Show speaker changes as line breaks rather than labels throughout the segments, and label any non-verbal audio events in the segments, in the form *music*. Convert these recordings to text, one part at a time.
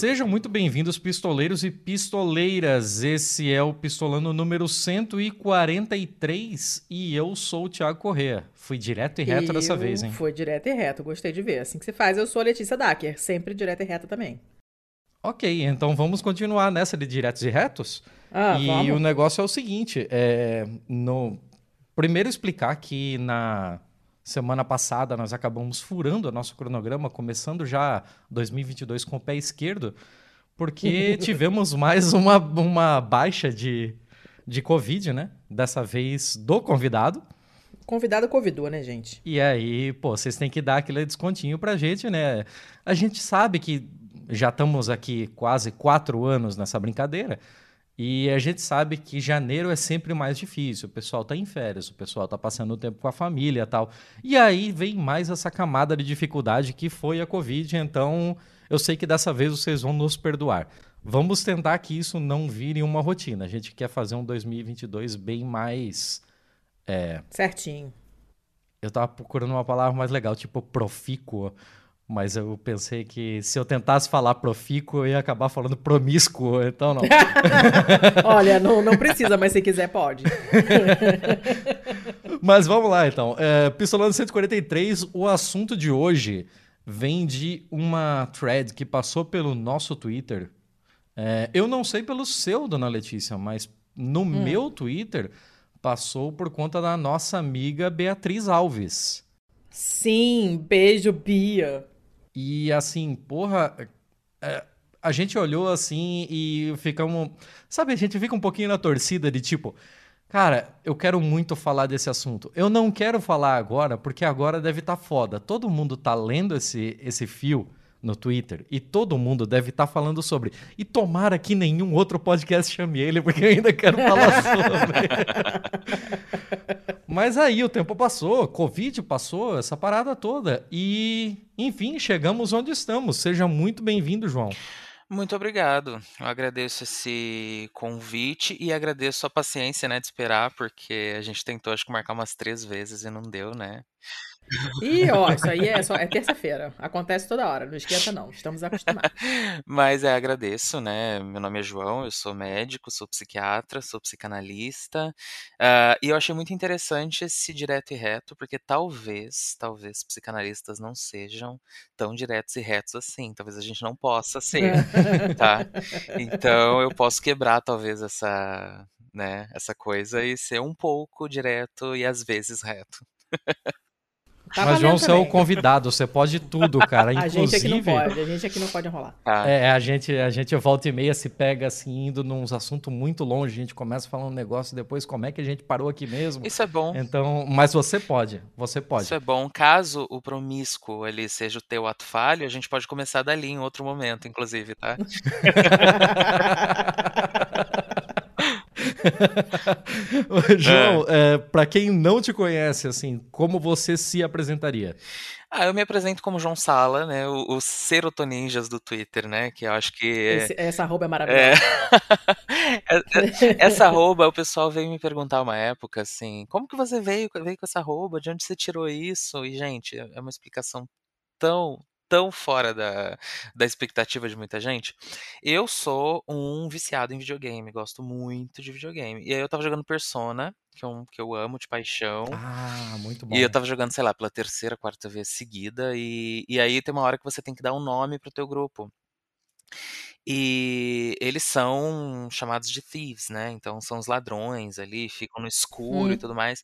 Sejam muito bem-vindos, pistoleiros e pistoleiras. Esse é o Pistolando número 143 e eu sou o Thiago Corrêa. Fui direto e reto
Eu
dessa vez, hein?
Foi direto e reto, gostei de ver. Assim que se faz, eu sou a Letícia Dacker, sempre direto e reto também.
Ok, então vamos continuar nessa de diretos e retos.
Ah,
e
vamos?
o negócio é o seguinte: é, no... primeiro explicar que na semana passada nós acabamos furando o nosso cronograma, começando já 2022 com o pé esquerdo, porque *laughs* tivemos mais uma, uma baixa de, de Covid, né? Dessa vez do convidado.
Convidado convidou, né, gente?
E aí, pô, vocês têm que dar aquele descontinho pra gente, né? A gente sabe que já estamos aqui quase quatro anos nessa brincadeira. E a gente sabe que janeiro é sempre mais difícil. O pessoal tá em férias, o pessoal tá passando o tempo com a família e tal. E aí vem mais essa camada de dificuldade que foi a Covid. Então, eu sei que dessa vez vocês vão nos perdoar. Vamos tentar que isso não vire uma rotina. A gente quer fazer um 2022 bem mais.
Certinho.
Eu tava procurando uma palavra mais legal, tipo profícuo, mas eu pensei que se eu tentasse falar profícuo, eu ia acabar falando promíscuo, então não. *laughs*
Olha, não, não precisa, mas se quiser, pode. *laughs*
mas vamos lá então. É, Pistolando 143, o assunto de hoje vem de uma thread que passou pelo nosso Twitter. É, eu não sei pelo seu, dona Letícia, mas no meu Twitter passou por conta da nossa amiga Beatriz Alves.
Sim, beijo, Bia.
E assim, porra, é, a gente olhou assim e ficamos. Sabe, a gente fica um pouquinho na torcida de tipo, cara, eu quero muito falar desse assunto. Eu não quero falar agora, porque agora deve estar foda. Todo mundo tá lendo esse, esse fio no Twitter e todo mundo deve estar falando sobre. E tomara que nenhum outro podcast chame ele, porque eu ainda quero falar *laughs* sobre. Mas aí o tempo passou, Covid passou, essa parada toda. E, enfim, chegamos onde estamos. Seja muito bem-vindo, João.
Muito obrigado. Eu agradeço esse convite e agradeço a paciência, né, de esperar, porque a gente tentou, acho que, marcar umas três vezes e não deu, né?
Ih, ó, isso aí é, é terça-feira. Acontece toda hora, não esquenta não, estamos acostumados. *laughs*
Mas é, agradeço, né? Meu nome é João, eu sou médico, sou psiquiatra, sou psicanalista. ah, e eu achei muito interessante esse direto e reto, porque talvez, talvez psicanalistas não sejam tão diretos e retos assim. Talvez a gente não possa ser, tá? Então eu posso quebrar talvez essa, né, essa coisa e ser um pouco direto e às vezes reto. *laughs*
Tá
Mas, João, você é o convidado, você pode tudo, cara. *laughs*
A gente aqui não
Inclusive,
pode, a gente aqui não pode enrolar.
Tá?
É, a gente, a gente volta e meia se pega assim, indo nos assuntos muito longe. A gente começa falando um negócio, depois como é que a gente parou aqui mesmo.
Isso é bom.
Então, mas você pode, você pode.
Isso é bom. Caso o promíscuo ele seja o teu ato falho, a gente pode começar dali em outro momento, inclusive, tá? *laughs* *laughs*
João, é, para quem não te conhece, assim, como você se apresentaria?
Ah, eu me apresento como João Sala, né? O, o Serotoninjas do Twitter, né? Que eu acho que é,
Esse- essa roupa é
é.
maravilhosa. *laughs*
É- é- Essa arroba, o pessoal veio me perguntar uma época assim, como que você veio, veio com essa arroba? De onde você tirou isso? E, gente, é é uma explicação tão, tão fora da, da expectativa de muita gente. Eu sou um viciado em videogame, gosto muito de videogame. E aí eu tava jogando Persona, que eu, que eu amo de paixão.
Ah, muito bom.
E eu tava jogando, sei lá, pela terceira, quarta vez seguida, e, e aí tem uma hora que você tem que dar um nome pro teu grupo. E eles são chamados de thieves, né? Então são os ladrões ali, ficam no escuro e
Hum.
tudo mais.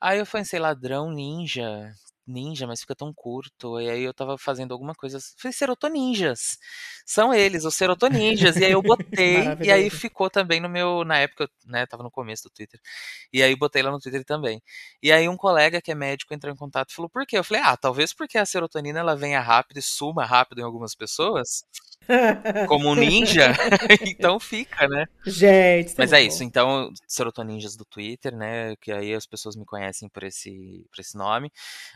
Aí eu pensei, ladrão, ninja, ninja, mas fica tão curto. E aí eu tava fazendo alguma coisa. Falei, serotoninjas. São eles, os serotoninjas. E aí eu *laughs* botei, e aí ficou também no meu. Na época, né? Tava no começo do Twitter. E aí botei lá no Twitter também. E aí um colega que é médico entrou em contato e falou, por quê? Eu falei, ah, talvez porque a serotonina ela venha rápido e suma rápido em algumas pessoas, como um ninja, *laughs* então fica, né?
Gente, isso
Mas é
muito
isso,
bom.
então, serotoninjas do Twitter, né? Que aí as pessoas me conhecem por esse, por esse nome.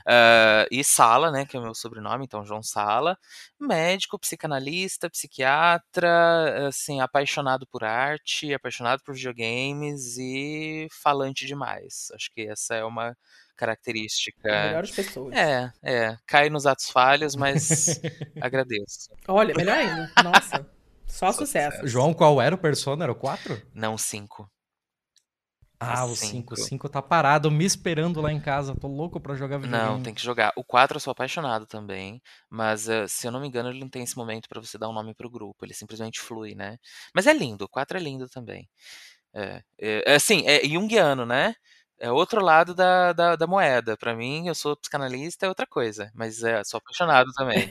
Ah, e Sala, né? Que é o meu sobrenome, então João Sala. Médico, psicanalista, psiquiatra, assim, apaixonado por arte, apaixonado por videogames e falante demais. Acho que essa é uma característica.
melhores pessoas.
É, é. Cai nos atos falhos, mas *laughs* agradeço.
Olha, melhor ainda. Nossa. Só, Só sucesso. sucesso.
João, qual era o Persona? Era o 4?
Não, 5.
Ah, o 5. O 5 tá parado, me esperando lá em casa. Tô louco pra jogar videogame.
Não, tem que jogar. O 4 eu sou apaixonado também, mas uh, se eu não me engano, ele não tem esse momento para você dar um nome pro grupo. Ele simplesmente flui, né? Mas é lindo, o 4 é lindo também. É, é, é assim, é junguiano, né? É outro lado da, da, da moeda. Para mim, eu sou psicanalista, é outra coisa. Mas é, sou apaixonado também.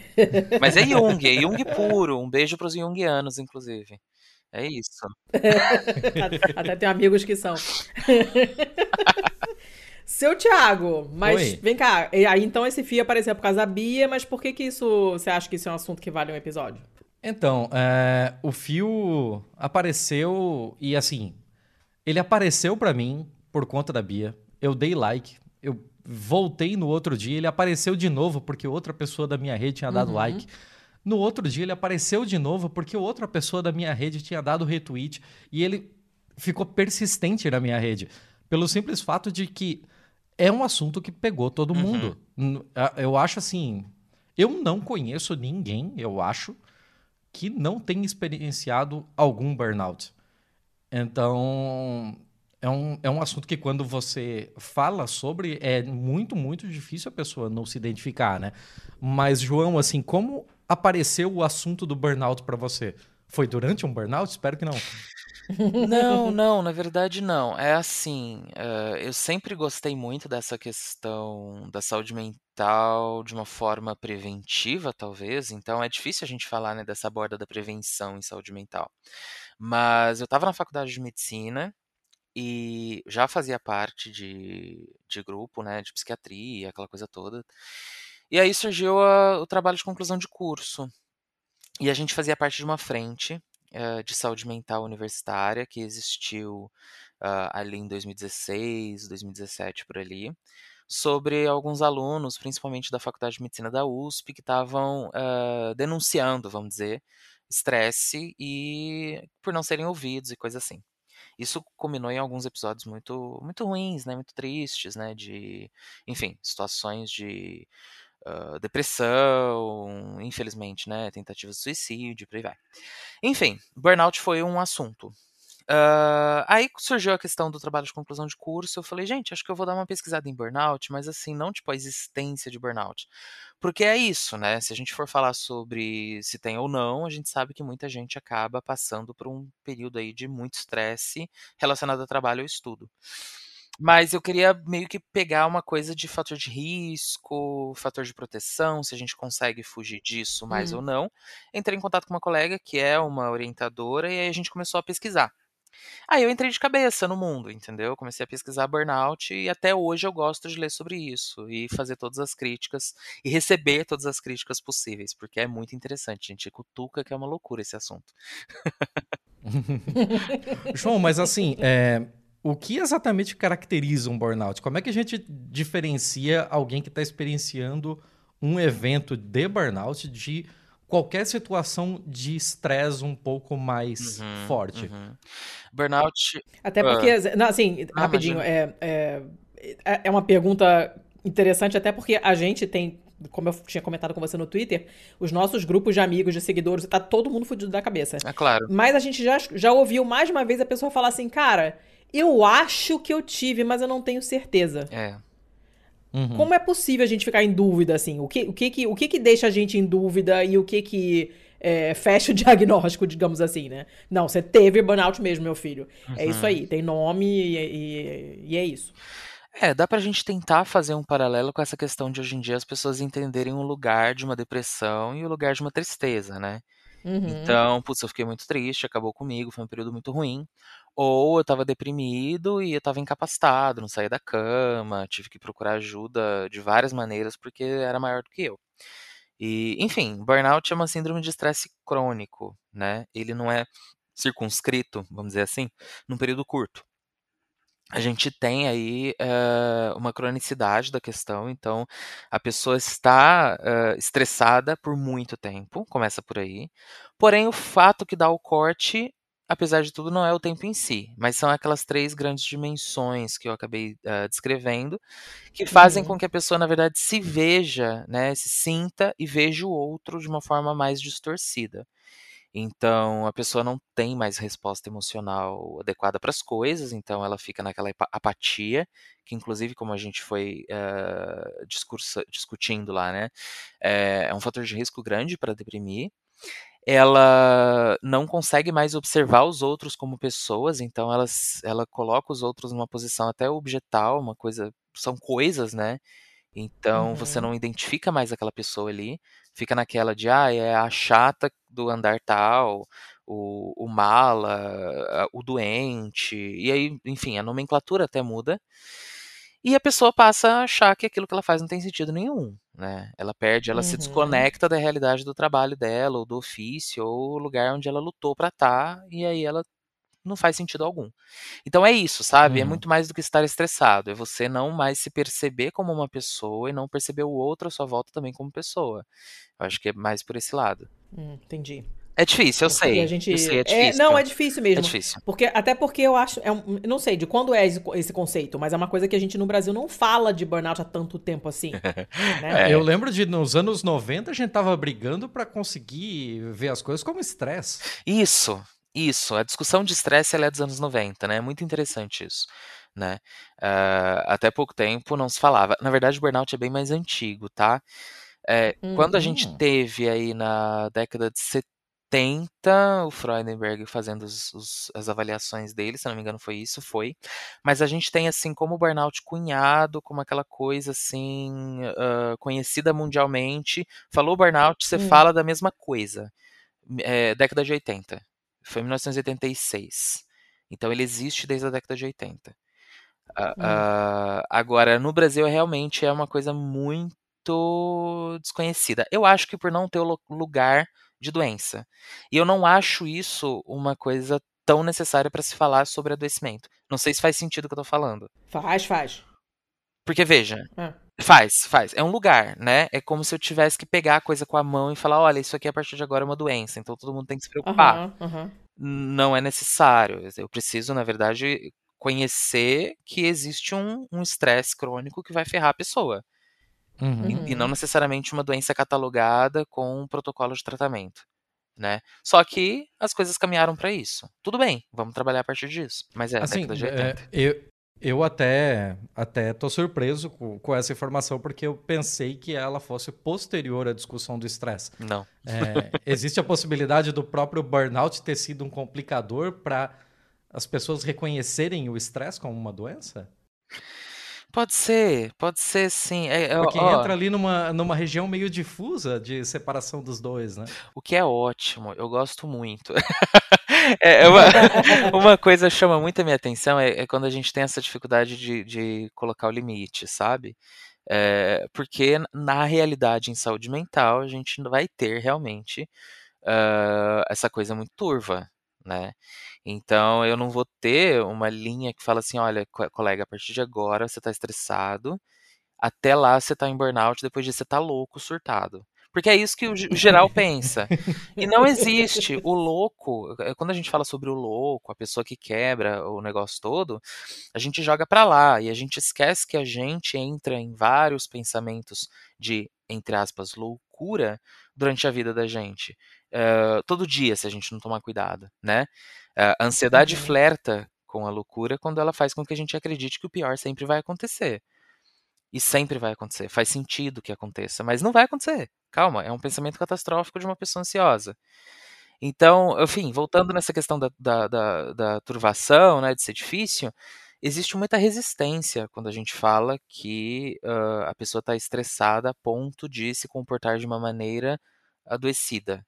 mas é Jung, é Jung puro. Um beijo pros Jungianos, inclusive. É isso. *laughs*
Até tem amigos que são. *laughs* Seu Thiago, mas Oi. vem cá, aí então esse FIA apareceu por causa da Bia, mas por que que isso, você acha que isso é um assunto que vale um episódio?
Então, é, o fio apareceu e assim, ele apareceu para mim por conta da Bia. Eu dei like, eu voltei no outro dia, ele apareceu de novo porque outra pessoa da minha rede tinha dado uhum. like. No outro dia ele apareceu de novo porque outra pessoa da minha rede tinha dado retweet e ele ficou persistente na minha rede. Pelo simples fato de que é um assunto que pegou todo uhum. mundo. Eu acho assim. Eu não conheço ninguém, eu acho, que não tenha experienciado algum burnout. Então, é um, é um assunto que quando você fala sobre, é muito, muito difícil a pessoa não se identificar, né? Mas, João, assim, como apareceu o assunto do burnout para você? Foi durante um burnout? Espero que não. *laughs*
Não, não, na verdade não. É assim, uh, eu sempre gostei muito dessa questão da saúde mental de uma forma preventiva, talvez. Então é difícil a gente falar né, dessa borda da prevenção em saúde mental. Mas eu estava na faculdade de medicina e já fazia parte de, de grupo, né, de psiquiatria, aquela coisa toda. E aí surgiu a, o trabalho de conclusão de curso. E a gente fazia parte de uma frente uh, de saúde mental universitária que existiu uh, ali em 2016, 2017 por ali, sobre alguns alunos, principalmente da Faculdade de Medicina da USP, que estavam uh, denunciando, vamos dizer, estresse e por não serem ouvidos e coisa assim. Isso culminou em alguns episódios muito muito ruins, né, muito tristes, né, de, enfim, situações de uh, depressão, infelizmente, né, tentativas de suicídio, por aí vai. Enfim, burnout foi um assunto. Uh, aí surgiu a questão do trabalho de conclusão de curso. Eu falei, gente, acho que eu vou dar uma pesquisada em burnout, mas assim, não tipo a existência de burnout. Porque é isso, né? Se a gente for falar sobre se tem ou não, a gente sabe que muita gente acaba passando por um período aí de muito estresse relacionado ao trabalho ou estudo. Mas eu queria meio que pegar uma coisa de fator de risco, fator de proteção, se a gente consegue fugir disso mais hum. ou não. Entrei em contato com uma colega que é uma orientadora e aí a gente começou a pesquisar. Aí eu entrei de cabeça no mundo, entendeu? Comecei a pesquisar burnout e até hoje eu gosto de ler sobre isso e fazer todas as críticas e receber todas as críticas possíveis, porque é muito interessante, gente. Cutuca que é uma loucura esse assunto. *laughs*
João, mas assim, é, o que exatamente caracteriza um burnout? Como é que a gente diferencia alguém que está experienciando um evento de burnout de qualquer situação de estresse um pouco mais uhum, forte? Uhum.
Burnout.
Até porque, uh... não, assim, ah, rapidinho, é, é, é uma pergunta interessante, até porque a gente tem como eu tinha comentado com você no Twitter, os nossos grupos de amigos, de seguidores, tá todo mundo fudido da cabeça.
É claro.
Mas a gente já, já ouviu mais de uma vez a pessoa falar assim, cara, eu acho que eu tive, mas eu não tenho certeza.
É.
Uhum. Como é possível a gente ficar em dúvida, assim? O que, o que, que, o que, que deixa a gente em dúvida e o que que é, fecha o *laughs* diagnóstico, digamos assim, né? Não, você teve burnout mesmo, meu filho. Uhum. É isso uhum. aí, tem nome e, e, e, é isso.
É, dá pra gente tentar fazer um paralelo com essa questão de hoje em dia as pessoas entenderem o lugar de uma depressão e o lugar de uma tristeza, né? Uhum. Então, putz, eu fiquei muito triste, acabou comigo, foi um período muito ruim. Ou eu estava deprimido e eu estava incapacitado, não saía da cama, tive que procurar ajuda de várias maneiras porque era maior do que eu. E, enfim, burnout é uma síndrome de estresse crônico, né? Ele não é circunscrito, vamos dizer assim, num período curto a gente tem aí uh, uma cronicidade da questão, então a pessoa está uh, estressada por muito tempo, começa por aí. Porém, o fato que dá o corte, apesar de tudo, não é o tempo em si, mas são aquelas três grandes dimensões que eu acabei uh, descrevendo, que fazem uhum. com que a pessoa, na verdade, se veja, né, se sinta e veja o outro de uma forma mais distorcida. Então a pessoa não tem mais resposta emocional adequada para as coisas, então ela fica naquela apatia, que inclusive como a gente foi uh, discurso, discutindo lá, né, é, é um fator de risco grande para deprimir ela não consegue mais observar os outros como pessoas, então ela, ela coloca os outros numa posição até objetal, uma coisa. São coisas, né? Então uhum. você não identifica mais aquela pessoa ali, fica naquela de, ah, é a chata do andar tal, o, o mala, o doente, e aí, enfim, a nomenclatura até muda. E a pessoa passa a achar que aquilo que ela faz não tem sentido nenhum, né? Ela perde, ela uhum. se desconecta da realidade do trabalho dela, ou do ofício, ou o lugar onde ela lutou para estar, tá, e aí ela não faz sentido algum. Então é isso, sabe? É uhum. É muito mais do que estar estressado. É você não mais se perceber como uma pessoa e não perceber o outro à sua volta também como pessoa. Eu acho que é mais por esse lado.
Hum, entendi.
É difícil, eu sei. A gente... Eu sei, é, difícil.
É, não, é difícil mesmo.
É difícil.
Porque, até porque eu acho. É um, não sei de quando é esse, esse, conceito, mas é uma coisa que a gente no Brasil não fala de burnout há tanto tempo assim. *laughs*
né? é, eu lembro de nos anos 90 a gente tava brigando para conseguir ver as coisas como estresse.
Isso, isso. A discussão de estresse é dos anos 90, né? É muito interessante isso. Né? Uh, até pouco tempo não se falava. Na verdade, o burnout é bem mais antigo, tá? É, uhum. Quando a gente uhum. teve aí na década de 70, 80, o Freudenberg fazendo os, os, as avaliações dele, se não me engano foi isso, foi. Mas a gente tem assim como o burnout cunhado, como aquela coisa assim uh, conhecida mundialmente. Falou burnout, você hum. fala da mesma coisa. É, década de 80. Foi 1986. Então ele existe desde a década de 80. Uh, uh, agora, no Brasil, realmente é uma coisa muito desconhecida. Eu acho que por não ter o lugar de doença. E eu não acho isso uma coisa tão necessária para se falar sobre adoecimento. Não sei se faz sentido o que eu tô falando.
Faz, faz.
Porque veja, é. faz, faz. É um lugar, né? É como se eu tivesse que pegar a coisa com a mão e falar, olha, isso aqui a partir de agora é uma doença, então todo mundo tem que se preocupar. Uhum, uhum. Não é necessário. Eu preciso, na verdade, conhecer que existe um estresse um crônico que vai ferrar a pessoa. Uhum. E, e, não necessariamente uma doença catalogada com um protocolo de tratamento. Né? Só que as coisas caminharam para isso. Tudo bem, vamos trabalhar a partir disso. Mas é assim, década de 80. É,
eu, eu até, até tô surpreso com, com, essa informação, porque eu pensei que ela fosse posterior à discussão do estresse.
Não.
É, existe a possibilidade do próprio burnout ter sido um complicador para as pessoas reconhecerem o estresse como uma doença?
Pode ser, pode ser sim. É,
é, Porque ó, entra ali numa, numa região meio difusa de separação dos dois, né?
O que é ótimo, eu gosto muito. *laughs* é, é uma, *laughs* uma, coisa chama muito a minha atenção é, é, quando a gente tem essa dificuldade de, de colocar o limite, sabe? É, porque na realidade em saúde mental a gente vai ter realmente uh, essa coisa muito turva, né? Então eu não vou ter uma linha que fala assim, olha, colega, a partir de agora você está estressado, até lá você está em burnout, depois disso você está louco, surtado. Porque é isso que o geral pensa. E não existe. O louco, eh, quando a gente fala sobre o louco, a pessoa que quebra o negócio todo, a gente joga para lá e a gente esquece que a gente entra em vários pensamentos de, entre aspas, loucura durante a vida da gente. Uh, todo dia, se a gente não tomar cuidado, né? A ansiedade uhum. flerta com a loucura quando ela faz com que a gente acredite que o pior sempre vai acontecer. E sempre vai acontecer. Faz sentido que aconteça, mas não vai acontecer. Calma, é um pensamento catastrófico de uma pessoa ansiosa. Então, enfim, voltando nessa questão da, da, da, da turvação, né, de ser difícil, existe muita resistência quando a gente fala que uh, a pessoa está estressada a ponto de se comportar de uma maneira adoecida.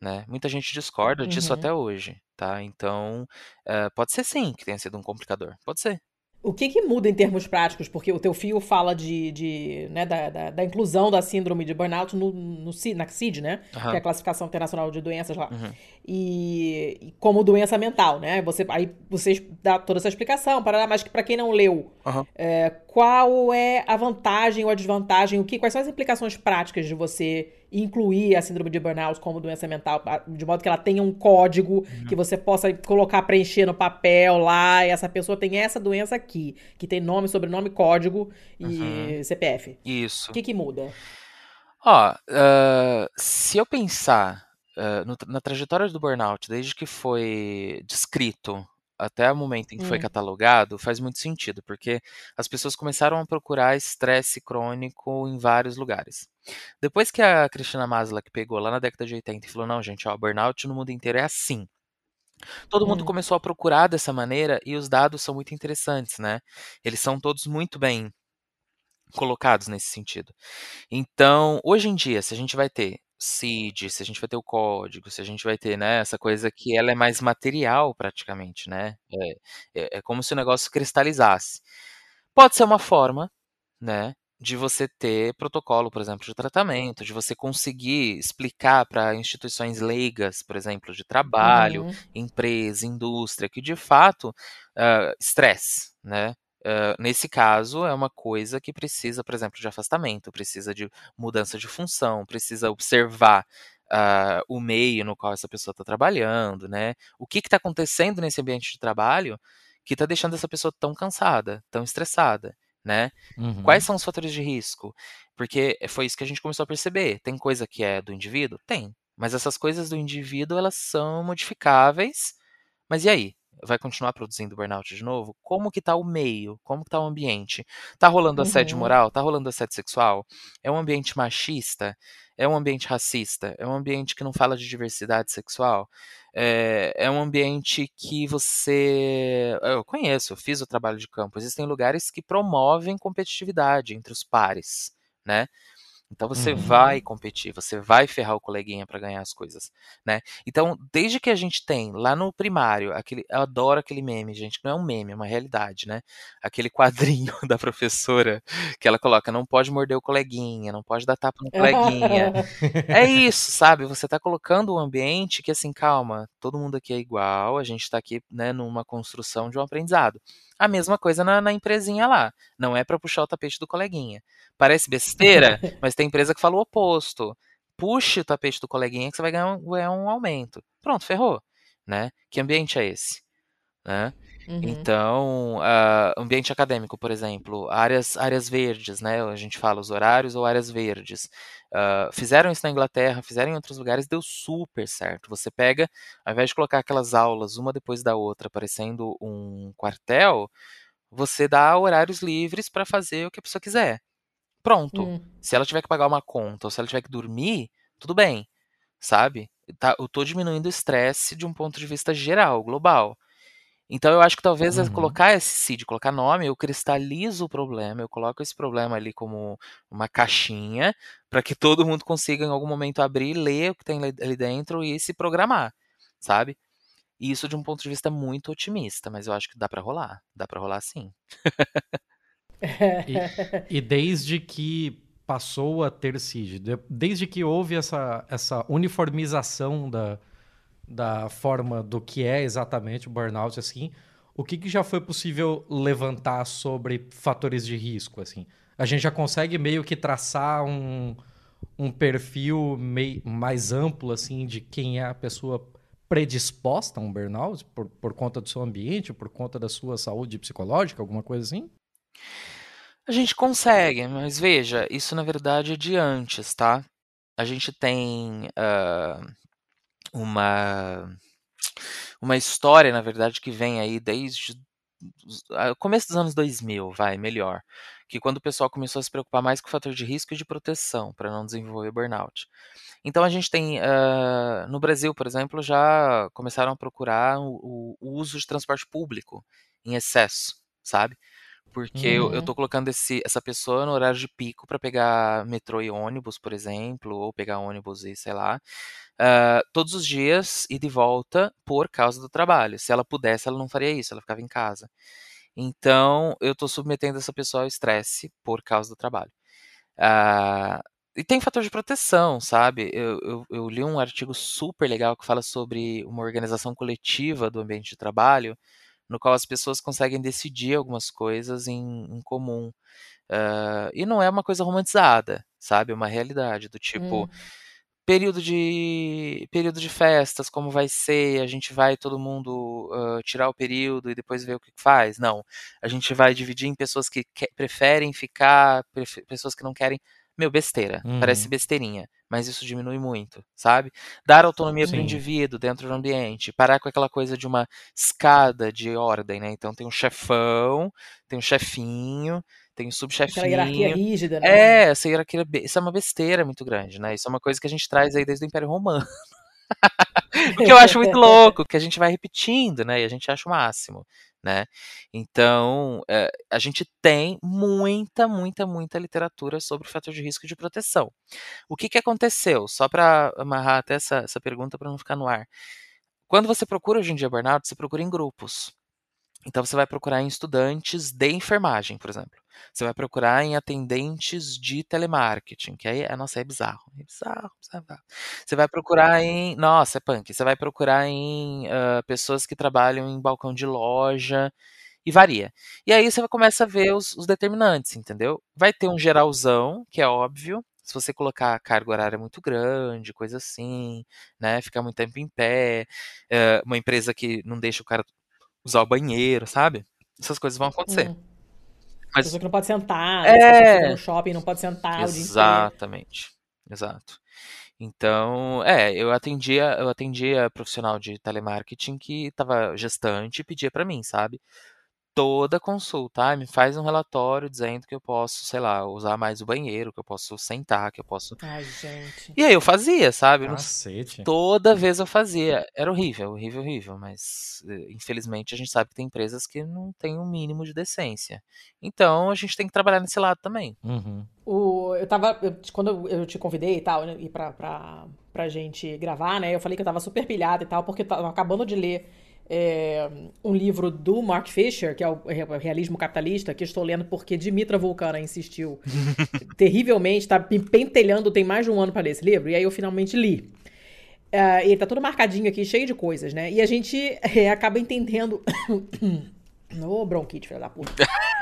Né? Muita gente discorda disso até hoje, tá? Então, uh, pode ser sim que tenha sido um complicador. Pode ser.
O que, que muda em termos práticos? Porque o teu fio fala de, de né, da, da, da, inclusão da síndrome de burnout no, no, na CID, né? Uhum. Que é a classificação internacional de doenças lá. Uhum. E, e, como doença mental, né? Você, aí vocês dá toda essa explicação, para mas para quem não leu, uhum. é, qual é a vantagem ou a desvantagem? O que, quais são as implicações práticas de você incluir a síndrome de burnout como doença mental, de modo que ela tenha um código uhum. que você possa colocar, preencher no papel lá, e essa pessoa tem essa doença aqui, que tem nome, sobrenome, código e uhum. CPF.
Isso.
O que, que muda?
Ó, uh, se eu pensar uh, no, na trajetória do burnout, desde que foi descrito até o momento em que foi
Hum.
catalogado, faz muito sentido, porque as pessoas começaram a procurar estresse crônico em vários lugares. Depois que a Cristina Maslach pegou lá na década de 80 e falou: não, gente, ó, burnout no mundo inteiro é assim. Todo mundo
Hum.
começou a procurar dessa maneira e os dados são muito interessantes, né? Eles são todos muito bem colocados nesse sentido. Então, hoje em dia, se a gente vai ter CID, se a gente vai ter o código, se a gente vai ter, né, essa coisa que ela é mais material praticamente, né? É, é, é como se o negócio cristalizasse. Pode ser uma forma, né, de você ter protocolo, por exemplo, de tratamento, de você conseguir explicar para instituições leigas, por exemplo, de trabalho,
Uhum.
empresa, indústria, que de fato ah, estresse, né? Uh, nesse caso, é uma coisa que precisa, por exemplo, de afastamento, precisa de mudança de função, precisa observar uh, o meio no qual essa pessoa está trabalhando, né? O que está acontecendo nesse ambiente de trabalho que está deixando essa pessoa tão cansada, tão estressada, né?
Uhum.
Quais são os fatores de risco? Porque foi isso que a gente começou a perceber. Tem coisa que é do indivíduo? Tem. Mas essas coisas do indivíduo, elas são modificáveis. Mas e aí? Vai continuar produzindo burnout de novo? Como que tá o meio? Como que tá o ambiente? Tá rolando assédio
Uhum.
moral? Tá rolando assédio sexual? É um ambiente machista? É um ambiente racista? É um ambiente que não fala de diversidade sexual? É, é um ambiente que você. Eu conheço, eu fiz o trabalho de campo. Existem lugares que promovem competitividade entre os pares, né? Então você
Uhum.
vai competir, você vai ferrar o coleguinha para ganhar as coisas, né? Então, desde que a gente tem lá no primário, aquele, eu adoro aquele meme, gente, que não é um meme, é uma realidade, né? Aquele quadrinho *laughs* da professora que ela coloca, não pode morder o coleguinha, não pode dar tapa no coleguinha. é *laughs* isso, sabe? Você tá colocando um ambiente que assim, calma, todo mundo aqui é igual, a gente tá aqui, né, numa construção de um aprendizado. A mesma coisa na, na empresinha lá. Não é para puxar o tapete do coleguinha. Parece besteira, *laughs* mas tem empresa que fala o oposto. Puxe o tapete do coleguinha que você vai ganhar um, ganhar um aumento. Pronto, ferrou. Né? Que ambiente é esse? Né?
Uhum.
Então, uh, ambiente acadêmico, por exemplo, áreas, áreas verdes, né? A gente fala os horários ou áreas verdes. Uh, fizeram isso na Inglaterra, fizeram em outros lugares, deu super certo. Você pega, ao invés de colocar aquelas aulas uma depois da outra, parecendo um quartel, você dá horários livres para fazer o que a pessoa quiser. Pronto.
Hum.
Se ela tiver que pagar uma conta ou se ela tiver que dormir, tudo bem, sabe? Tá, eu tô diminuindo o estresse de um ponto de vista geral, global. Então eu acho que talvez
Uhum.
colocar esse CID, colocar nome, eu cristalizo o problema, eu coloco esse problema ali como uma caixinha para que *laughs* todo mundo consiga em algum momento abrir, ler o que tem ali dentro e se programar, sabe? E isso de um ponto de vista muito otimista, mas eu acho que dá para rolar, dá para rolar sim.
E desde que passou a ter CID, de- desde que houve essa, essa uniformização da, da forma do que é exatamente o burnout, assim, o que, que já foi possível levantar sobre fatores de risco, assim? A gente já consegue meio que traçar um, um perfil mei- mais amplo, assim, de quem é a pessoa predisposta a um burnout por, por conta do seu ambiente, por conta da sua saúde psicológica, alguma coisa assim?
A gente consegue, mas veja, isso na verdade é de antes, tá? A gente tem ah, uma uma história, na verdade, que vem aí desde o começo dos anos 2000, vai, melhor, que quando o pessoal começou a se preocupar mais com o fator de risco e de proteção para não desenvolver burnout. Então a gente tem ah, no Brasil, por exemplo, já começaram a procurar o, o uso de transporte público em excesso, sabe? Porque eu, eu
Uhum.
tô colocando esse, essa pessoa no horário de pico para pegar metrô e ônibus, por exemplo, ou pegar ônibus e sei lá, ah, todos os dias e de volta por causa do trabalho. Se ela pudesse, ela não faria isso, ela ficava em casa. Então, eu tô submetendo essa pessoa ao estresse por causa do trabalho. Ah, e tem fator de proteção, sabe? Eu, eu, eu li um artigo super legal que fala sobre uma organização coletiva do ambiente de trabalho, no qual as pessoas conseguem decidir algumas coisas em, em comum. Ah, e não é uma coisa romantizada, sabe? É uma realidade, do tipo,
Hum.
período de período de festas, como vai ser, a gente vai todo mundo ah, tirar o período e depois ver o que faz? Não. A gente vai dividir em pessoas que que- preferem ficar, prefe- pessoas que não querem. Meu, besteira. Parece
Uhum.
besteirinha. Mas isso diminui muito, sabe? Dar autonomia para o indivíduo dentro do ambiente, parar com aquela coisa de uma escada de ordem, né? Então tem um chefão, tem um chefinho, tem um subchefinho. Aquela
hierarquia rígida, né?
É, essa hierarquia, isso é uma besteira muito grande, né? Isso é uma coisa que a gente traz aí desde o Império Romano. *laughs* o que eu acho muito *laughs* louco, que a gente vai repetindo, né? E a gente acha o máximo, né? Então, é, a gente tem muita, muita, muita literatura sobre o fator de risco de proteção. O que, que aconteceu? Só para amarrar até essa, essa pergunta para não ficar no ar. Quando você procura hoje em dia burnout, você procura em grupos. Então, você vai procurar em estudantes de enfermagem, por exemplo. Você vai procurar em atendentes de telemarketing, que aí, é, nossa, é bizarro. É bizarro, bizarro. Você vai procurar em. Nossa, é punk. Você vai procurar em uh, pessoas que trabalham em balcão de loja e varia. E aí você começa a ver os, os, determinantes, entendeu? Vai ter um geralzão, que é óbvio. Se você colocar carga horária muito grande, coisa assim, né? Ficar muito tempo em pé, uma empresa que não deixa o cara usar o banheiro, sabe? Essas coisas vão acontecer. Hum.
Mas... Pessoa que não pode sentar, é... no shopping não pode sentar
Exatamente. Exato. Então, é, eu atendia, eu atendia profissional de telemarketing que estava gestante e pedia para mim, sabe? Toda consulta. Ah, me faz um relatório dizendo que eu posso, sei lá, usar mais o banheiro, que eu posso sentar, que eu posso.
Ai, gente.
E aí eu fazia, sabe?
Cacete.
Toda vez eu fazia. Era horrível, horrível, horrível. Mas eh, infelizmente a gente sabe que tem empresas que não têm um mínimo de decência. Então a gente tem que trabalhar nesse lado também.
Uhum.
O, eu tava. Eu, quando eu te convidei e tal, né, e pra, pra, pra gente gravar, né? Eu falei que eu tava super pilhada e tal, porque eu tava acabando de ler é, um livro do Mark Fisher, que é o Realismo Capitalista, que estou lendo porque Dimitra Vulcana insistiu *laughs* terrivelmente, está pentelhando, tem mais de um ano para ler esse livro, e aí eu finalmente li. Uh, ele tá todo marcadinho aqui, cheio de coisas, né? E a gente é, acaba entendendo. *coughs* Ô, oh, bronquite, filha da puta.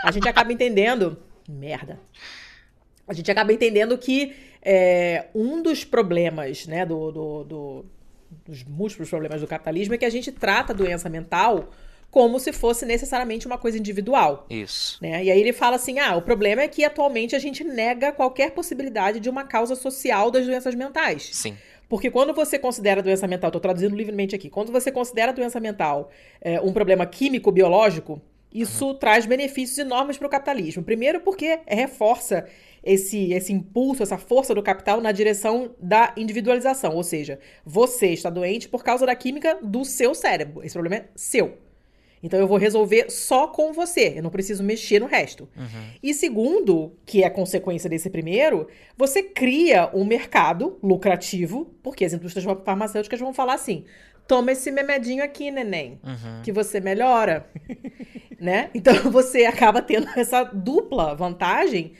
A gente acaba entendendo. Merda. A gente acaba entendendo que é, um dos problemas, né, do, do, do dos múltiplos problemas do capitalismo é que a gente trata a doença mental como se fosse necessariamente uma coisa individual.
Isso.
Né? E aí ele fala assim: ah, o problema é que atualmente a gente nega qualquer possibilidade de uma causa social das doenças mentais.
Sim.
Porque quando você considera a doença mental, estou traduzindo livremente aqui, quando você considera a doença mental é, um problema químico-biológico, isso uhum. traz benefícios enormes para o capitalismo. Primeiro, porque reforça esse, esse impulso, essa força do capital na direção da individualização. Ou seja, você está doente por causa da química do seu cérebro. Esse problema é seu. Então eu vou resolver só com você, eu não preciso mexer no resto. Uhum. E segundo, que é consequência desse primeiro, você cria um mercado lucrativo, porque as indústrias farmacêuticas vão falar assim: toma esse memedinho aqui, neném, uhum. que você melhora. *laughs* né? Então *laughs* você acaba tendo essa dupla vantagem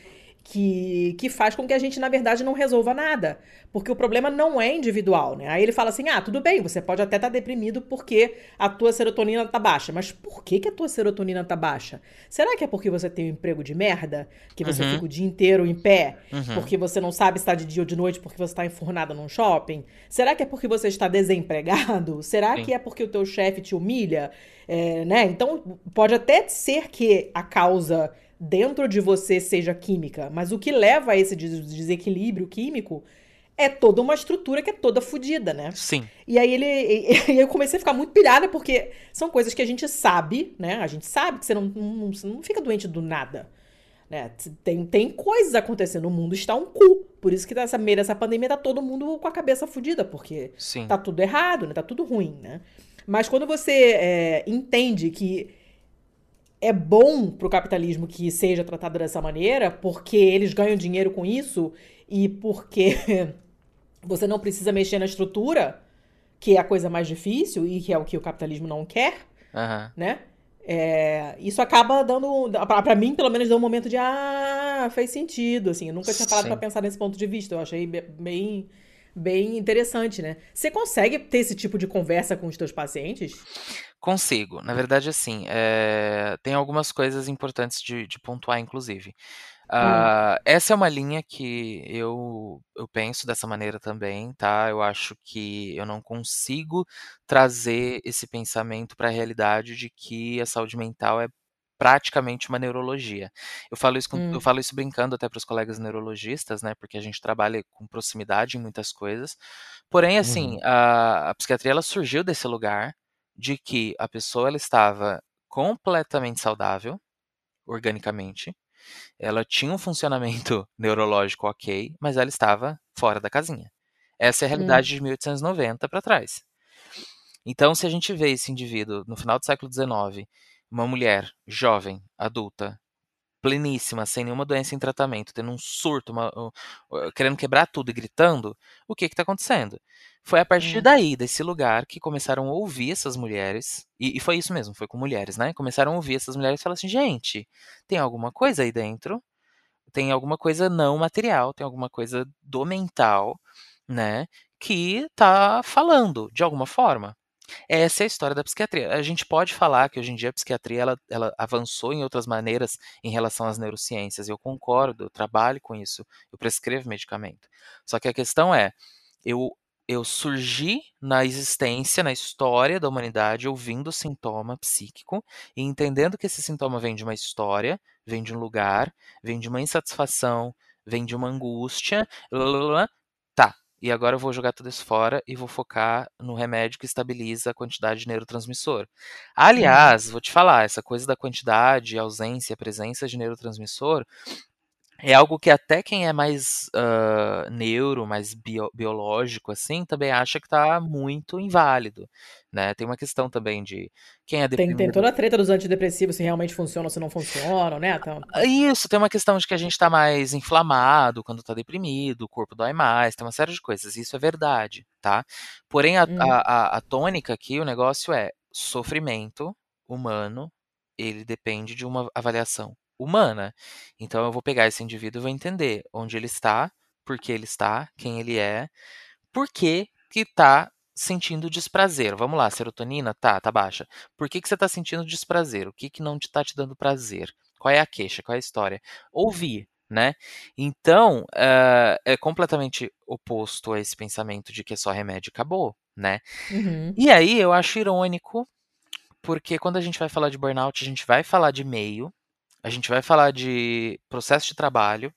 que, que faz com que a gente, na verdade, não resolva nada. Porque o problema não é individual, né? Aí ele fala assim: ah, tudo bem, você pode até estar tá deprimido porque a tua serotonina tá baixa. Mas por que, que a tua serotonina tá baixa? Será que é porque você tem um emprego de merda? Que você uhum. fica o dia inteiro em pé? Uhum. Porque você não sabe se tá de dia ou de noite porque você está enfornada num shopping? Será que é porque você está desempregado? *laughs* Será Sim. que é porque o teu chefe te humilha? É, né? Então, pode até ser que a causa dentro de você seja química, mas o que leva a esse desequilíbrio químico é toda uma estrutura que é toda fodida, né?
Sim.
E aí ele. E, *laughs* eu comecei a ficar muito pilhada, porque são coisas que a gente sabe, né? A gente sabe que você não, não, você não fica doente do nada. Né? Tem, tem coisas acontecendo. O mundo está um cu. Por isso que nessa meio dessa pandemia tá todo mundo com a cabeça fodida, porque
Sim.
tá tudo errado, né? Tá tudo ruim, né? Mas quando você é, entende que é bom para o capitalismo que seja tratado dessa maneira, porque eles ganham dinheiro com isso e porque *laughs* você não precisa mexer na estrutura, que é a coisa mais difícil e que é o que o capitalismo não quer,
uhum.
né? É, isso acaba dando, para mim, pelo menos, deu um momento de ah, fez sentido, assim. Eu nunca tinha parado para pensar nesse ponto de vista. Eu achei bem, bem interessante, né? Você consegue ter esse tipo de conversa com os teus pacientes?
Consigo. Na verdade, assim, eh, tem algumas coisas importantes de, de pontuar, inclusive. Hum. Ah, essa é uma linha que eu, eu penso dessa maneira também, tá? Eu acho que eu não consigo trazer esse pensamento para a realidade de que a saúde mental é praticamente uma neurologia. Eu falo isso, com, hum. eu falo isso brincando até para os colegas neurologistas, né? Porque a gente trabalha com proximidade em muitas coisas. Porém, assim, uhum. a, a psiquiatria ela surgiu desse lugar de que a pessoa ela estava completamente saudável, organicamente, ela tinha um funcionamento *laughs* neurológico ok, mas ela estava fora da casinha. Essa é a realidade hum. de 1890 para trás. Então, se a gente vê esse indivíduo no final do século XIX, uma mulher jovem, adulta, pleníssima, sem nenhuma doença em tratamento, tendo um surto, uma, uh, querendo quebrar tudo e gritando, o que está acontecendo? Foi a partir hum. daí, desse lugar, que começaram a ouvir essas mulheres, e, e, foi isso mesmo, foi com mulheres, né? Começaram a ouvir essas mulheres e falaram assim: gente, tem alguma coisa aí dentro, tem alguma coisa não material, tem alguma coisa do mental, né? Que tá falando de alguma forma. Essa é a história da psiquiatria. A gente pode falar que hoje em dia a psiquiatria ela, ela avançou em outras maneiras em relação às neurociências. Eu concordo, eu trabalho com isso, eu prescrevo medicamento. Só que a questão é, eu eu surgi na existência, na história da humanidade, ouvindo o sintoma psíquico e entendendo que esse sintoma vem de uma história, vem de um lugar, vem de uma insatisfação, vem de uma angústia. Tá, e agora eu vou jogar tudo isso fora e vou focar no remédio que estabiliza a quantidade de neurotransmissor. Aliás, vou te falar, essa coisa da quantidade, ausência, presença de neurotransmissor é algo que até quem é mais uh, neuro, mais bio, biológico, assim, também acha que está muito inválido, né? Tem uma questão também de quem é
deprimido... Tem, tem toda a treta dos antidepressivos, se realmente funcionam ou se não funcionam, né? Então...
Isso, tem uma questão de que a gente está mais inflamado quando está deprimido, o corpo dói mais, tem uma série de coisas, isso é verdade, tá? Porém, a, hum. a, a, a tônica aqui, o negócio é sofrimento humano, ele depende de uma avaliação humana. Então eu vou pegar esse indivíduo e vou entender onde ele está, por que ele está, quem ele é, por que que está sentindo desprazer. Vamos lá, serotonina, tá, tá baixa. Por que, que você está sentindo desprazer? O que, que não está te, dando prazer? Qual é a queixa? Qual é a história? Ouvir, né? Então, uh, é completamente oposto a esse pensamento de que é só remédio e acabou, né? Uhum. E aí eu acho irônico, porque quando a gente vai falar de burnout, a gente vai falar de meio, a gente vai falar de processo de trabalho,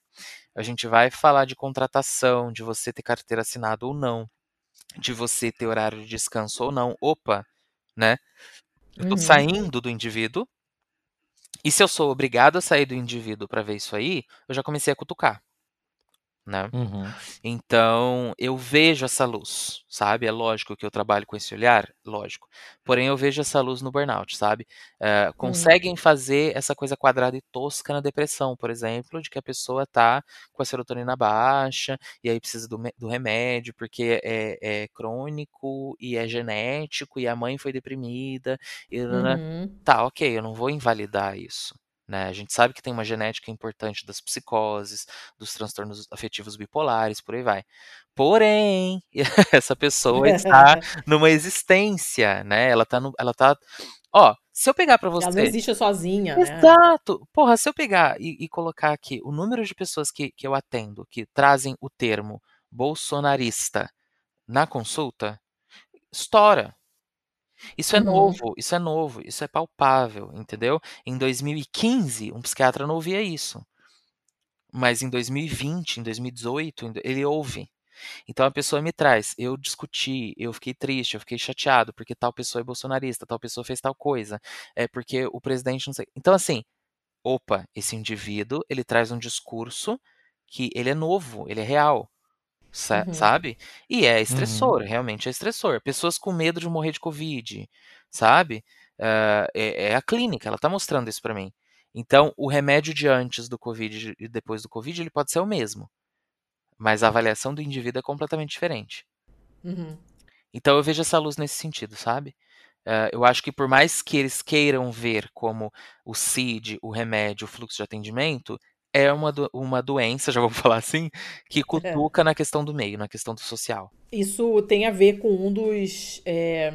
a gente vai falar de contratação, de você ter carteira assinada ou não, de você ter horário de descanso ou não. Opa, né? Eu tô uhum. saindo do indivíduo. E se eu sou obrigado a sair do indivíduo para ver isso aí, eu já comecei a cutucar né? Uhum. Então, eu vejo essa luz, sabe? É lógico que eu trabalho com esse olhar, lógico. Porém, eu vejo essa luz no burnout, sabe? Uh, conseguem uhum. fazer essa coisa quadrada e tosca na depressão, por exemplo, de que a pessoa tá com a serotonina baixa e aí precisa do, do remédio porque é, é, crônico e é genético e a mãe foi deprimida. E, uhum. Tá, ok, eu não vou invalidar isso. Né? A gente sabe que tem uma genética importante das psicoses, dos transtornos afetivos bipolares, por aí vai. Porém, *laughs* essa pessoa está *laughs* numa existência, né? Ela está ela tá, ó, se eu pegar para você,
ela não existe sozinha,
né? Exato. Porra, se eu pegar e, e, colocar aqui o número de pessoas que, que eu atendo que trazem o termo bolsonarista na consulta, estoura. Isso é uhum. novo, isso é novo, isso é palpável, entendeu? Em 2015, um psiquiatra não ouvia isso. Mas em 2020, em 2018, ele ouve. Então a pessoa me traz, eu discuti, eu fiquei triste, eu fiquei chateado porque tal pessoa é bolsonarista, tal pessoa fez tal coisa, é porque o presidente não sei. Então assim, opa, esse indivíduo, ele traz um discurso que ele é novo, ele é real. Uhum. sabe? E é estressor, uhum. realmente é estressor. Pessoas com medo de morrer de Covid, sabe? Uh, é, é, a clínica, ela tá mostrando isso para mim. Então, o remédio de antes do Covid e depois do Covid, ele pode ser o mesmo. Mas a avaliação do indivíduo é completamente diferente. Uhum. Então, eu vejo essa luz nesse sentido, sabe? Uh, eu acho que por mais que eles queiram ver como o CID, o remédio, o fluxo de atendimento, é uma, do, uma doença, *laughs* já vou falar assim, que é. cutuca é. na questão do meio, na questão do social.
Isso tem a ver com um dos é,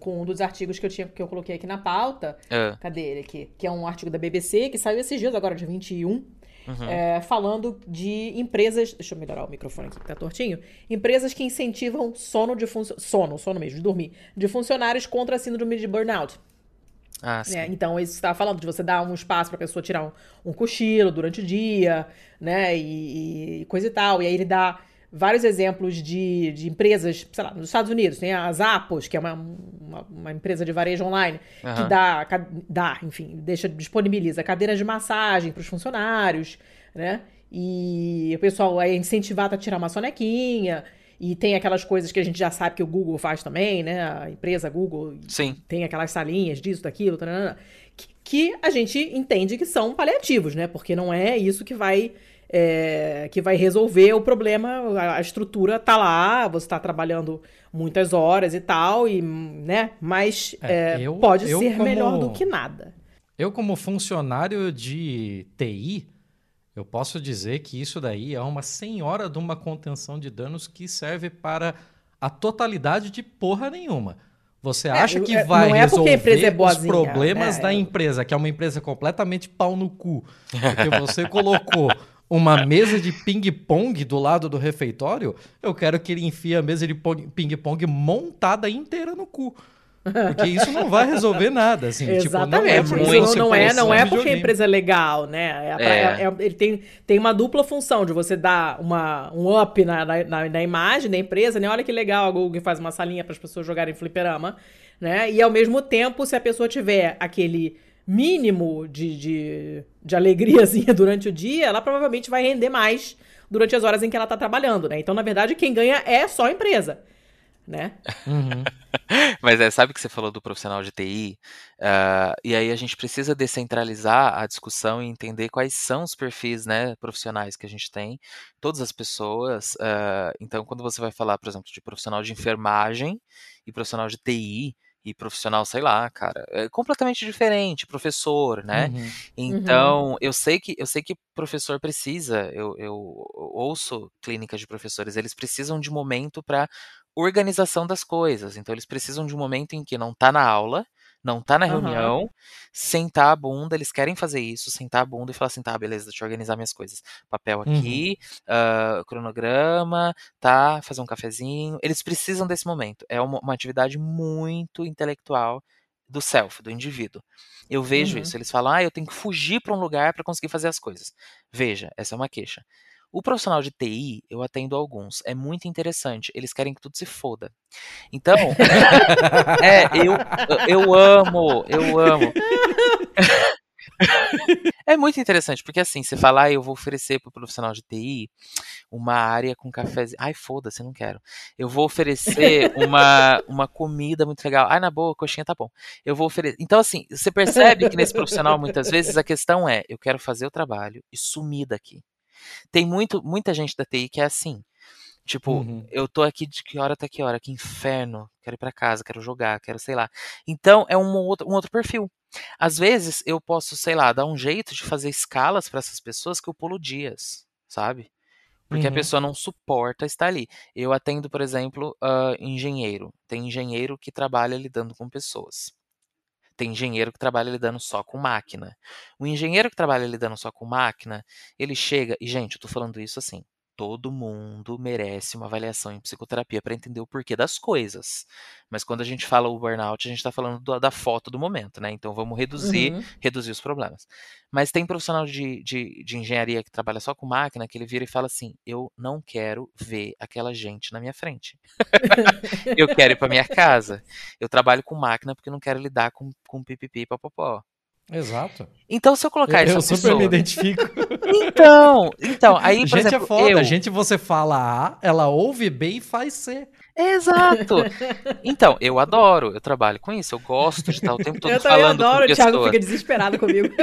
com um dos artigos que eu tinha que eu coloquei aqui na pauta. É. Cadê ele aqui? Que é um artigo da BBC que saiu esses dias agora, dia 21. Uhum. É, falando de empresas. Deixa eu melhorar o microfone aqui que tá tortinho. Empresas que incentivam sono de sono, sono mesmo, de dormir, de funcionários contra a síndrome de burnout. Ah, né? Então, isso está falando de você dar um espaço para a pessoa tirar um, um, cochilo durante o dia, né? E, e, coisa e tal. E aí ele dá vários exemplos de, de empresas, sei lá, nos Estados Unidos, tem a Zappos, que é uma, uma, uma empresa de varejo online, uhum. que dá, dá, enfim, deixa, disponibiliza cadeiras de massagem para os funcionários, né? E o pessoal é incentivado a tirar uma sonequinha. E tem aquelas coisas que a gente já sabe que o Google faz também, né? A empresa Google
Sim.
tem aquelas salinhas disso, daquilo, que, que a gente entende que são paliativos, né? Porque não é isso que vai é, que vai resolver o problema. A, a estrutura tá lá, você está trabalhando muitas horas e tal, e, né? Mas é, é, eu, pode eu ser como, melhor do que nada.
Eu, como funcionário de TI, eu posso dizer que isso daí é uma senhora de uma contenção de danos que serve para a totalidade de porra nenhuma. Você é, acha que é, vai é resolver é os problemas né? da empresa, que é uma empresa completamente pau no cu, porque você colocou uma mesa de ping-pong do lado do refeitório, eu quero que ele enfie a mesa de ping-pong montada inteira no cu. Porque isso não vai resolver nada, assim.
Exatamente. Tipo, não é, isso não é, não é porque a empresa é legal, né? É, é. é. é, ele tem, tem uma dupla função de você dar uma, um up na, na, na imagem da empresa, né? Olha que legal a Google faz uma salinha para as pessoas jogarem fliperama, né? E ao mesmo tempo, se a pessoa tiver aquele mínimo de, de, de alegriazinha *laughs* durante o dia, ela provavelmente vai render mais durante as horas em que ela está trabalhando, né? Então, na verdade, quem ganha é só a empresa né?
Uhum. *laughs* Mas é, sabe que você falou do profissional de TI? Uh, ah, e aí a gente precisa descentralizar a discussão e entender quais são os perfis né, profissionais que a gente tem, todas as pessoas. Uh, então, quando você vai falar, por exemplo, de profissional de enfermagem e profissional de TI, e profissional, sei lá, cara, é completamente diferente, professor, né? Uhum. Então, uhum. eu sei que eu sei que professor precisa, eu, eu ouço clínicas de professores, eles precisam de momento para organização das coisas. Então, eles precisam de um momento em que não está na aula, não está na reunião, uhum. sentar a bunda, eles querem fazer isso, sentar a bunda e falar assim, tá, beleza, deixa eu organizar minhas coisas. Papel aqui, uhum. uh, cronograma, tá, fazer um cafezinho. Eles precisam desse momento. É uma, uma atividade muito intelectual do self, do indivíduo. Eu vejo uhum. isso. Eles falam, ah, eu tenho que fugir para um lugar para conseguir fazer as coisas. Veja, essa é uma queixa. O profissional de TI, eu atendo alguns, é muito interessante. Eles querem que tudo se foda. Então, *laughs* é, eu, eu amo, eu amo. *laughs* é muito interessante, porque assim, você fala, ah, eu vou oferecer para o profissional de TI uma área com cafezinho. Ai, foda-se, não quero. Eu vou oferecer uma, uma comida muito legal. Ai, na boa, coxinha tá bom. Eu vou oferecer. Então, assim, você percebe que nesse profissional, muitas vezes, a questão é: eu quero fazer o trabalho e sumir daqui. Tem muito, muita gente da TI que é assim. Tipo, uhum. eu tô aqui de que hora até que hora? Que inferno. Quero ir para casa, quero jogar, quero, sei lá. Então, é um outro, um outro perfil. Às vezes, eu posso, sei lá, dar um jeito de fazer escalas para essas pessoas que eu pulo dias, sabe? Porque uhum. a pessoa não suporta estar ali. Eu atendo, por exemplo, uh, engenheiro. Tem engenheiro que trabalha lidando com pessoas. Tem engenheiro que trabalha lidando só com máquina. O engenheiro que trabalha lidando só com máquina, ele chega. E, gente, eu tô falando isso assim todo mundo merece uma avaliação em psicoterapia para entender o porquê das coisas. Mas quando a gente fala o burnout, a gente está falando do, da foto do momento, né? Então vamos reduzir, uhum. reduzir os problemas. Mas tem profissional de, de, de, engenharia que trabalha só com máquina que ele vira e fala assim: eu não quero ver aquela gente na minha frente. *laughs* eu quero ir para minha casa. Eu trabalho com máquina porque eu não quero lidar com, com pipipi e papapó.
Exato.
Então, se eu colocar eu, essa
eu
pessoa...
Eu super me identifico. *laughs*
Então, então, aí, por
gente
exemplo,
é foda.
Eu...
A gente, você fala A, ela ouve B e faz C.
Exato. *laughs* Então, eu adoro, eu trabalho com isso, eu gosto de estar o tempo *laughs* todo eu falando
Eu adoro,
o
Thiago fica desesperado comigo.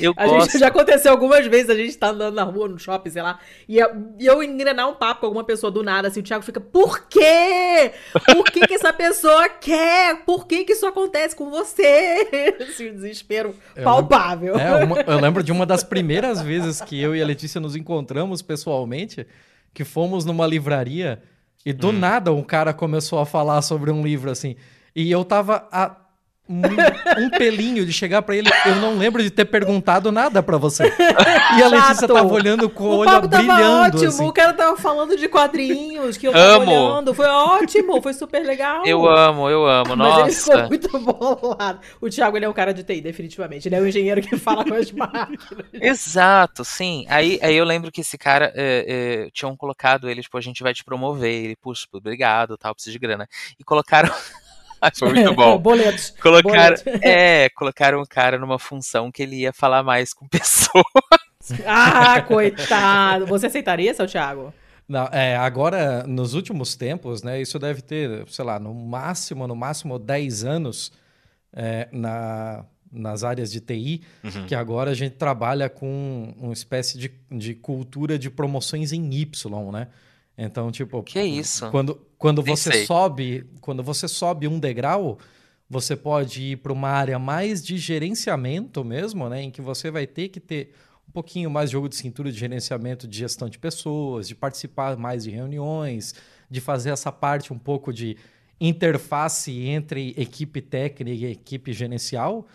Eu
a
gosto.
Gente, já aconteceu algumas vezes, a gente tá andando na rua, no shopping, sei lá, e eu engrenar um papo com alguma pessoa do nada, assim, o Thiago fica, por quê? Por que que essa pessoa quer? Por que que isso acontece com você? Esse *laughs* desespero eu palpável.
Lembro, é, uma, eu lembro de uma das primeiras vezes que eu e a Letícia nos encontramos pessoalmente, que fomos numa livraria e do hum. nada um cara começou a falar sobre um livro, assim, e eu tava... A um, um pelinho de chegar para ele. Eu não lembro de ter perguntado nada para você. E a Letícia
Chato.
tava olhando com o,
O
olho
papo tava
brilhando.
ótimo,
assim.
o cara tava falando de quadrinhos que eu tava
Amo.
olhando. Foi ótimo, foi super legal.
Eu amo, eu amo.
Mas ele ficou
Nossa.
muito bolado. O Thiago, ele é um cara de TI, definitivamente. Ele é um engenheiro que fala com as *laughs* máquinas.
Exato, sim. Aí, aí eu lembro que esse cara é, é, tinham colocado ele, tipo, a gente vai te promover. Ele, puxa, obrigado, tal, preciso de grana. E colocaram. *laughs* Foi muito bom.
Boletos.
Colocaram,
Boletos.
é, colocaram o cara numa função que ele ia falar mais com *laughs* pessoas.
Ah, coitado. Você aceitaria, seu Thiago?
Não, é, agora, nos últimos tempos, né, isso deve ter, sei lá, no máximo, no máximo 10 anos é, na, nas áreas de TI, que agora a gente trabalha com uma espécie de, de cultura de promoções em Y, né? Então, tipo,
Que isso?
quando, quando
Nem
você
sei.
sobe, quando você sobe um degrau, você pode ir para uma área mais de gerenciamento mesmo, né, em que você vai ter que ter um pouquinho mais de jogo de cintura de gerenciamento de gestão de pessoas, de participar mais de reuniões, de fazer essa parte um pouco de interface entre equipe técnica e equipe gerencial.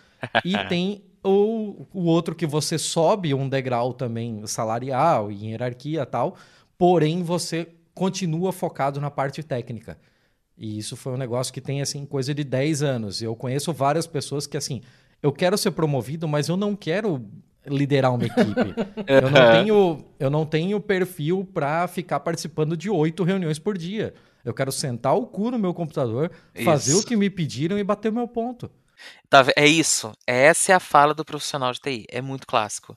E *laughs* tem o, o outro que você sobe um degrau também salarial e em hierarquia e tal, porém você continua focado na parte técnica. E isso foi um negócio que tem assim coisa de 10 anos. Eu conheço várias pessoas que assim, eu quero ser promovido, mas eu não quero liderar uma equipe. *laughs* eu não tenho, eu não tenho perfil para ficar participando de oito reuniões por dia. Eu quero sentar o cu no meu computador, fazer
Isso.
o que me pediram e bater o meu ponto.
Tá é isso. Essa é a fala do profissional de TI. É muito clássico.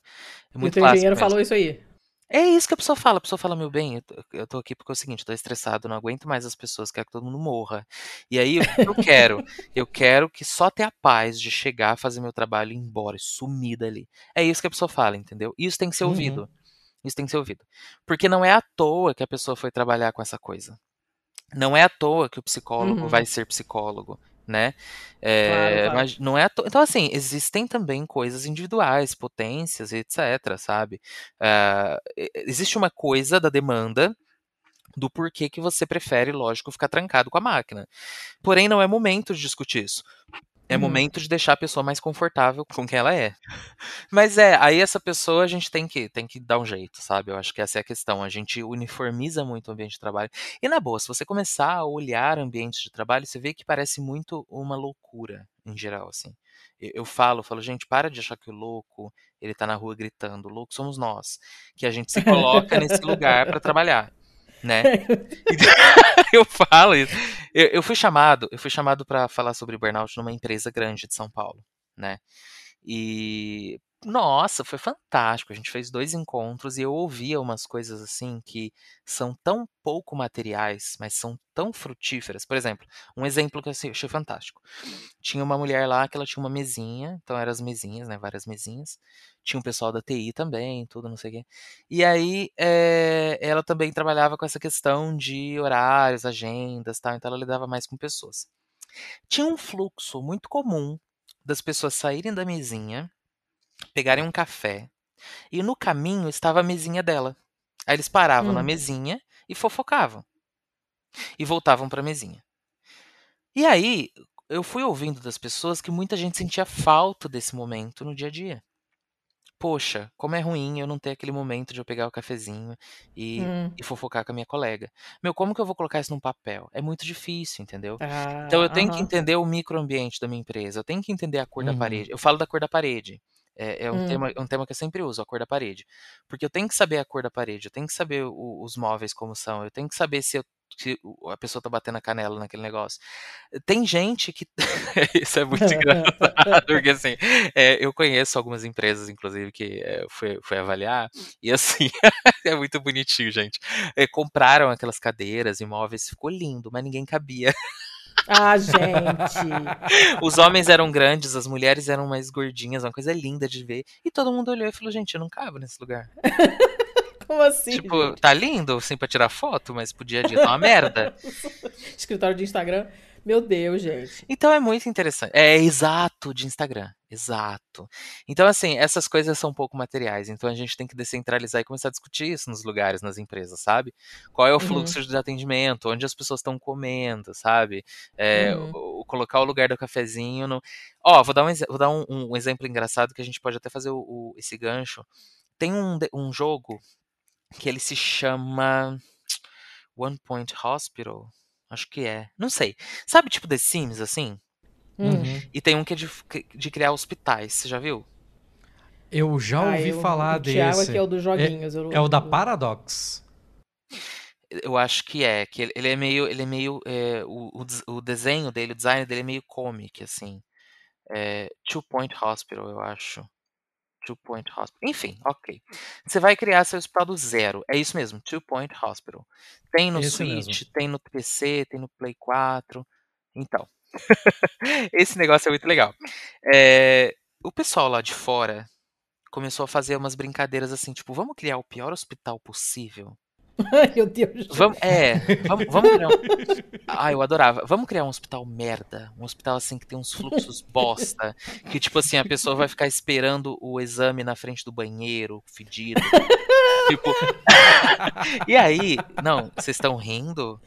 É
E o
muito
teu
clássico.
engenheiro
mesmo.
falou isso aí.
É isso que a pessoa fala. A pessoa fala, meu bem, eu tô, aqui porque é o seguinte, eu tô estressado, não aguento mais as pessoas, quero que todo mundo morra. E aí, o que eu quero? Eu quero que só ter a paz de chegar, fazer meu trabalho e ir embora, sumir dali. É isso que a pessoa fala, entendeu? Isso tem que ser
Uhum.
ouvido. Isso tem que ser ouvido. Porque não é à toa que a pessoa foi trabalhar com essa coisa. Não é à toa que o psicólogo
Uhum.
vai ser psicólogo, né? É,
Claro, claro.
Mas não é. Então, assim, existem também coisas individuais, potências, etc, sabe? E- existe uma coisa da demanda do porquê que você prefere, lógico, ficar trancado com a máquina. Porém, não é momento de discutir isso. É
Uhum.
momento de deixar a pessoa mais confortável com quem ela é. *laughs* Mas é, aí essa pessoa a gente tem que, tem que dar um jeito, sabe? Eu acho que essa é a questão. A gente uniformiza muito o ambiente de trabalho. E na boa, se você começar a olhar ambientes de trabalho, você vê que parece muito uma loucura, em geral, assim. Eu, eu falo, eu falo, gente, para de achar que o louco, ele tá na rua gritando. O louco somos nós. Que a gente se coloca nesse *laughs* lugar para trabalhar, né? *laughs* *laughs* eu falo isso. Eu, eu fui chamado, eu fui chamado para falar sobre burnout numa empresa grande de São Paulo, né? E nossa, foi fantástico. A gente fez dois encontros e eu ouvia umas coisas assim que são tão pouco materiais, mas são tão frutíferas. Por exemplo, um exemplo que eu achei achei fantástico. Tinha uma mulher lá que ela tinha uma mesinha, então eram as mesinhas, né? Várias mesinhas. Tinha um pessoal da TI também, tudo, não sei o quê. E aí, eh, ela também trabalhava com essa questão de horários, agendas, tal, então ela lidava mais com pessoas. Tinha um fluxo muito comum das pessoas saírem da mesinha, pegarem um café, e no caminho estava a mesinha dela. Aí eles paravam na
Hum.
mesinha e fofocavam. E voltavam para a mesinha. E aí, eu fui ouvindo das pessoas que muita gente sentia falta desse momento no dia a dia. Poxa, como é ruim eu não ter aquele momento de eu pegar o cafezinho e,
Hum.
e fofocar com a minha colega. Meu, como que eu vou colocar isso num papel? É muito difícil, entendeu?
Ah,
Então eu tenho que entender o microambiente da minha empresa, eu tenho que entender a cor da
Uhum.
parede. Eu falo da cor da parede. É, é um,
Hum.
tema, é um tema que eu sempre uso, a cor da parede. Porque eu tenho que saber a cor da parede, eu tenho que saber o- os móveis como são, eu tenho que saber se, eu- o- a pessoa tá batendo a canela naquele negócio. Tem gente que. *laughs* Isso é *laughs* muito engraçado, porque assim, *laughs* é, eu conheço algumas empresas, inclusive, que é, fui avaliar, e assim, é muito bonitinho, gente. É, compraram aquelas cadeiras, imóveis, ficou lindo, mas ninguém cabia.
Ah, gente.
Os homens eram grandes, as mulheres eram mais gordinhas, uma coisa linda de ver. E todo mundo olhou e falou: gente, eu não cabo nesse lugar.
Como assim?
tipo, tá lindo, assim, pra tirar foto, mas pro dia a dia tá uma merda. *laughs*
Escritório de Instagram. Meu Deus, gente.
Então é muito interessante. É exato de Instagram. Exato. Então, assim, essas coisas são um pouco materiais. Então a gente tem que descentralizar e começar a discutir isso nos lugares, nas empresas, sabe? Qual é o
Uhum.
fluxo de atendimento, onde as pessoas estão comendo, sabe? É,
Uhum.
o, colocar o lugar do cafezinho no. Ó, vou dar um, vou dar um, um exemplo engraçado que a gente pode até fazer o, o, esse gancho. Tem um, um jogo que ele se chama One Point Hospital. Acho que é. Não sei. Sabe, tipo The Sims, assim?
Hum.
Uhum.
E tem um que é de, de criar hospitais. Você já viu?
Eu já
Ah,
ouvi
eu-
falar
o Thiago
desse.
aqui é o dos joguinhos. eu-
É o da Paradox.
Eu acho que é. Que ele, ele é meio. Ele é meio. é, o, o desenho dele, o design dele é meio comic, assim. É, Two Point Hospital, eu acho. Two Point Hospital. Enfim, ok. Você vai criar seu hospital do zero. É isso mesmo, Two Point Hospital. Tem no
Esse
Switch,
mesmo.
tem no PC, tem no Play 4. Então. *laughs* Esse negócio é muito legal. É, o pessoal lá de fora começou a fazer umas brincadeiras assim, tipo, vamos criar o pior hospital possível.
Ai, meu Deus.
Vamos, é, vamos, vamos criar um... *laughs* Ah, eu adorava. Vamos criar um hospital merda. Um hospital assim que tem uns fluxos *laughs* bosta. Que tipo assim, a pessoa vai ficar esperando o exame na frente do banheiro, fedido. tipo. *laughs* e aí, não, vocês estão rindo?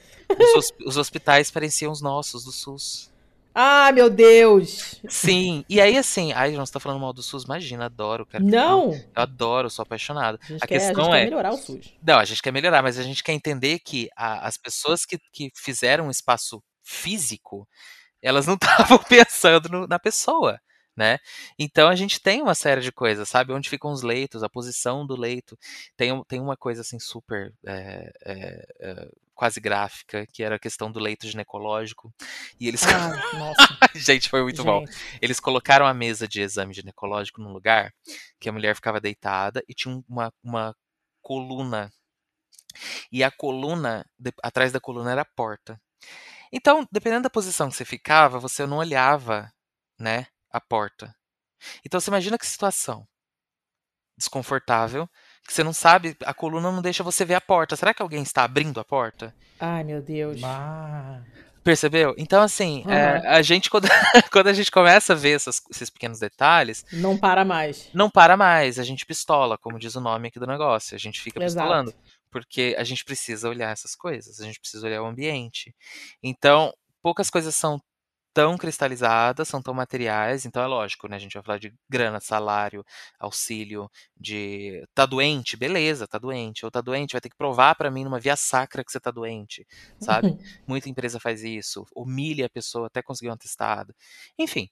Os, os hospitais pareciam os nossos, do SUS.
Ah, meu Deus.
Sim, e aí assim, ai, João, você tá falando mal do SUS? Imagina, adoro, cara.
Não.
Eu adoro, sou apaixonado.
A gente,
A
quer, a gente
questão
quer
é-
melhorar o SUS.
Não, a gente quer melhorar, mas a gente quer entender que a- as pessoas que, que fizeram um espaço físico, elas não *laughs* estavam pensando no- na pessoa, né? Então a gente tem uma série de coisas, sabe? Onde ficam os leitos, a posição do leito. Tem, tem uma coisa assim super é, é, é, quase gráfica, que era a questão do leito ginecológico. E eles.
Ah, *laughs* nossa.
gente, foi muito bom.
gente.
Eles colocaram a mesa de exame ginecológico num lugar que a mulher ficava deitada e tinha um, uma, uma coluna. E a coluna, de- atrás da coluna era a porta. Então, dependendo da posição que você ficava, você não olhava, né, a porta. Então, você imagina que situação desconfortável, que você não sabe, a coluna não deixa você ver a porta. Será que alguém está abrindo a porta?
Ai, meu Deus.
Ah,
Percebeu? Então, assim, é,
Aham.
a gente, quando, *laughs* quando a gente começa a ver essas- esses pequenos detalhes,
Não para mais.
não para mais, a gente pistola, como diz o nome aqui do negócio. A gente fica
Exato.
pistolando. Porque a gente precisa olhar essas coisas, a gente precisa olhar o ambiente. Então, poucas coisas são tão cristalizadas, são tão materiais, então é lógico, né? A gente vai falar de grana, salário, auxílio, de tá doente, beleza, tá doente, ou tá doente, vai ter que provar pra mim numa via sacra que você tá doente, sabe? Muita empresa faz isso, humilha a pessoa até conseguir um atestado. Enfim,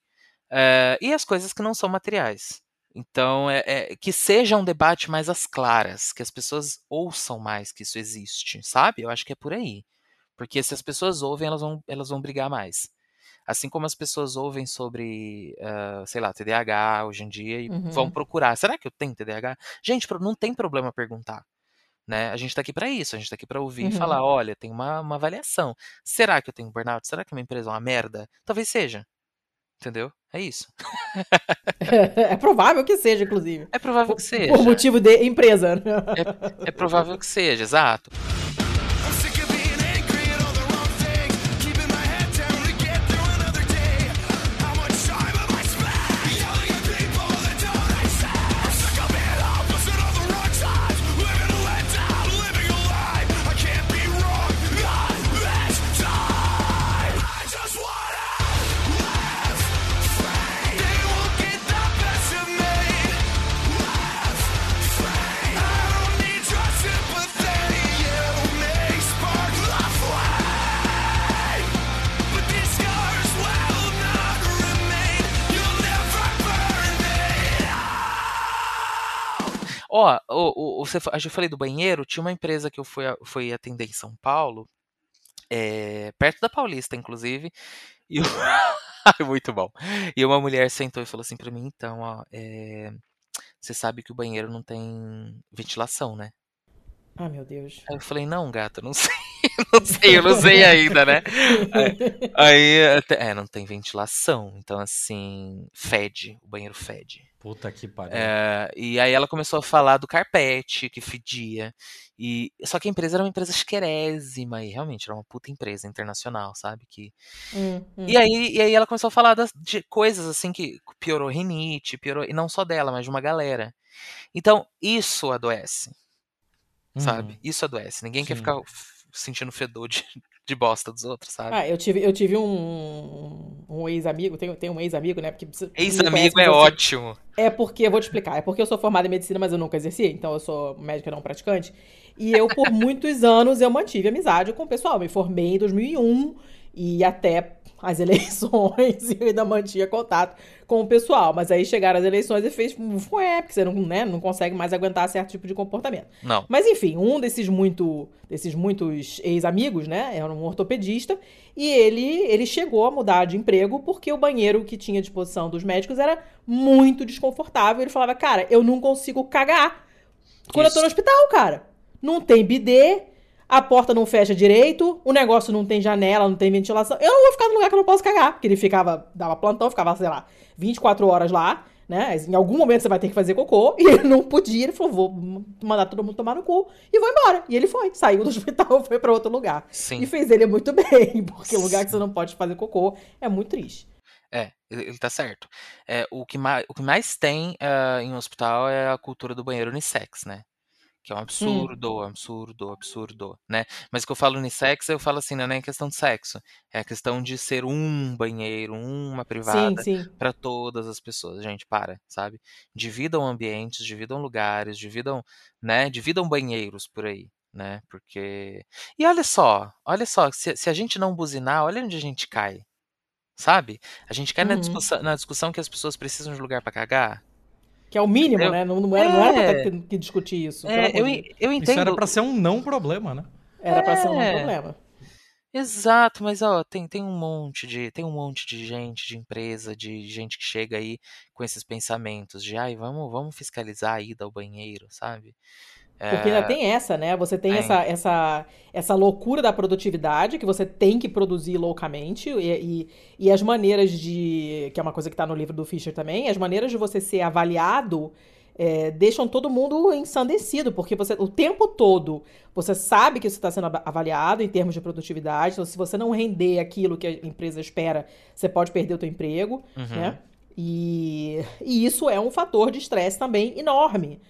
eh, e as coisas que não são materiais. Então, é, é- que seja um debate mais às claras, que as pessoas ouçam mais que isso existe, sabe? Eu acho que é por aí. Porque se as pessoas ouvem, elas vão, elas vão brigar mais. Assim como as pessoas ouvem sobre, ah, sei lá, TDAH hoje em dia e
Uhum.
vão procurar. Será que eu tenho TDAH? Gente, não tem problema perguntar. Né? A gente tá aqui para isso, a gente tá aqui para ouvir e
Uhum.
falar, olha, tem uma, uma avaliação. Será que eu tenho burnout? Será que minha empresa é uma merda? Talvez seja. Entendeu? É isso. *laughs*
É provável que seja, inclusive.
É provável que seja.
Por motivo de empresa. né?
É provável que seja, exato. Ó, o, o, você, fa- eu falei do banheiro, tinha uma empresa que eu fui, fui atender em São Paulo, é, perto da Paulista, inclusive, e *laughs* Ai, muito bom. E uma mulher sentou e falou assim pra mim, então, ó, é, você sabe que o banheiro não tem ventilação, né?
Ah, meu Deus.
Aí eu falei, não, gata, não *laughs* sei, *laughs* não sei, eu não sei ainda, né? Aí, é, não tem ventilação, então assim, fede, o banheiro fede.
Puta que pariu.
É, e aí ela começou a falar do carpete que fedia. E só que a empresa era uma empresa chiquérésima e realmente era uma puta empresa internacional, sabe? Que
Hum, hum.
e aí, e aí ela começou a falar das, de coisas assim que piorou rinite, piorou e não só dela, mas de uma galera. Então isso adoece,
Uhum.
sabe? Isso adoece. Ninguém quer
Sim.
ficar sentindo fedor de, *laughs* de bosta dos outros, sabe?
Ah, eu tive, eu tive um, um ex-amigo, tenho, tenho um ex-amigo, né? Porque
Ex-amigo é ótimo.
É porque, eu vou te explicar, é porque eu sou formada em medicina, mas eu nunca exerci, então eu sou médica não praticante. E eu, por muitos anos, eu mantive amizade com o pessoal. Eu me formei em 2001 e até as eleições *laughs* eu ainda mantinha contato com o pessoal. Mas aí chegaram as eleições e fez fué, porque você não, né, não consegue mais aguentar certo tipo de comportamento.
Não.
Mas enfim, um desses muito desses muitos ex-amigos, né, era um ortopedista, e ele ele chegou a mudar de emprego porque o banheiro que tinha à disposição dos médicos era muito desconfortável. Ele falava: "Cara, eu não consigo cagar quando eu tô
Isso.
no hospital, cara. Não tem bidê, a porta não fecha direito, o negócio não tem janela, não tem ventilação. Eu não vou ficar num lugar que eu não posso cagar, porque ele ficava, dava plantão, ficava, sei lá, 24 horas lá, né? Em algum momento você vai ter que fazer cocô, *laughs* e ele não podia, ele falou, vou mandar todo mundo tomar no cu e vou embora. E ele foi, saiu do *laughs* hospital, foi pra outro lugar.
Sim.
E fez ele muito *laughs* bem, porque o lugar que você não pode fazer cocô é muito triste.
É, ele, tá certo. É, o, que mais, o que mais tem ah, em hospital é a cultura do banheiro unissex, né? Que é um absurdo, absurdo, absurdo, né? Mas o que eu falo unissex, eu falo assim, não é nem questão de sexo. É a questão de ser um banheiro, uma privada para todas as pessoas. Gente, para, sabe? Dividam ambientes, dividam lugares, dividam, né? Dividam banheiros por aí, né? Porque. E olha só, olha só, se, se a gente não buzinar, olha onde a gente cai. Sabe? A gente cai na,
Uhum.
discussão, na discussão que as pessoas precisam de lugar para cagar.
Que é o mínimo,
Eu-
né? Não, não, era, não era pra
É.
ter que discutir isso.
É, eu, eu
Isso
entendo.
era pra ser um não problema, né?
Era pra ser um
É.
problema.
Exato, mas ó, tem, tem um monte de tem um monte de gente, de empresa, de gente que chega aí com esses pensamentos de ai, vamos, vamos fiscalizar a ida ao banheiro, sabe?
Porque
É,
ainda tem essa, né? Você tem
tem.
essa, essa, essa loucura da produtividade, que você tem que produzir loucamente, e, e, e as maneiras de. que é uma coisa que tá no livro do Fischer também, as maneiras de você ser avaliado é, deixam todo mundo ensandecido, porque você o tempo todo você sabe que você está sendo ava- avaliado em termos de produtividade, então se você não render aquilo que a empresa espera, você pode perder o teu emprego,
uhum.
né? E, e isso é um fator de estresse também enorme.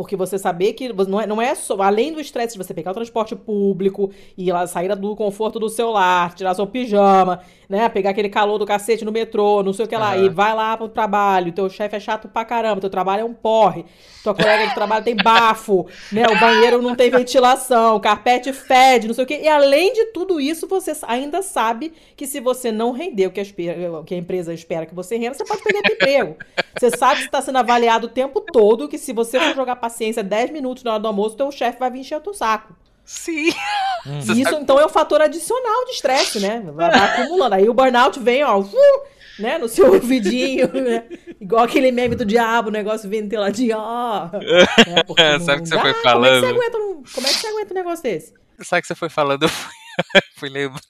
Porque você saber que não é, não é só. Além do estresse de você pegar o transporte público e lá sair do conforto do seu lar, tirar seu pijama, né? Pegar aquele calor do cacete no metrô, não sei o que lá,
Aham.
e vai lá pro trabalho, teu chefe é chato pra caramba, teu trabalho é um porre, tua colega de trabalho tem bafo, né? O banheiro não tem ventilação, o carpete fede, não sei o que. E além de tudo isso, você ainda sabe que se você não render o que a, que a empresa espera que você renda, você pode perder teu emprego. Você sabe que está sendo avaliado o tempo todo, que se você for jogar paciência 10 minutos na hora do almoço, teu chefe vai vir encher o teu saco.
Sim.
E isso, então, é um fator adicional de estresse, né? Vai, vai acumulando. Aí o burnout vem, ó, uh, né, no seu *laughs* ouvidinho, né? Igual aquele meme do diabo, o negócio ventiladinho, ó. *laughs* É, não
Sabe o que você
dá.
foi
Como é que
falando?
você aguenta um, como é que você aguenta um negócio desse?
Sabe que você foi falando, eu fui, *laughs* fui lembrando.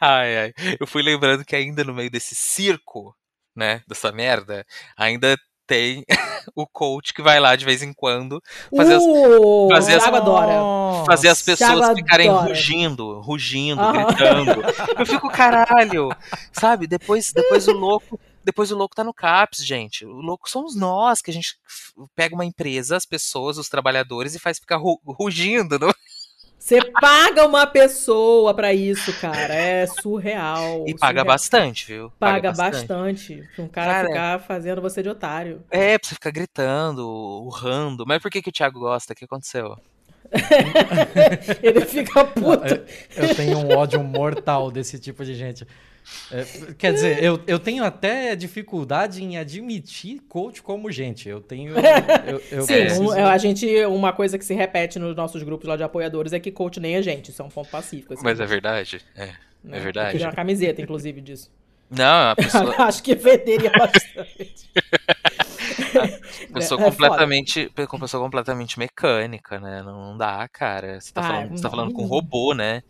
Ai, ai. Eu fui lembrando que ainda no meio desse circo, né, dessa merda, ainda tem *laughs* o coach que vai lá de vez em quando fazer as,
uh,
fazer as- fazer as pessoas
Thiago
ficarem
adora.
rugindo, rugindo,
Aham.
gritando. *laughs* Eu fico, caralho, sabe? Depois, depois o louco. Depois o louco tá no CAPS, gente. O louco somos nós, que a gente pega uma empresa, as pessoas, os trabalhadores e faz ficar ru- rugindo. Não?
Você paga uma pessoa pra isso, cara. É surreal.
E paga
surreal.
bastante, viu?
Paga bastante. Pra um cara,
Cara,
ficar fazendo você de otário.
É, pra você ficar gritando, urrando. Mas por que, que o Thiago gosta? O que aconteceu? *laughs*
Ele fica puto.
Eu, eu tenho um ódio mortal desse tipo de gente. É, quer dizer, eu, eu tenho até dificuldade em admitir coach como gente. Eu tenho. Eu, eu *laughs*
Sim,
preciso-
um- a gente, uma coisa que se repete nos nossos grupos lá de apoiadores é que coach nem a gente. Isso é um ponto pacífico. assim,
Mas é verdade? É.
né?
é
Eu
verdade.
queria uma camiseta, inclusive, disso.
Não, a pessoa, *laughs*
Acho que venderia bastante. *laughs*
pessoa
É foda.
completamente, uma pessoa completamente mecânica, né? Não, não dá, cara. Você tá,
Ah,
falando, você tá falando com um robô, né?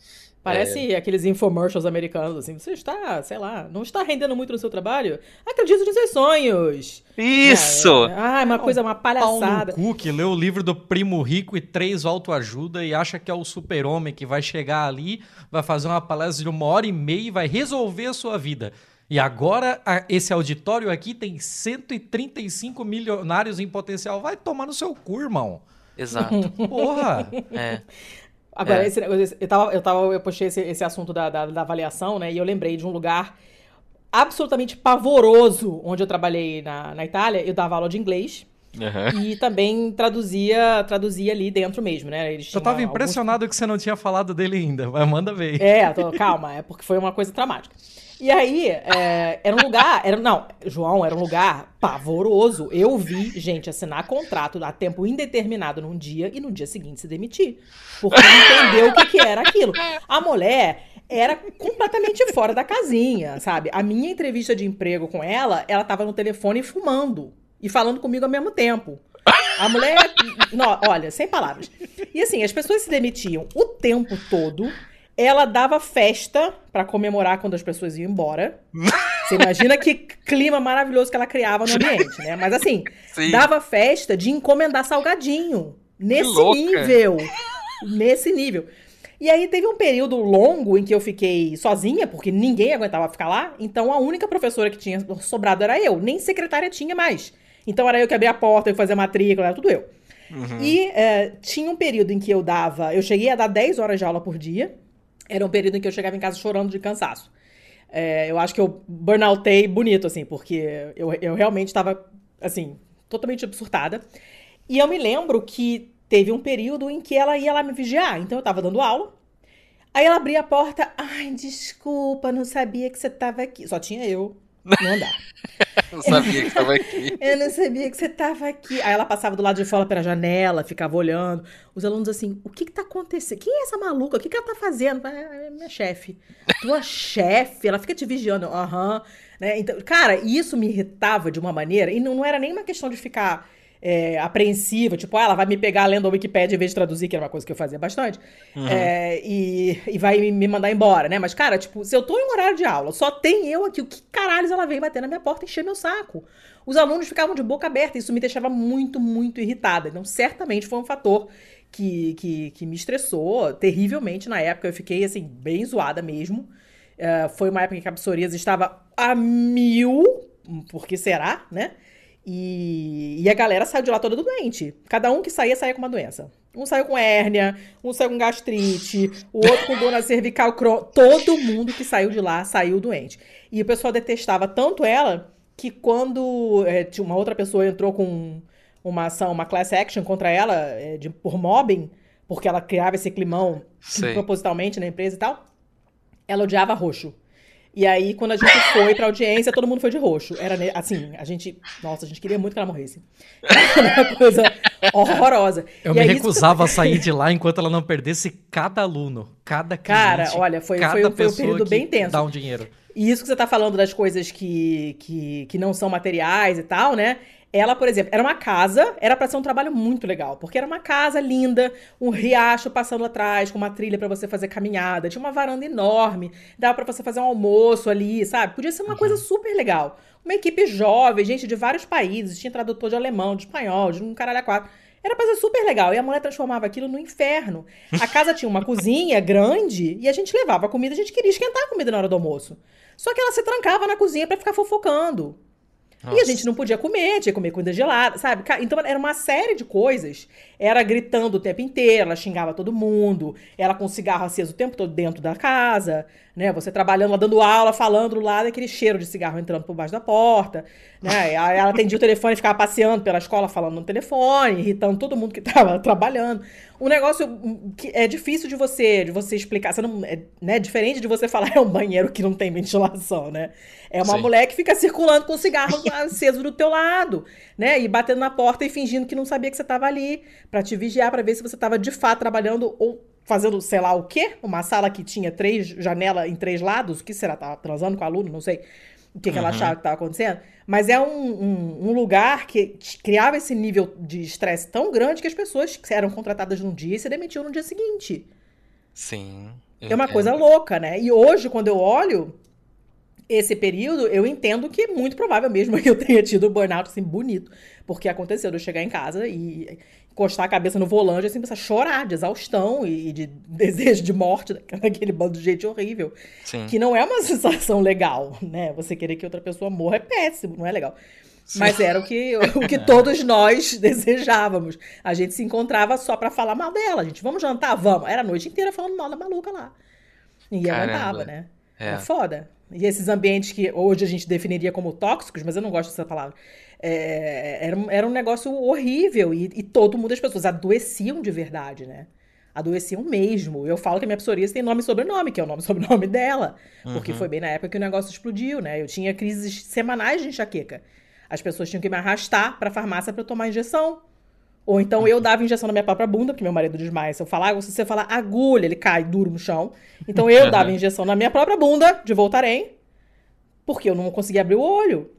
Parece aqueles infomercials americanos, assim. Você está, sei lá, não está rendendo muito no seu trabalho? Acredito nos seus sonhos.
Isso!
É, ah, é uma coisa, uma palhaçada.
cu que lê o livro do Primo Rico e três autoajuda e acha que é o super-homem que vai chegar ali, vai fazer uma palestra de uma hora e meia e vai resolver a sua vida. E agora, a- esse auditório aqui tem 135 milionários em potencial. Vai tomar no seu cu, irmão.
Exato.
Porra!
É. *laughs*
Agora,
É.
esse negócio- eu, tava, eu, tava, eu postei esse, esse assunto da, da, da avaliação, né? E eu lembrei de um lugar absolutamente pavoroso onde eu trabalhei na, na Itália. Eu dava aula de inglês
Aham.
e também traduzia, traduzia ali dentro mesmo, né? Eles
Eu tava
alguns-
impressionado que você não tinha falado dele ainda, mas manda ver.
É, tô- calma, é porque foi uma coisa traumática. E aí, é, era um lugar, era, não, João, era um lugar pavoroso. Eu vi gente assinar contrato a tempo indeterminado num dia e no dia seguinte se demitir. Porque não entendeu o que, que era aquilo. A mulher era completamente fora da casinha, sabe? A minha entrevista de emprego com ela, ela tava no telefone fumando e falando comigo ao mesmo tempo. A mulher, não, olha, sem palavras. E assim, as pessoas se demitiam o tempo todo. Ela dava festa pra comemorar quando as pessoas iam embora. Você imagina que clima maravilhoso que ela criava no ambiente, né? Mas assim,
Sim.
dava festa de encomendar salgadinho. Nesse nível. Nesse nível. E aí teve um período longo em que eu fiquei sozinha, porque ninguém aguentava ficar lá. Então a única professora que tinha sobrado era eu. Nem secretária tinha mais. Então era eu que abria a porta, eu que fazia a matrícula, era tudo eu. E é, tinha um período em que eu dava. Eu cheguei a dar 10 horas de aula por dia. Era um período em que eu chegava em casa chorando de cansaço. É, eu acho que eu burnoutei bonito, assim, porque eu, eu realmente estava, assim, totalmente surtada. E eu me lembro que teve um período em que ela ia lá me vigiar. Então eu tava dando aula. Aí ela abria a porta. Ai, desculpa, não sabia que você tava aqui. Só tinha eu no andar. *laughs*
Não sabia que estava aqui.
Eu não sabia que você tava aqui. Aí ela passava do lado de fora pela janela, ficava olhando. Os alunos assim, o que que tá acontecendo? Quem é essa maluca? O que que ela tá fazendo? Ah, minha chefe. Tua *laughs* chefe? Ela fica te vigiando. Aham. Né? Então, cara, isso me irritava de uma maneira. E não, não era nem uma questão de ficar é, apreensiva. Tipo, ah, ela vai me pegar lendo a Wikipédia em vez de traduzir, que era uma coisa que eu fazia bastante. É, e, e vai me- mandar embora, né? Mas, cara, tipo, se eu tô em horário de aula, só tem eu aqui, o que caralhos ela vem bater na minha porta e encher meu saco? Os alunos ficavam de boca aberta, isso me deixava muito, muito irritada. Então, certamente foi um fator que, que, que me estressou terrivelmente na época. Eu fiquei, assim, bem zoada mesmo. É, foi uma época em que a psoríase estava a mil, porque será, né? E, e a galera saiu de lá toda doente. Cada um que saía, saía com uma doença. Um saiu com hérnia, um saiu com gastrite, o outro com dor na cervical. Todo mundo que saiu de lá saiu doente. E o pessoal detestava tanto ela que quando é, uma outra pessoa entrou com uma ação, uma class action contra ela é, de, por mobbing, porque ela criava esse climão
Sei.
propositalmente na empresa e tal, ela odiava roxo. E aí, quando a gente foi pra audiência, todo mundo foi de roxo. Era assim, a gente. Nossa, a gente queria muito que ela morresse. *laughs* Era uma coisa horrorosa.
Eu
E
me recusava a sair de lá enquanto ela não perdesse cada aluno, cada cliente.
Cara, olha, foi-
cada
foi um- foi um período bem tenso.
Dá um dinheiro.
E isso que você tá falando das coisas que, que, que não são materiais e tal, né? Ela, por exemplo, era uma casa, era pra ser um trabalho muito legal, porque era uma casa linda, um riacho passando atrás, com uma trilha pra você fazer caminhada, tinha uma varanda enorme, dava pra você fazer um almoço ali, sabe? Podia ser uma coisa super legal. Uma equipe jovem, gente de vários países, tinha tradutor de alemão, de espanhol, de um caralho a quatro. Era pra ser super legal. E a mulher transformava aquilo no inferno. A casa tinha uma *laughs* cozinha grande e a gente levava a comida, a gente queria esquentar a comida na hora do almoço. Só que ela se trancava na cozinha pra ficar fofocando. E a
Nossa.
gente não podia comer, tinha que comer comida gelada, sabe? Então era uma série de coisas. Era gritando o tempo inteiro, ela xingava todo mundo, ela com cigarro aceso o tempo todo dentro da casa, né? Você trabalhando lá, dando aula, falando do lado, aquele cheiro de cigarro entrando por baixo da porta, né? Ela atendia o telefone e ficava passeando pela escola falando no telefone, irritando todo mundo que estava *laughs* trabalhando. Um negócio que é difícil de você, de você explicar. Você não, é, né? Diferente de você falar *laughs* é um banheiro que não tem ventilação, né? É uma
Sim.
mulher que fica circulando com cigarro *laughs* aceso do teu lado, né? E batendo na porta e fingindo que não sabia que você estava ali, pra te vigiar, pra ver se você estava de fato trabalhando ou fazendo sei lá o quê. Uma sala que tinha três janelas em três lados. O que será? Tava transando com o aluno? Não sei. O que, que ela achava que estava acontecendo. Mas é um, um, um lugar que criava esse nível de estresse tão grande que as pessoas que eram contratadas num dia e se demitiam no dia seguinte.
Sim.
É uma
entendo.
coisa louca, né? E hoje, quando eu olho esse período, eu entendo que é muito provável mesmo que *laughs* eu tenha tido um burnout assim bonito. Porque aconteceu de eu chegar em casa e encostar a cabeça no volante assim, começar a chorar de exaustão e de *laughs* desejo de morte daquele bando de gente horrível.
Sim.
Que não é uma *laughs* sensação legal, né? Você querer que outra pessoa morra é péssimo, não é legal. Mas era o que, *laughs* o que todos nós desejávamos. A gente se encontrava só pra falar mal dela. A gente, vamos jantar? Vamos. Era a noite inteira falando mal da maluca lá. Ninguém
Caramba.
aguentava, né? É.
É.
foda. E esses ambientes que hoje a gente definiria como tóxicos, mas eu não gosto dessa palavra. É, era, um- era um negócio horrível e, e todo mundo, as pessoas adoeciam de verdade, né? Adoeciam mesmo. Eu falo que a minha psoríase tem nome e sobrenome, que é o nome e *laughs* sobrenome dela. Porque
Uhum.
foi bem na época que o negócio explodiu, né? Eu tinha crises semanais de enxaqueca. As pessoas tinham que me arrastar pra farmácia pra eu tomar injeção. Ou então eu dava injeção na minha própria bunda, porque meu marido desmaia. Se eu falar, se você falar agulha, ele cai duro no chão. Então eu *laughs* dava injeção na minha própria bunda, de Voltaren, porque eu não conseguia abrir o olho.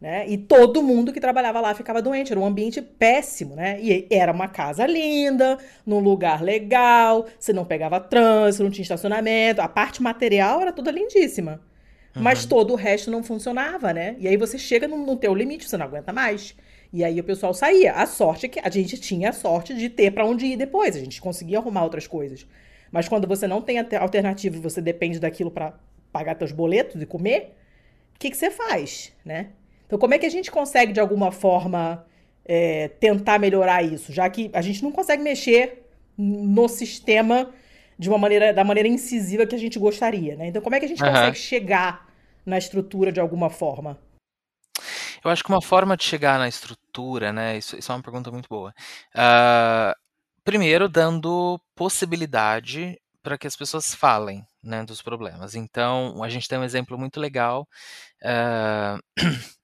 Né? E todo mundo que trabalhava lá ficava doente, era um ambiente péssimo, né? E era uma casa linda, num lugar legal, você não pegava trânsito, não tinha estacionamento, a parte material era toda lindíssima. Mas todo o resto não funcionava, né? E aí você chega no, no teu limite, você não aguenta mais. E aí o pessoal saía. A sorte é que a gente tinha a sorte de ter pra onde ir depois, a gente conseguia arrumar outras coisas. Mas quando você não tem alter- alternativa e você depende daquilo pra pagar teus boletos e comer, o que, que você faz, né? Então, como é que a gente consegue, de alguma forma, é, tentar melhorar isso? Já que a gente não consegue mexer no sistema de uma maneira, da maneira incisiva que a gente gostaria, né? Então, como é que a gente
Aham.
consegue chegar na estrutura de alguma forma?
Eu acho que uma forma de chegar na estrutura, né? Isso, isso é uma pergunta muito boa. Ah, primeiro, dando possibilidade para que as pessoas falem, né, dos problemas. Então, a gente tem um exemplo muito legal ah, *clears throat*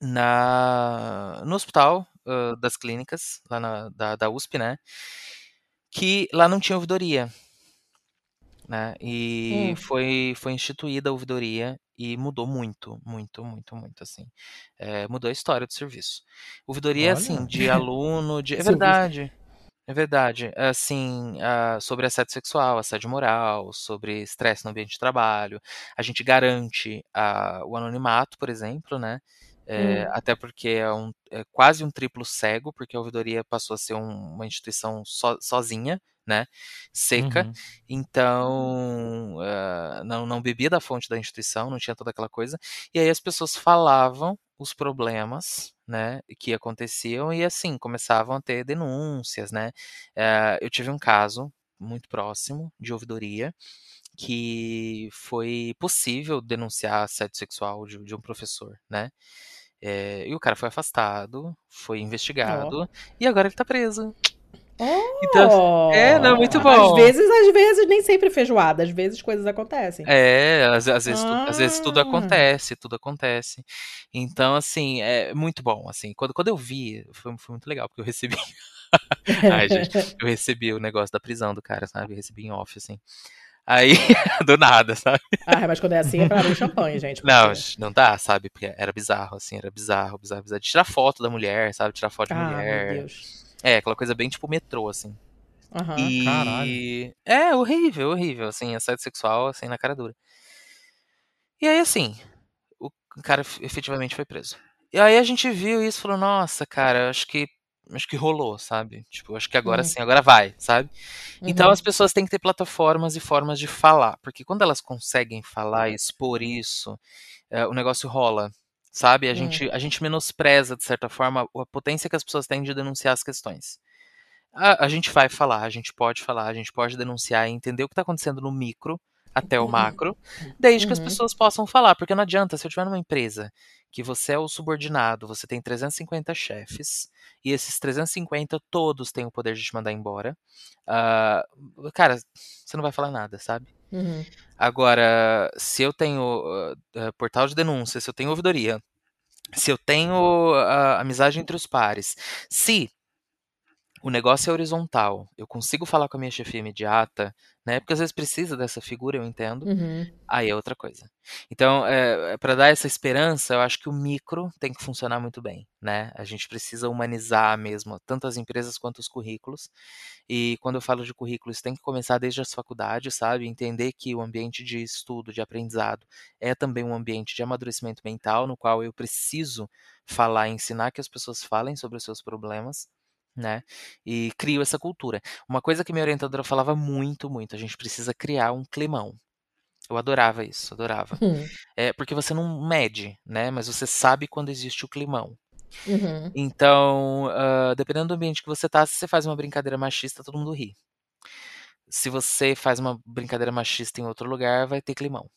na, no hospital ah, das clínicas, lá na, da, da USP, né? Que lá não tinha ouvidoria. Né? E
Hum.
foi, foi instituída a ouvidoria e mudou muito, muito, muito, muito, assim. É, mudou a história do serviço. Ouvidoria, assim,
Olha.
de *laughs* aluno, de... É verdade, é verdade. Assim, ah, sobre assédio sexual, assédio moral, sobre estresse no ambiente de trabalho. A gente garante ah, o anonimato, por exemplo, né? É,
Hum.
Até porque é, um, é quase um triplo cego, porque a ouvidoria passou a ser um- uma instituição so- sozinha, né? Seca.
Uhum.
Então, ah, não, não bebia da fonte da instituição, não tinha toda aquela coisa. E aí as pessoas falavam os problemas, né, que aconteciam e assim começavam a ter denúncias, né. Eh, eu tive um caso muito próximo de ouvidoria que foi possível denunciar assédio sexual de, de um professor, né. Eh, e o cara foi afastado, foi investigado e agora ele tá preso. Então, é, não, muito bom.
Às vezes, às vezes, nem sempre feijoada, às vezes coisas acontecem.
É, às, às vezes, tu- às vezes tudo
Ah.
acontece, tudo acontece. Então, assim, é muito bom, assim. Quando, quando eu vi, foi, foi muito legal, porque eu recebi... *laughs* Ai, gente, eu recebi o negócio da prisão do cara, sabe? Eu recebi em off, assim. Aí, *laughs* do nada, sabe?
Ah, mas quando é assim é pra abrir champanhe, gente.
Não,
porque-
não dá, sabe? Porque era bizarro, assim, era bizarro, bizarro, bizarro. De tirar foto da mulher, sabe? Tirar foto de
Ah, meu
mulher.
Deus.
É, aquela coisa bem tipo metrô, assim.
Aham.
E
caralho.
é horrível, horrível, assim, assédio sexual, assim, na cara dura. E aí, assim, o cara ef- efetivamente foi preso. E aí a gente viu isso e falou, nossa, cara, acho que acho que rolou, sabe? Tipo, acho que agora
Uhum.
sim, agora vai, sabe? Então
Uhum.
as pessoas têm que ter plataformas e formas de falar, porque quando elas conseguem falar e expor isso, é, o negócio rola, sabe? A
Hum.
gente, a gente menospreza, de certa forma, a potência que as pessoas têm de denunciar as questões. A, a gente vai falar, a gente pode falar, a gente pode denunciar e entender o que está acontecendo no micro até o macro, desde que as
Uhum.
pessoas possam falar, porque não adianta, se eu estiver numa empresa que você é o subordinado, você tem 350 chefes, e esses 350 todos têm o poder de te mandar embora, ah, cara, você não vai falar nada, sabe?
Uhum.
Agora, se eu tenho ah, portal de denúncia, se eu tenho ouvidoria, se eu tenho ah, amizade entre os pares, se o negócio é horizontal, eu consigo falar com a minha chefia imediata, né? Porque às vezes precisa dessa figura, eu entendo.
Uhum.
Aí é outra coisa. Então, é, para dar essa esperança, eu acho que o micro tem que funcionar muito bem, né? A gente precisa humanizar mesmo tanto as empresas quanto os currículos. E quando eu falo de currículos, tem que começar desde as faculdades, sabe? Entender que o ambiente de estudo, de aprendizado, é também um ambiente de amadurecimento mental, no qual eu preciso falar, ensinar que as pessoas falem sobre os seus problemas. Né? E crio essa cultura. Uma coisa que minha orientadora falava muito, muito, a gente precisa criar um climão. Eu adorava isso, adorava.
Hum.
É, porque você não mede, né? Mas você sabe quando existe o climão.
Uhum.
Então, ah, dependendo do ambiente que você tá, se você faz uma brincadeira machista, todo mundo ri. Se você faz uma brincadeira machista em outro lugar, vai ter climão.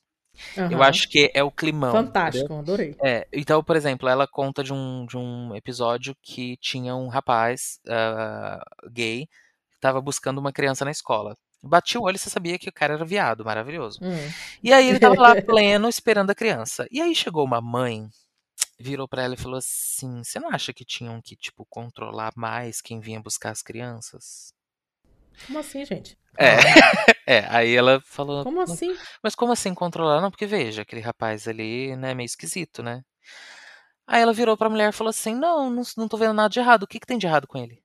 Eu
Aham.
acho que é o climão. entendeu?
Fantástico, adorei.
É, então, por exemplo, ela conta de um, de um episódio que tinha um rapaz ah, gay que estava buscando uma criança na escola. Bati o olho e você sabia que o cara era viado, maravilhoso.
Hum.
E aí ele tava lá *laughs* pleno, esperando a criança. E aí chegou uma mãe, virou pra ela e falou assim: Você não acha que tinham que, tipo, controlar mais quem vinha buscar as crianças?
Como assim, gente?
É, *laughs* é, aí ela falou.
Como assim?
Mas como assim controlar? Não, porque veja, aquele rapaz ali, né, meio esquisito, né? Aí ela virou pra mulher e falou assim: Não, não, não tô vendo nada de errado. O que, que tem de errado com ele?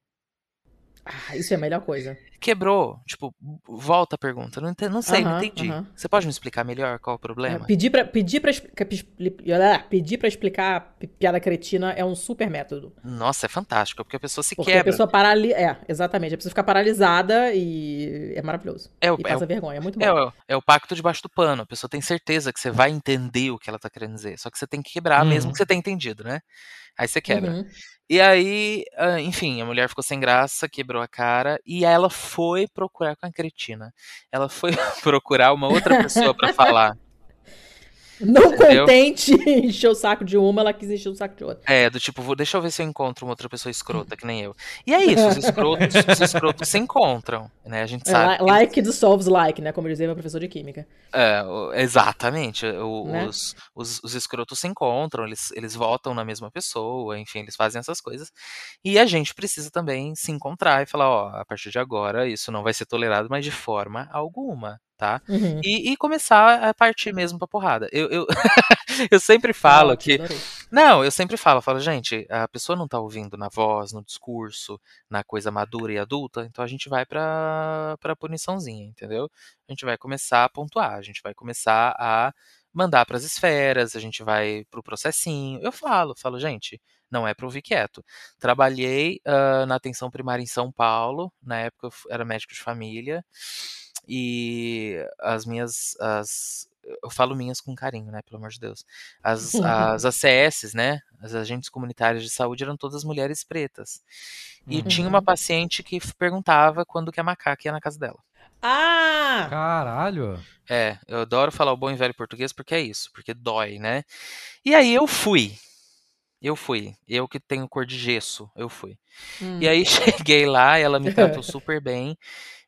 Ah, isso é a melhor coisa.
Quebrou. Tipo, volta a pergunta. Não, não sei, não
Aham,
entendi.
aham.
Você pode me explicar melhor qual o
É,
problema?
pedir pra, pedir, pra, pedir pra explicar pi- piada cretina é um super método.
Nossa, é fantástico, porque a pessoa se
Porque
quebra.
a pessoa paralisa. É, exatamente. A pessoa fica paralisada e é maravilhoso.
É o,
E
é,
passa
o,
vergonha. É muito bom.
é, o, é o pacto debaixo do pano. A pessoa tem certeza que você vai entender o que ela tá querendo dizer. Só que você tem que quebrar, mesmo
Uhum.
que você tenha entendido, né? Aí você quebra.
Uhum.
E aí, enfim, a mulher ficou sem graça, quebrou a cara, e ela foi procurar com a cretina. Ela foi *laughs* procurar uma outra pessoa pra falar.
Não
Entendeu?
contente *laughs* em encher o saco de uma, ela quis encher o saco de outra.
É, do tipo, vou- deixa eu ver se eu encontro uma outra pessoa escrota, que nem eu. E é isso, os *laughs* escrotos, os escrotos se encontram, né? A gente
É,
sabe. que-
like dissolves like, né? Como dizia meu professor de química.
É, exatamente. o-
Né?
os, os, os escrotos se encontram, eles, eles votam na mesma pessoa, enfim, eles fazem essas coisas. E a gente precisa também se encontrar e falar, ó, a partir de agora isso não vai ser tolerado, mas de forma alguma, tá?
Uhum.
E, e começar a partir mesmo pra porrada. Eu, eu, *laughs* eu sempre falo que.
adorei.
Não, eu sempre falo, eu falo, gente, a pessoa não tá ouvindo na voz, no discurso, na coisa madura e adulta, então a gente vai pra, pra puniçãozinha, entendeu? A gente vai começar a pontuar, a gente vai começar a mandar pras esferas, a gente vai pro processinho. Eu falo, falo, gente, não é pra ouvir quieto. Trabalhei ah, na atenção primária em São Paulo, na época eu era médico de família, e as minhas. As, eu falo minhas com carinho, né? Pelo amor de Deus. As, *laughs* as ACS, né? As agentes comunitárias de saúde eram todas mulheres pretas. E
Uhum.
tinha uma paciente que perguntava quando que a macaca ia na casa dela.
Ah!
Caralho.
É, eu adoro falar o bom e velho português porque é isso, porque dói, né? E aí eu fui. Eu fui. Eu que tenho cor de gesso, eu fui.
Hum.
E aí *laughs* cheguei lá, ela me tratou *laughs* super bem.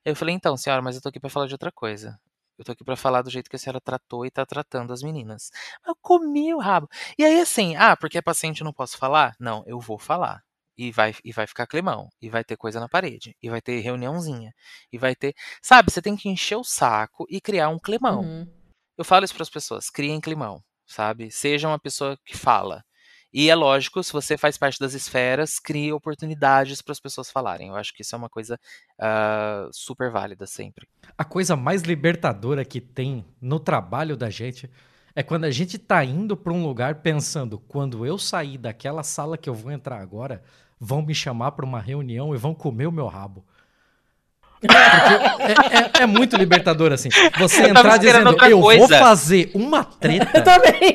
Eu falei, então, senhora, mas eu tô aqui pra falar de outra coisa. Eu tô aqui pra falar do jeito que a senhora tratou e tá tratando as meninas. Eu comi o rabo. E aí, assim, ah, porque é paciente eu não posso falar? Não, eu vou falar. E vai, e vai ficar climão. E vai ter coisa na parede. E vai ter reuniãozinha. E vai ter. Sabe, você tem que encher o saco e criar um climão.
Uhum.
Eu falo isso para as pessoas, criem climão, sabe? Seja uma pessoa que fala. E é lógico, se você faz parte das esferas, crie oportunidades para as pessoas falarem. Eu acho que isso é uma coisa ah, super válida sempre.
A coisa mais libertadora que tem no trabalho da gente é quando a gente tá indo pra um lugar pensando, quando eu sair daquela sala que eu vou entrar agora, vão me chamar pra uma reunião e vão comer o meu rabo. Porque é, é- é muito libertador, assim. Você entrar dizendo, eu vou
coisa."
fazer uma treta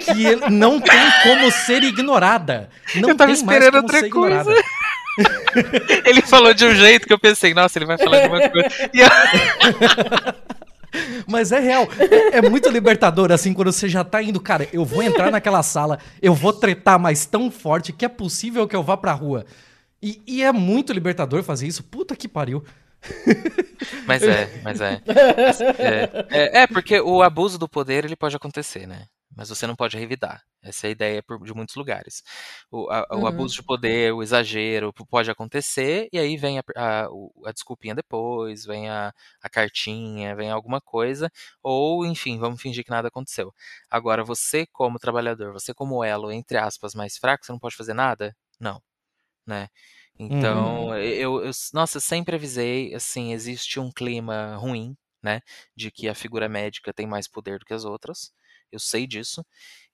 que ele- não tem como ser ignorada. Não
Eu tava
tem mais
esperando
como
outra
ser ignorada.
Ele falou de um jeito que eu pensei, nossa, ele vai falar de uma coisa. E eu- *laughs*
Mas é real. É, é muito libertador, assim, quando você já tá indo, cara, eu vou entrar naquela sala, eu vou tretar mais tão forte que é possível que eu vá pra rua. E, e é muito libertador fazer isso. Puta que pariu.
Mas é, mas é. É, é. é, porque o abuso do poder ele pode acontecer, né? Mas você não pode revidar. Essa é a ideia de muitos lugares. O, a, o
Uhum.
abuso de poder, o exagero pode acontecer, e aí vem a, a, a desculpinha depois, vem a, a cartinha, vem alguma coisa, ou enfim, vamos fingir que nada aconteceu. Agora, você como trabalhador, você como elo, entre aspas, mais fraco, você não pode fazer nada? Não. Né? Então, eu, eu, nossa, sempre avisei, assim, existe um clima ruim, né, de que a figura médica tem mais poder do que as outras. Eu sei disso.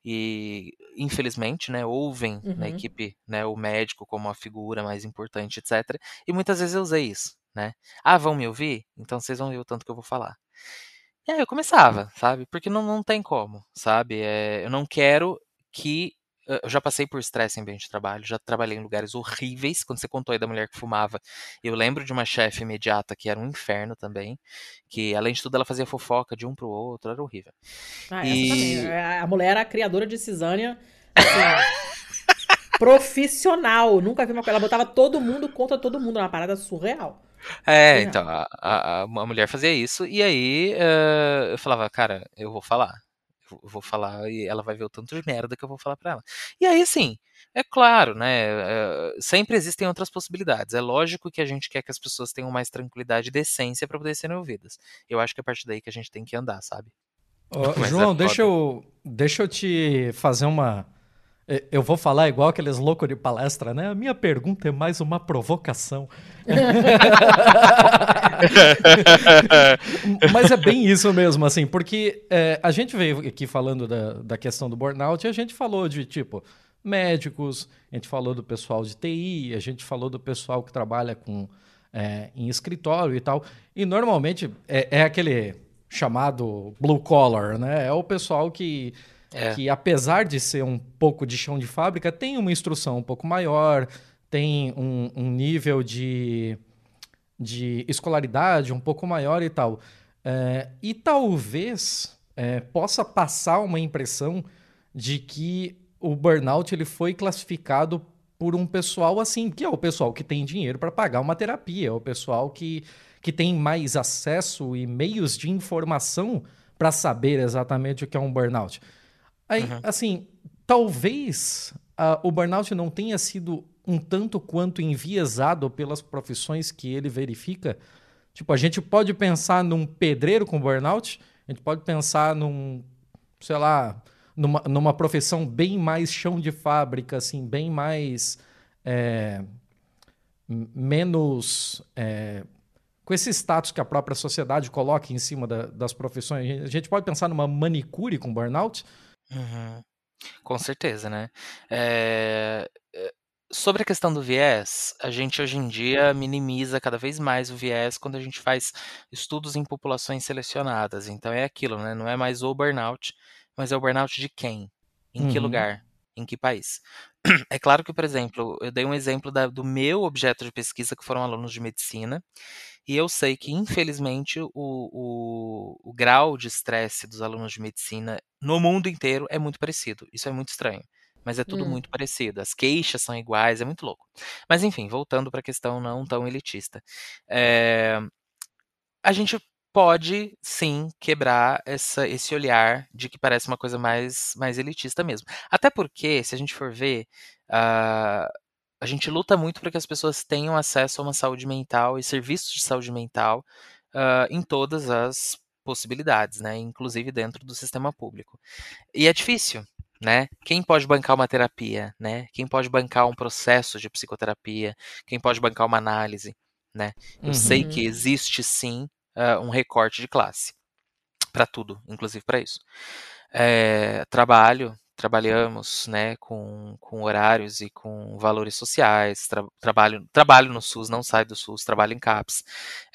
E, infelizmente, né, ouvem na
Uhum.
equipe, né, o médico como a figura mais importante, etc. E muitas vezes eu usei isso, né? Ah, vão me ouvir? Então vocês vão ver o tanto que eu vou falar. E aí eu começava, sabe? Porque não, não tem como, sabe? É, eu não quero que. Eu já passei por estresse em ambiente de trabalho, já trabalhei em lugares horríveis. Quando você contou aí da mulher que fumava, eu lembro de uma chefe imediata que era um inferno também. Que, além de tudo, ela fazia fofoca de um pro outro, era horrível.
Ah,
E-.
É, A mulher era a criadora de cisânia. assim, profissional. Nunca vi uma coisa. Ela botava todo mundo contra todo mundo. Uma parada surreal.
É,
Surreal.
então, a, a, a mulher fazia isso, e aí eh, eu falava, cara, eu vou falar. Vou- falar e ela vai ver o tanto de merda que eu vou falar pra ela. E aí, assim, é claro, né? eh, sempre existem outras possibilidades. É lógico que a gente quer que as pessoas tenham mais tranquilidade e decência pra poder serem ouvidas. Eu acho que é a partir daí que a gente tem que andar, sabe? *laughs* É
João,
foda.
deixa eu, deixa eu te fazer uma. Eh, Eu vou falar igual aqueles loucos de palestra, né? A minha pergunta é mais uma provocação. *laughs* Mas é bem isso mesmo, assim, porque eh, a gente veio aqui falando da, da questão do burnout e a gente falou de, tipo, médicos, a gente falou do pessoal de TI, a gente falou do pessoal que trabalha com, eh, em escritório e tal. E normalmente é, é aquele chamado blue collar, né? É o pessoal que,
É.
que, apesar de ser um pouco de chão de fábrica, tem uma instrução um pouco maior, tem um, um nível de, de escolaridade um pouco maior e tal. É, e talvez é, possa passar uma impressão de que o burnout ele foi classificado por um pessoal assim, que é o pessoal que tem dinheiro para pagar uma terapia, é o pessoal que, que tem mais acesso e meios de informação para saber exatamente o que é um burnout. Aí,
Uhum.
assim, talvez ah, o burnout não tenha sido um tanto quanto enviesado pelas profissões que ele verifica. Tipo, a gente pode pensar num pedreiro com burnout, a gente pode pensar num, sei lá, numa, numa profissão bem mais chão de fábrica, assim, bem mais. é, menos. é, com esse status que a própria sociedade coloca em cima da- das profissões. A gente- A gente pode pensar numa manicure com burnout?
Uhum. Com certeza, né? É, é, Sobre a questão do viés, a gente hoje em dia minimiza cada vez mais o viés quando a gente faz estudos em populações selecionadas. Então é aquilo, né? Não é mais o burnout, mas é o burnout de quem? Em que
Uhum.
lugar? Em que país? *clears throat* É claro que, por exemplo, eu dei um exemplo da- do meu objeto de pesquisa, que foram alunos de medicina, e eu sei que, infelizmente, o, o, o grau de estresse dos alunos de medicina no mundo inteiro é muito parecido. Isso é muito estranho. Mas é tudo
Hum.
muito parecido. As queixas são iguais, é muito louco. Mas, enfim, voltando para a questão não tão elitista. É, a gente pode, sim, quebrar essa, esse olhar de que parece uma coisa mais, mais elitista mesmo. Até porque, se a gente for ver, ah, a gente luta muito para que as pessoas tenham acesso a uma saúde mental e serviços de saúde mental ah, em todas as possibilidades, né? Inclusive dentro do sistema público. E é difícil, né? Quem pode bancar uma terapia, né? Quem pode bancar um processo de psicoterapia? Quem pode bancar uma análise, né? Eu
Uhum.
sei que existe sim ah, um recorte de classe para tudo, inclusive para isso. É, trabalho, trabalhamos, né, com, com horários e com valores sociais. tra- trabalho, trabalho no SUS, não saio do SUS, trabalho em CAPS.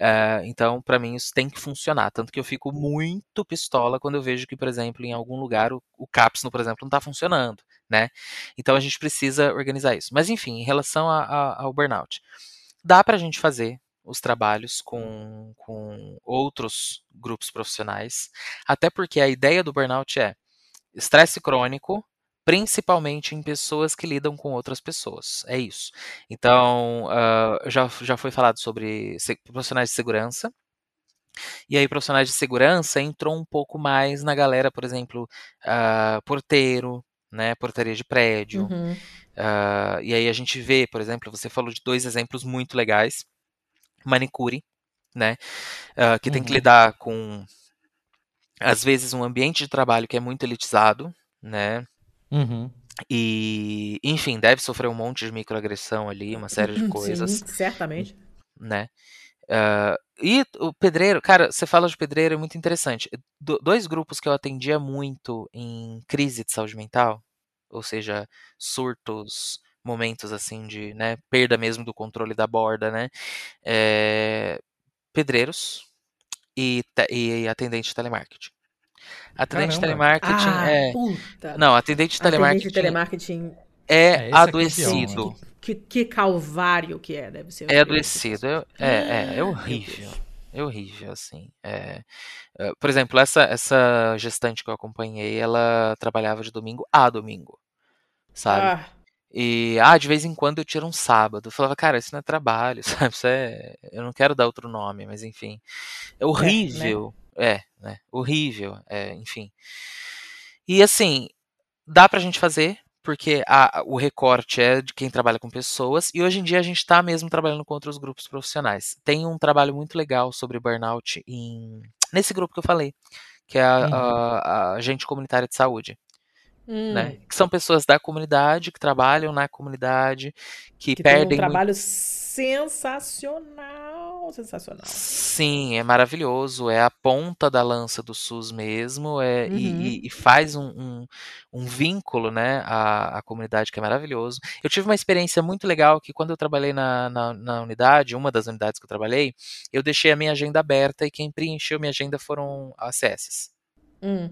É, então, para mim isso tem que funcionar, tanto que eu fico muito pistola quando eu vejo que, por exemplo, em algum lugar o, o CAPS, por exemplo, não está funcionando, né? Então a gente precisa organizar isso. Mas enfim, em relação a- a- ao burnout, dá para a gente fazer os trabalhos com, com outros grupos profissionais, até porque a ideia do burnout é estresse crônico, principalmente em pessoas que lidam com outras pessoas. É isso. Então, ah, já, já foi falado sobre profissionais de segurança. E aí, profissionais de segurança entrou um pouco mais na galera, por exemplo, ah, porteiro, né, portaria de prédio.
Uhum.
Ah, e aí a gente vê, por exemplo, você falou de dois exemplos muito legais. Manicure, né, que tem que
Uhum.
lidar com, às vezes, um ambiente de trabalho que é muito elitizado, né,
Uhum.
e, enfim, deve sofrer um monte de microagressão ali, uma série de coisas,
Sim, certamente.
né. Ah, e o pedreiro, cara, você fala de pedreiro, é muito interessante. Do- dois grupos que eu atendia muito em crise de saúde mental, ou seja, surtos, momentos assim de, né, perda mesmo do controle da borda, né, é, pedreiros e, e atendente de telemarketing. Atendente de
Caramba.
telemarketing
ah,
é.
puta.
Não, atendente de
Atendente
telemarketing
de telemarketing,
é
É, é
adoecido.
né?
que, que calvário que é, deve ser.
É adoecido. É, é, é, é horrível. É horrível, assim. É, é, por exemplo, essa, essa gestante que eu acompanhei, ela trabalhava de domingo a domingo, sabe?
Ah,
E, ah, de vez em quando eu tiro um sábado. Eu falava, cara, isso não é trabalho, *laughs* sabe? Isso é. Eu não quero dar outro nome, mas enfim. É horrível. É, né? Horrível. É, enfim. E assim, dá pra gente fazer, porque a- o recorte é de quem trabalha com pessoas, e hoje em dia a gente tá mesmo trabalhando com outros grupos profissionais. Tem um trabalho muito legal sobre burnout em, nesse grupo que eu falei, que é a,
Uhum.
a, a agente comunitária de saúde
hum,
né? Que são pessoas da comunidade, que trabalham na comunidade, que,
Que tem um
perdem muito.
trabalho sensacional, sensacional.
Sim, é maravilhoso. É a ponta da lança do SUS mesmo, é, e,
Uhum.
e- e faz um, um, um vínculo, né, à, à comunidade que é maravilhoso. Eu tive uma experiência muito legal que quando eu trabalhei na, na, na unidade, uma das unidades que eu trabalhei, eu deixei a minha agenda aberta e quem preencheu minha agenda foram as CSs.
Hum.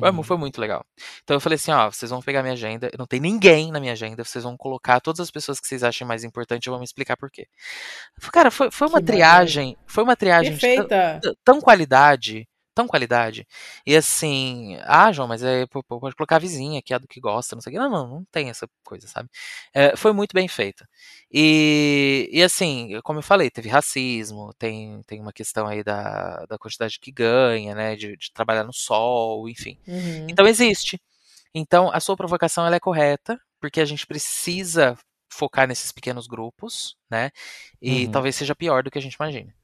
Foi,
Uhum.
foi muito legal. Então eu falei assim, ó, vocês vão pegar minha agenda, não tem ninguém na minha agenda, vocês vão colocar todas as pessoas que vocês achem mais importante, eu vou me explicar por quê. Cara, foi, foi uma
Que
triagem, foi uma triagem de
Perfeita.
tão- tão qualidade, tão qualidade. E assim, ah, João, mas é, pode colocar a vizinha, que é a do que gosta, não sei o quê. Não, não, não tem essa coisa, sabe? É, foi muito bem feita. E, e assim, como eu falei, teve racismo, tem, tem uma questão aí da, da quantidade que ganha, né, de, de trabalhar no sol, enfim.
Uhum.
Então existe. Então a sua provocação ela é correta, porque a gente precisa focar nesses pequenos grupos, né? E
Uhum.
talvez seja pior do que a gente imagina.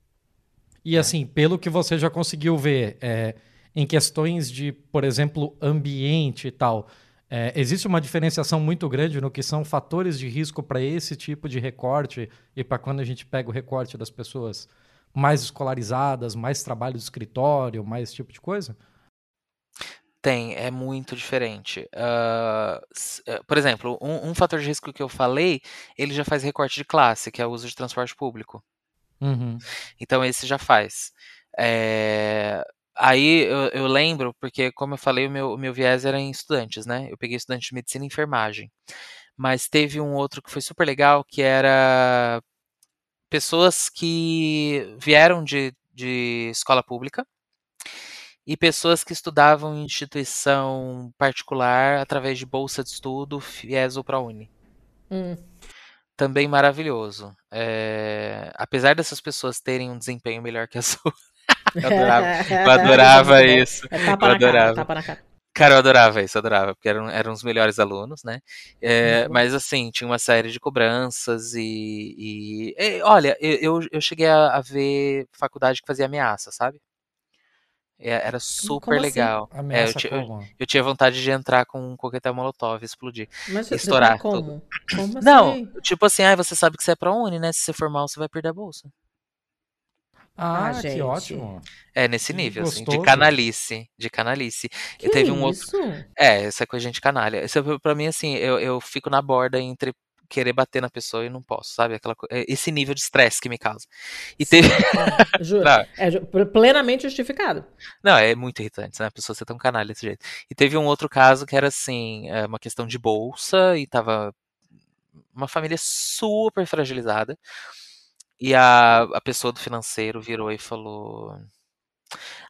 E assim, pelo que você já conseguiu ver, é, em questões de, por exemplo, ambiente e tal, é, existe uma diferenciação muito grande no que são fatores de risco para esse tipo de recorte e para quando a gente pega o recorte das pessoas mais escolarizadas, mais trabalho de escritório, mais esse tipo de coisa?
Tem, é muito diferente. Eh, por exemplo, um, um fator de risco que eu falei, ele já faz recorte de classe, que é o uso de transporte público.
Uhum.
Então esse já faz. É, Aí eu, eu lembro, porque como eu falei, o meu, o meu viés era em estudantes, né? Eu peguei estudante de medicina e enfermagem. Mas teve um outro que foi super legal, que era pessoas que vieram de, de escola pública e pessoas que estudavam em instituição particular através de bolsa de estudo, FIES ou ProUni.
Hum.
Também maravilhoso. É, Apesar dessas pessoas terem um desempenho melhor que a sua, *laughs* eu adorava, eu adorava isso.
É
Eu adorava.
cara.
Cara, eu adorava isso, eu adorava, porque eram, eram os melhores alunos, né? É,
Uhum.
mas assim, tinha uma série de cobranças e. e- e, olha, eu, eu, eu cheguei a, a ver faculdade que fazia ameaça, sabe? É, Era super
como assim?
legal. É, eu,
Ameaça
ti- eu, eu tinha vontade de entrar com um coquetel molotov e explodir.
Mas você
Estourar
como? Como assim?
Não, tipo assim, ah, você sabe que você é pra Uni, né? Se você for mal, você vai perder a bolsa.
Ah,
Ah,
que
gente.
ótimo.
É nesse
Que
nível, assim, de canalice. De canalice.
Que
teve um outro.
isso?
É, essa coisa de gente canalha. Isso é, pra mim, assim, eu, eu fico na borda entre querer bater na pessoa e não posso, sabe? Aquela, é esse nível de estresse que me causa. E teve.
É, *laughs* ju-
Não.
é plenamente justificado.
Não, é muito irritante, né? A pessoa ser tão canalha desse jeito. E teve um outro caso que era assim, é, uma questão de bolsa e tava uma família super fragilizada. E a, a pessoa do financeiro virou e falou: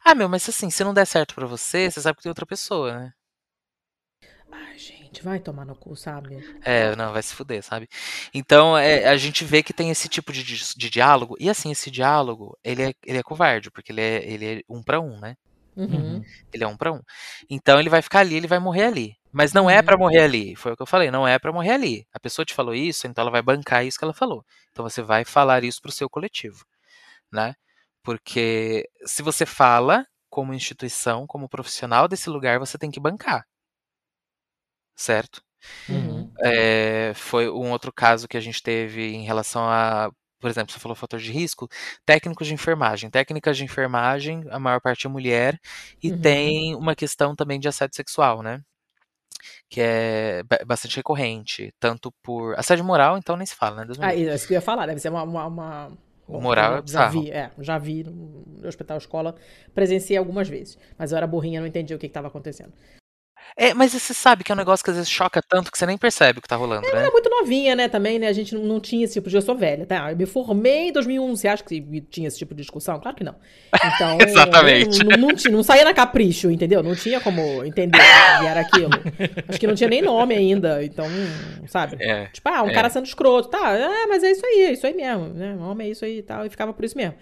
Ah, meu, mas assim, se não der certo pra você, você sabe que tem outra pessoa, né?
Ai, gente, vai tomar no cu, sabe?
É, não, vai se fuder, sabe? Então, é, a gente vê que tem esse tipo de, di- de diálogo, e assim, esse diálogo, ele é, ele é covarde, porque ele é, ele é um pra um, né?
Uhum.
Uhum.
Ele é um pra um. Então ele vai ficar ali, ele vai morrer ali. Mas não é
Uhum.
pra morrer ali, foi o que eu falei, não é pra morrer ali. A pessoa te falou isso, então ela vai bancar isso que ela falou. Então você vai falar isso pro seu coletivo, né? Porque se você fala como instituição, como profissional desse lugar, você tem que bancar. Certo?
Uhum.
É, foi um outro caso que a gente teve em relação a, por exemplo, você falou fator de risco, técnicos de enfermagem. Técnicas de enfermagem, a maior parte é mulher, e
Uhum.
tem uma questão também de assédio sexual, né? Que é ba- bastante recorrente, tanto por assédio moral, então nem se fala, né? Deus
Ah, isso que eu ia falar, deve ser uma, uma, uma-
O moral é
já, vi, é, já vi no hospital escola, presenciei algumas vezes. Mas eu era burrinha, não entendia o que estava acontecendo.
É, mas você sabe que é um negócio que às vezes choca tanto que você nem percebe o que tá rolando,
Eu
né?
era muito novinha, né, também, né? A gente não, não tinha esse tipo de. Eu sou velha, tá? Eu me formei em 2001. Você acha que tinha esse tipo de discussão? Claro que não. Então. *laughs*
Exatamente.
Não, não, não, não saía na capricho, entendeu? Não tinha como entender que era aquilo. Acho que não tinha nem nome ainda. Então, sabe?
É.
Tipo, ah, um
É.
cara sendo escroto. Tá, é, mas é isso aí, é isso aí mesmo. Né? Homem é isso aí e tal. E ficava por isso mesmo.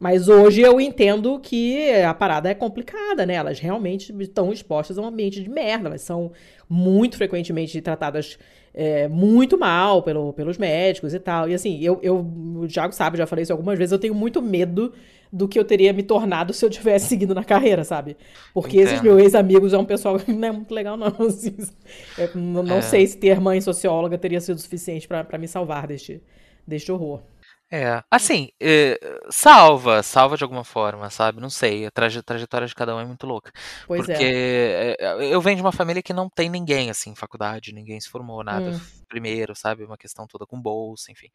Mas hoje eu entendo que a parada é complicada, né? Elas realmente estão expostas a um ambiente de merda. Elas são muito frequentemente tratadas é, muito mal pelo, pelos médicos e tal. E assim, eu, eu, o Thiago sabe, já falei isso algumas vezes, eu tenho muito medo do que eu teria me tornado *laughs* se eu tivesse seguido na carreira, sabe? Porque esses
Entendo.
meus ex-amigos é um pessoal que *laughs* não é muito legal, não. *laughs* assim. Eu não
É.
sei se ter mãe socióloga teria sido suficiente pra pra me salvar deste, deste horror.
É, assim, é, salva, salva de alguma forma, sabe? Não sei, a traje- trajetória de cada um é muito louca.
Pois
Porque
é.
é, eu venho de uma família que não tem ninguém, assim, em faculdade, ninguém se formou, nada
Hum.
primeiro, sabe? Uma questão toda com bolsa, enfim.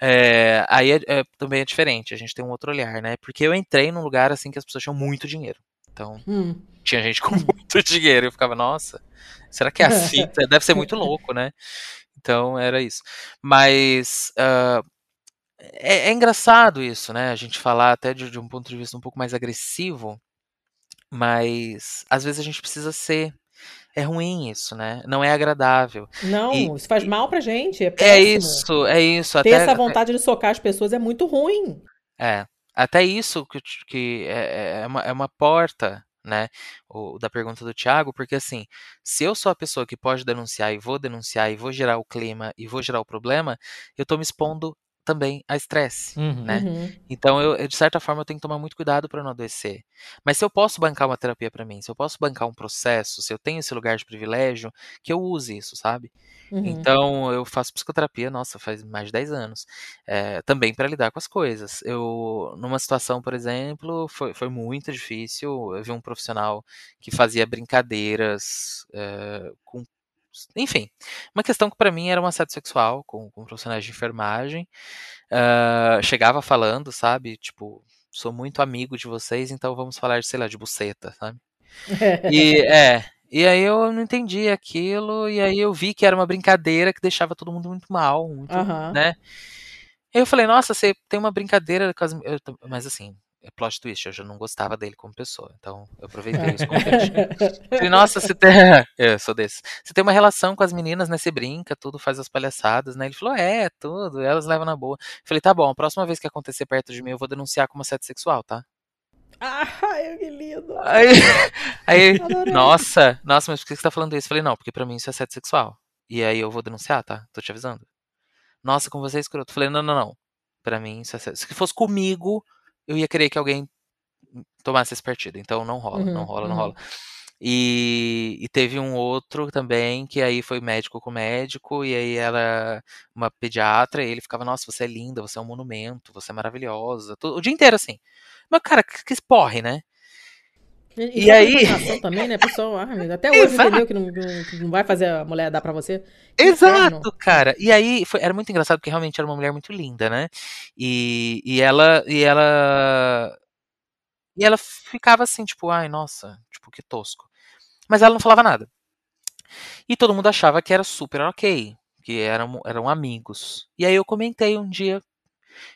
É, aí é- é- também é diferente, a gente tem um outro olhar, né? Porque eu entrei num lugar, assim, que as pessoas tinham muito dinheiro. Então,
Hum.
tinha gente com *laughs* muito dinheiro. Eu ficava, nossa, será que é assim? *laughs* Deve ser muito louco, né? Então era isso. Mas ah, é, é engraçado isso, né? A gente falar até de, de um ponto de vista um pouco mais agressivo, mas às vezes a gente precisa ser. É ruim isso, né? Não é agradável.
Não,
E-
isso faz mal pra gente. É
É isso, é isso.
Ter
Até,
essa vontade de socar as pessoas é muito ruim.
É, até isso que, que é, é uma, é uma porta, né, o, da pergunta do Thiago, porque assim, se eu sou a pessoa que pode denunciar e vou denunciar e vou gerar o clima e vou gerar o problema, eu tô me expondo também a estresse.
Uhum.
né?
Uhum.
Então, eu, eu, de certa forma, eu tenho que tomar muito cuidado para não adoecer. Mas se eu posso bancar uma terapia para mim, se eu posso bancar um processo, se eu tenho esse lugar de privilégio, que eu use isso, sabe?
Uhum.
Então, eu faço psicoterapia, nossa, faz mais de 10 anos. eh, também para lidar com as coisas. Eu, numa situação, por exemplo, foi, foi muito difícil. Eu vi um profissional que fazia brincadeiras eh, com. Enfim, uma questão que para mim era um assédio sexual com, com profissionais de enfermagem. Ah, chegava falando, sabe? Tipo, sou muito amigo de vocês, então vamos falar, sei lá, de buceta, sabe? E *laughs* é. E aí eu não entendi aquilo, e aí eu vi que era uma brincadeira que deixava todo mundo muito mal, muito,
Aham.
né? Eu falei, nossa, você tem uma brincadeira mas assim, plot twist, eu já não gostava dele como pessoa, então eu aproveitei isso como. Falei, nossa, você tem. *laughs* É, eu sou desse. Você tem uma relação com as meninas, né? Você brinca, tudo, faz as palhaçadas, né? Ele falou, é, tudo, elas levam na boa. Falei, tá bom, a próxima vez que acontecer perto de mim, eu vou denunciar como assédio sexual, tá?
Ai, que lindo.
Aí, *laughs* aí nossa, nossa, mas por que você tá falando isso? Falei, não, porque pra mim isso é assédio sexual. E aí eu vou denunciar, tá? Tô te avisando. Nossa, com você é escroto. Falei, não, não, não. Pra mim isso é assédio. Se fosse comigo, eu ia querer que alguém tomasse esse partido. Então não rola, não
Uhum,
rola, não
uhum.
rola. E, e teve um outro também, que aí foi médico com médico, e aí ela, uma pediatra, e ele ficava, nossa, você é linda, você é um monumento, você é maravilhosa. o dia inteiro assim. Mas, cara, que, que porre, né?
E,
E aí-
também, né, pessoal? Ah, até hoje
Exato.
entendeu que não, que não vai fazer a mulher dar pra você. Que inferno.
Exato, cara. E aí foi- era muito engraçado porque realmente era uma mulher muito linda, né? E, e ela e ela e ela ficava assim, tipo, ai, nossa, tipo, que tosco. Mas ela não falava nada. E todo mundo achava que era super ok, que eram, eram amigos. E aí eu comentei um dia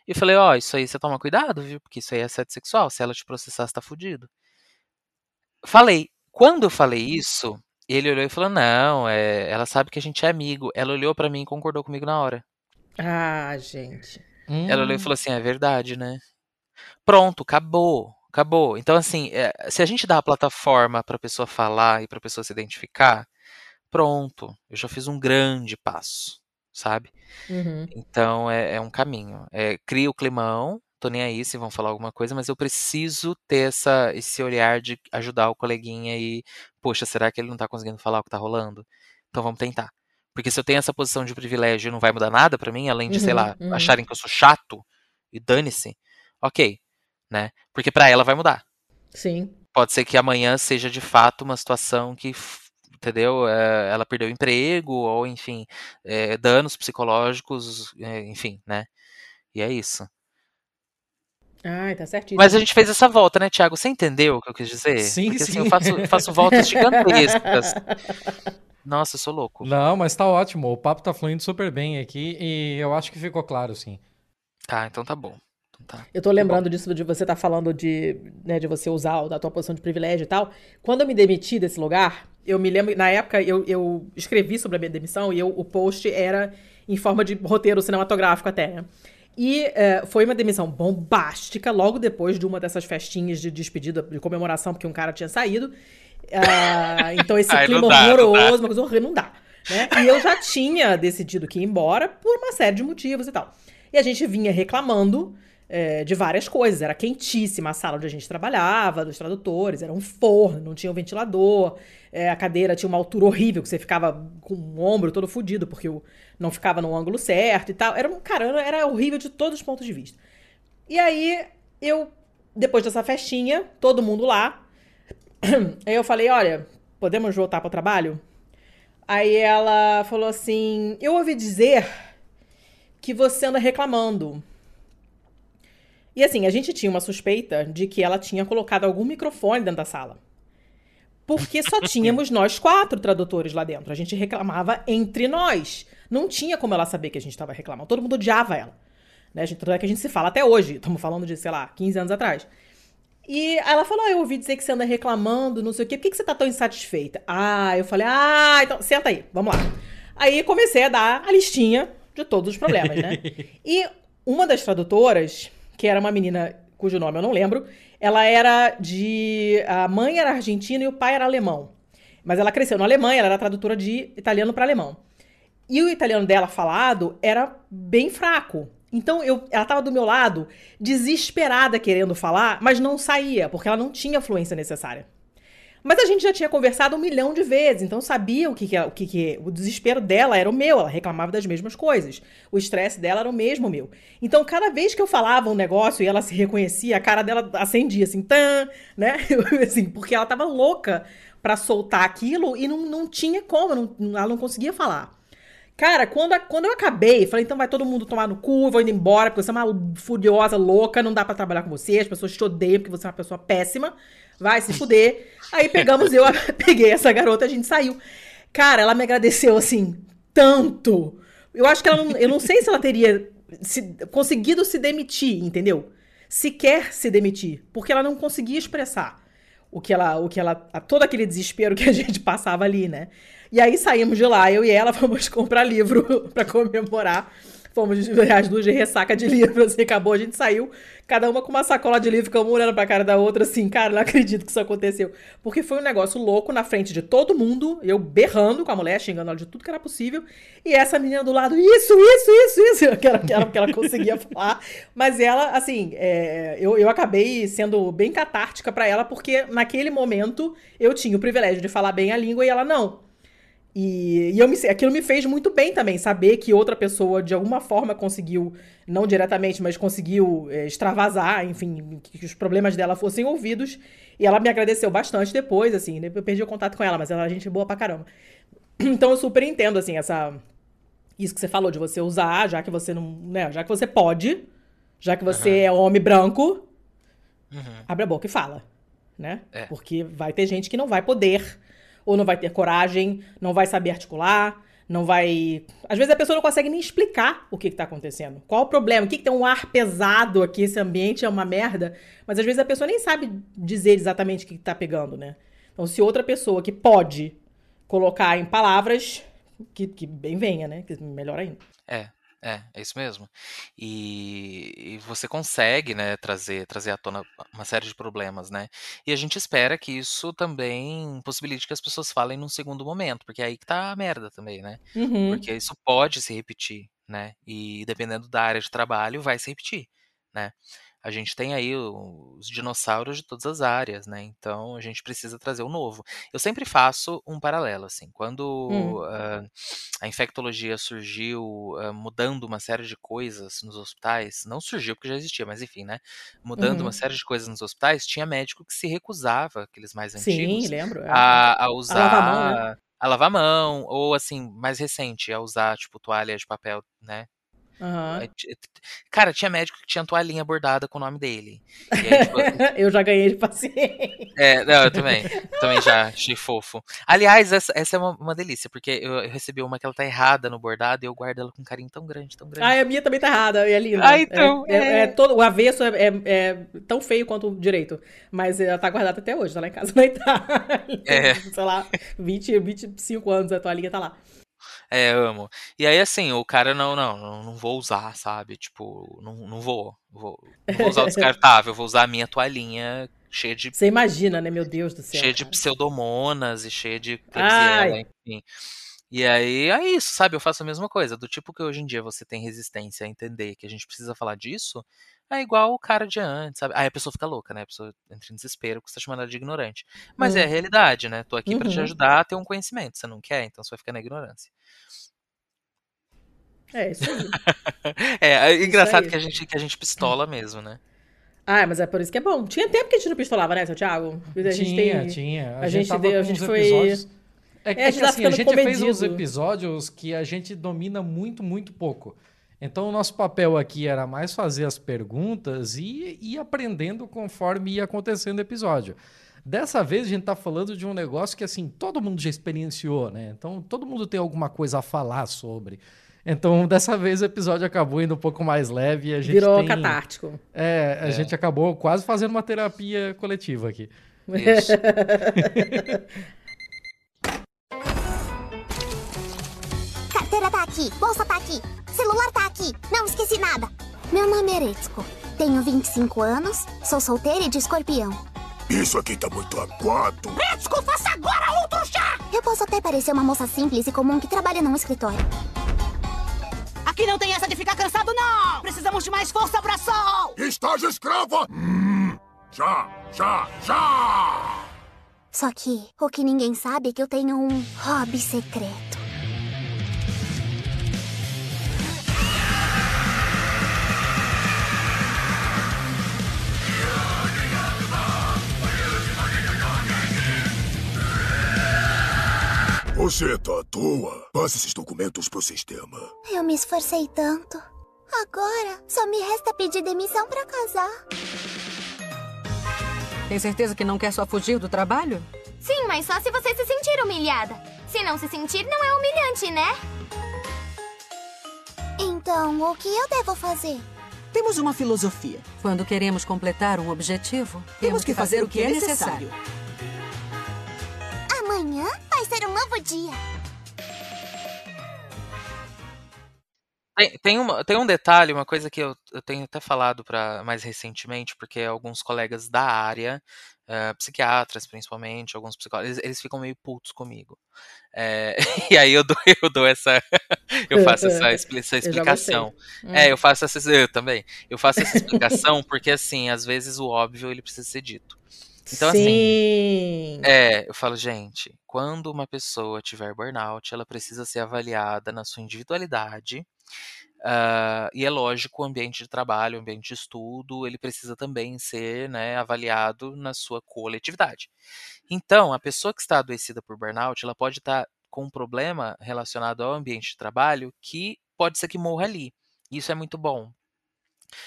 e falei, ó, isso aí você toma cuidado, viu? Porque isso aí é assédio sexual, se ela te processar, você tá fudido. Falei. Quando eu falei isso, ele olhou e falou, não, é, ela sabe que a gente é amigo. Ela olhou pra mim e concordou comigo na hora.
Ah, gente.
Ela olhou e
Hum.
falou assim: é verdade, né? Pronto, acabou. Acabou. Então, assim, é, se a gente dá a plataforma pra pessoa falar e pra pessoa se identificar, pronto, eu já fiz um grande passo, sabe?
Uhum.
Então é, é um caminho. É, cria o climão, tô nem aí se vão falar alguma coisa, mas eu preciso ter essa, esse olhar de ajudar o coleguinha e, poxa, será que ele não tá conseguindo falar o que tá rolando? Então vamos tentar. Porque se eu tenho essa posição de privilégio, não vai mudar nada pra mim, além de, sei
Uhum,
lá,
uhum.
acharem que eu sou chato e dane-se, ok, né? Porque pra ela vai mudar.
Sim.
Pode ser que amanhã seja de fato uma situação que, entendeu? É, ela perdeu o emprego, ou enfim, é, danos psicológicos, é, enfim, né? E é isso.
Ai, tá certíssimo.
Mas a gente fez essa volta, né, Thiago? Você entendeu o que eu quis dizer?
Sim,
Porque assim,
sim.
eu faço, faço voltas *laughs* gigantescas. Nossa, eu sou louco.
Não, mas tá ótimo. O papo tá fluindo super bem aqui e eu acho que ficou claro, sim.
Tá, então tá bom. Então tá.
Eu tô lembrando disso de você estar falando de, né, de você usar o- da tua posição de privilégio e tal. Quando eu me demiti desse lugar, eu me lembro, na época eu, eu escrevi sobre a minha demissão e eu- o post era em forma de roteiro cinematográfico até, né? E é, foi uma demissão bombástica, logo depois de uma dessas festinhas de despedida, de comemoração, porque um cara tinha saído. Ah, *laughs* então esse
Ai,
clima
dá,
horroroso, uma coisa horrível, não dá. Né? E eu já tinha decidido que ir embora por uma série de motivos e tal. E a gente vinha reclamando é, de várias coisas. Era quentíssima a sala onde a gente trabalhava, dos tradutores, era um forno, não tinha um ventilador, é, a cadeira tinha uma altura horrível, que você ficava com o ombro todo fudido, porque o- não ficava no ângulo certo e tal. Era um caramba, era horrível de todos os pontos de vista. E aí, eu, depois dessa festinha, todo mundo lá, *clears throat* aí eu falei, olha, podemos voltar para o trabalho? Aí ela falou assim, eu ouvi dizer que você anda reclamando. E assim, a gente tinha uma suspeita de que ela tinha colocado algum microfone dentro da sala. Porque só tínhamos nós quatro tradutores lá dentro. A gente reclamava entre nós. Não tinha como ela saber que a gente estava reclamando. Todo mundo odiava ela. Né? A gente, tanto é que a gente se fala até hoje. Estamos falando de, sei lá, 15 anos atrás. E ela falou: ah, Eu ouvi dizer que você anda reclamando, não sei o quê. Por que, que você tá tão insatisfeita? Ah, eu falei: Ah, então senta aí, vamos lá. Aí comecei a dar a listinha de todos os problemas, né? *laughs* e uma das tradutoras, que era uma menina cujo nome eu não lembro, ela era de. A mãe era argentina e o pai era alemão. Mas ela cresceu na Alemanha, ela era tradutora de italiano para alemão. E o italiano dela falado era bem fraco. Então eu, ela tava do meu lado, desesperada querendo falar, mas não saía, porque ela não tinha a fluência necessária. Mas a gente já tinha conversado um milhão de vezes, então sabia o que, que, o que, que o desespero dela era o meu, ela reclamava das mesmas coisas. O estresse dela era o mesmo meu. Então, cada vez que eu falava um negócio e ela se reconhecia, a cara dela acendia assim, tan, né? *laughs* assim, porque ela tava louca pra soltar aquilo e não, não tinha como, não- ela não conseguia falar. Cara, quando, quando eu acabei, falei, então vai todo mundo tomar no cu, vou indo embora, porque você é uma furiosa, louca, não dá pra trabalhar com você, as pessoas te odeiam porque você é uma pessoa péssima, vai se fuder. Aí pegamos, eu *laughs* peguei essa garota, a gente saiu. Cara, ela me agradeceu assim, tanto. Eu acho que ela eu não sei se ela teria se- conseguido se demitir, entendeu? Sequer se demitir, porque ela não conseguia expressar o que ela, o que ela, todo aquele desespero que a *laughs* gente passava ali, né? E aí saímos de lá, eu e ela *laughs* fomos comprar livro pra comemorar. Fomos as duas de ressaca de livro, assim, *laughs* acabou, a gente saiu, cada uma com uma sacola de livro, ficamos olhando pra cara da outra, assim, cara, não acredito que isso aconteceu. Porque foi um negócio louco na frente de todo mundo, eu berrando com a mulher, xingando ela de tudo que era possível, e essa menina do lado, isso, isso, isso, isso, *laughs* que era, que o que ela conseguia *laughs* falar. Mas ela, assim, é, eu, eu acabei sendo bem catártica pra ela, porque naquele momento eu tinha o privilégio de falar bem a língua e ela não. E, e eu me, aquilo me fez muito bem também, saber que outra pessoa de alguma forma conseguiu, não diretamente, mas conseguiu é, extravasar, enfim, que, que os problemas dela fossem ouvidos. E ela me agradeceu bastante depois, assim, né? eu perdi o contato com ela, mas ela é gente boa pra caramba. *clears throat* Então eu super entendo, assim, essa. Isso que você falou, de você usar, já que você não. Né, já que você pode, já que você é homem branco, abre a boca e fala, né?
É.
Porque vai ter gente que não vai poder, ou não vai ter coragem, não vai saber articular, não vai. Às vezes a pessoa não consegue nem explicar o que, que tá acontecendo. Qual o problema? O que, que tem um ar pesado aqui? Esse ambiente é uma merda. Mas às vezes a pessoa nem sabe dizer exatamente o que, que tá pegando, né? Então, se outra pessoa que pode colocar em palavras, que, que bem venha, né? Que melhor ainda.
É, é, é isso mesmo. E, e você consegue, né, trazer, trazer à tona uma série de problemas, né? E a gente espera que isso também possibilite que as pessoas falem num segundo momento, porque é aí que tá a merda também, né?
Uhum.
Porque isso pode se repetir, né? E dependendo da área de trabalho, vai se repetir, né? A gente tem aí os dinossauros de todas as áreas, né? Então a gente precisa trazer o novo. Eu sempre faço um paralelo, assim. Quando
Hum.
ah, a infectologia surgiu ah, mudando uma série de coisas nos hospitais, não surgiu porque já existia, mas enfim, né? Mudando
Uhum.
uma série de coisas nos hospitais, tinha médico que se recusava, aqueles mais
Sim,
antigos,
lembro. é.
a, a usar
lavar a mão, né?
a lavar a mão, ou assim, mais recente, a usar, tipo, toalha de papel, né? T- Cara, tinha médico que tinha toalhinha bordada com o nome dele. E aí, tipo, *laughs*
eu já ganhei de paciente.
é, não, eu também. Também já achei fofo. Aliás, essa, essa é uma, uma delícia, porque eu, eu recebi uma que ela tá errada no bordado e eu guardo ela com um carinho tão grande, tão grande.
Ah, a minha também tá errada, é linda.
Ah, então,
É, é-
é.
é todo, o avesso é, é- é tão feio quanto o direito. Mas ela tá guardada até hoje, tá lá em casa *laughs* na Itália.
É.
Sei lá, 20, 25 anos a toalhinha tá lá.
É, amo. E aí, assim, o cara, não, não, não, vou usar, sabe? Tipo, não, não vou, vou. Não vou usar o *laughs* descartável, vou usar a minha toalhinha cheia de
Você imagina, né? Meu Deus do céu.
cheia de
cara.
pseudomonas e cheia de
Ai.
Enfim. E aí é isso, sabe? Eu faço a mesma coisa. Do tipo que hoje em dia você tem resistência a entender que a gente precisa falar disso, é igual o cara de antes, sabe? Aí a pessoa fica louca, né? A pessoa entra em desespero porque você tá chamando ela de ignorante. Mas é a
Hum.
realidade, né? Tô aqui pra te
Uhum.
ajudar a ter um conhecimento. Você não quer, então você vai ficar na ignorância.
É, isso aí. *laughs*
É, é engraçado
aí.
que a gente que a gente pistola mesmo, né?
Ah, mas é por isso que é bom. Tinha tempo que a gente não pistolava, né, seu Thiago? A gente
tinha,
tem-
tinha.
a gente
tava
deu- a gente foi-
episódios- É,
É, a
é
gente
que assim, a gente fez uns episódios que a gente domina muito, muito pouco. Então, o nosso papel aqui era mais fazer as perguntas e ir aprendendo conforme ia acontecendo o episódio. Dessa vez, a gente tá falando de um negócio que, assim, todo mundo já experienciou, né? Então, todo mundo tem alguma coisa a falar sobre. Então, *laughs* dessa vez, o episódio acabou indo um pouco mais leve e a gente
Virou
tem...
catártico.
É, a
É.
gente acabou quase fazendo uma terapia coletiva aqui.
Isso. *laughs*
aqui, bolsa tá aqui, celular tá aqui, não esqueci nada. Meu nome é Eretsuko, tenho 25 anos, sou solteira e de escorpião.
Isso aqui tá muito aguado.
Eretsuko, faça agora outro chá! Eu posso até parecer uma moça simples e comum que trabalha num escritório.
Aqui não tem essa de ficar cansado, não! Precisamos de mais força, braçol!
Estágio escrava. Hum, já, já, já.
Só que o que ninguém sabe é que eu tenho um hobby secreto.
Você tá à toa. Passe esses documentos pro sistema.
Eu me esforcei tanto. Agora só me resta pedir demissão pra casar.
Tem certeza que não quer só fugir do trabalho?
Sim, mas só se você se sentir humilhada. Se não se sentir, não é humilhante, né? Então, o que eu devo fazer?
Temos uma filosofia.
Quando queremos completar um objetivo,
Temos que fazer o que é necessário.
Amanhã vai ser um novo dia.
Tem, tem, uma- tem um detalhe, uma coisa que eu, eu tenho até falado para mais recentemente, porque alguns colegas da área, eh, psiquiatras principalmente, alguns psicólogos, eles, eles ficam meio putos comigo. Eh, *laughs* e aí eu dou, eu dou essa. eu faço essa, *laughs* essa
Eu
explicação.
Hum.
É, eu faço essa. Eu também. Eu faço essa explicação porque, assim, às vezes o óbvio ele precisa ser dito. Então, assim,
Sim.
É, eu falo, gente, quando uma pessoa tiver burnout, ela precisa ser avaliada na sua individualidade. ah, e é lógico, o ambiente de trabalho, o ambiente de estudo, ele precisa também ser né, avaliado na sua coletividade. Então, a pessoa que está adoecida por burnout, ela pode estar com um problema relacionado ao ambiente de trabalho que pode ser que morra ali. Isso é muito bom.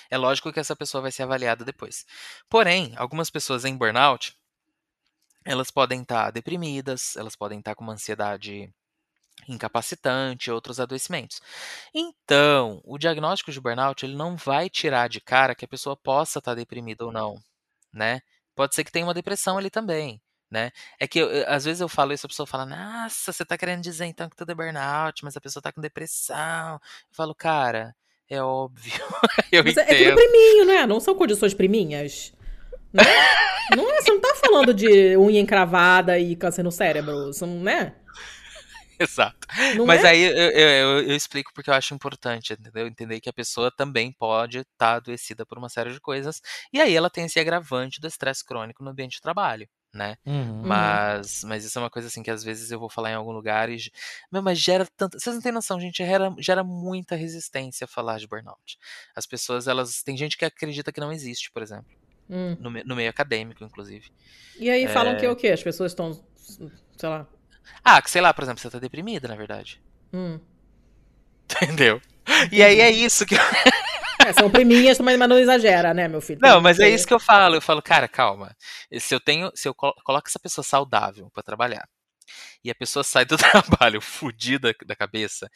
É lógico que essa pessoa vai ser avaliada depois. Porém, algumas pessoas em burnout, elas podem estar deprimidas, elas podem estar com uma ansiedade incapacitante, outros adoecimentos. Então, o diagnóstico de burnout, ele não vai tirar de cara que a pessoa possa estar deprimida ou não, né? Pode ser que tenha uma depressão ali também, né? É que eu- às vezes eu falo isso, a pessoa fala, nossa, você tá querendo dizer então que tudo é burnout, mas a pessoa tá com depressão. Eu falo, cara, é óbvio. *laughs* eu
Mas é, é tudo
entendo.
priminho, né? Não são condições priminhas. Né? *laughs* não é, você não tá falando de unha encravada e câncer no cérebro. São, né?
Exato.
Não
Mas
é?
aí eu, eu- eu- explico porque eu acho importante, entendeu? Entender que a pessoa também pode estar adoecida por uma série de coisas. E aí ela tem esse agravante do estresse crônico no ambiente de trabalho, né?
Uhum.
Mas, mas isso é uma coisa assim que às vezes eu vou falar em algum lugar e. Meu, mas gera tanto. Vocês não têm noção, gente. Gera, gera muita resistência falar de burnout. As pessoas, elas. Tem gente que acredita que não existe, por exemplo.
Hum.
No, me- no meio acadêmico, inclusive.
E aí falam
É.
que o quê? As pessoas estão, sei lá.
Ah, que sei lá, por exemplo, você tá deprimida, na verdade.
Hum. *laughs*
Entendeu? E aí é isso que eu... *laughs*
É, são priminhas, mas não exagera, né, meu filho?
Não, mas é isso que eu falo. Eu falo, cara, calma. Se eu tenho, se eu colo- coloco essa pessoa saudável pra trabalhar e a pessoa sai do *laughs* trabalho fudida da cabeça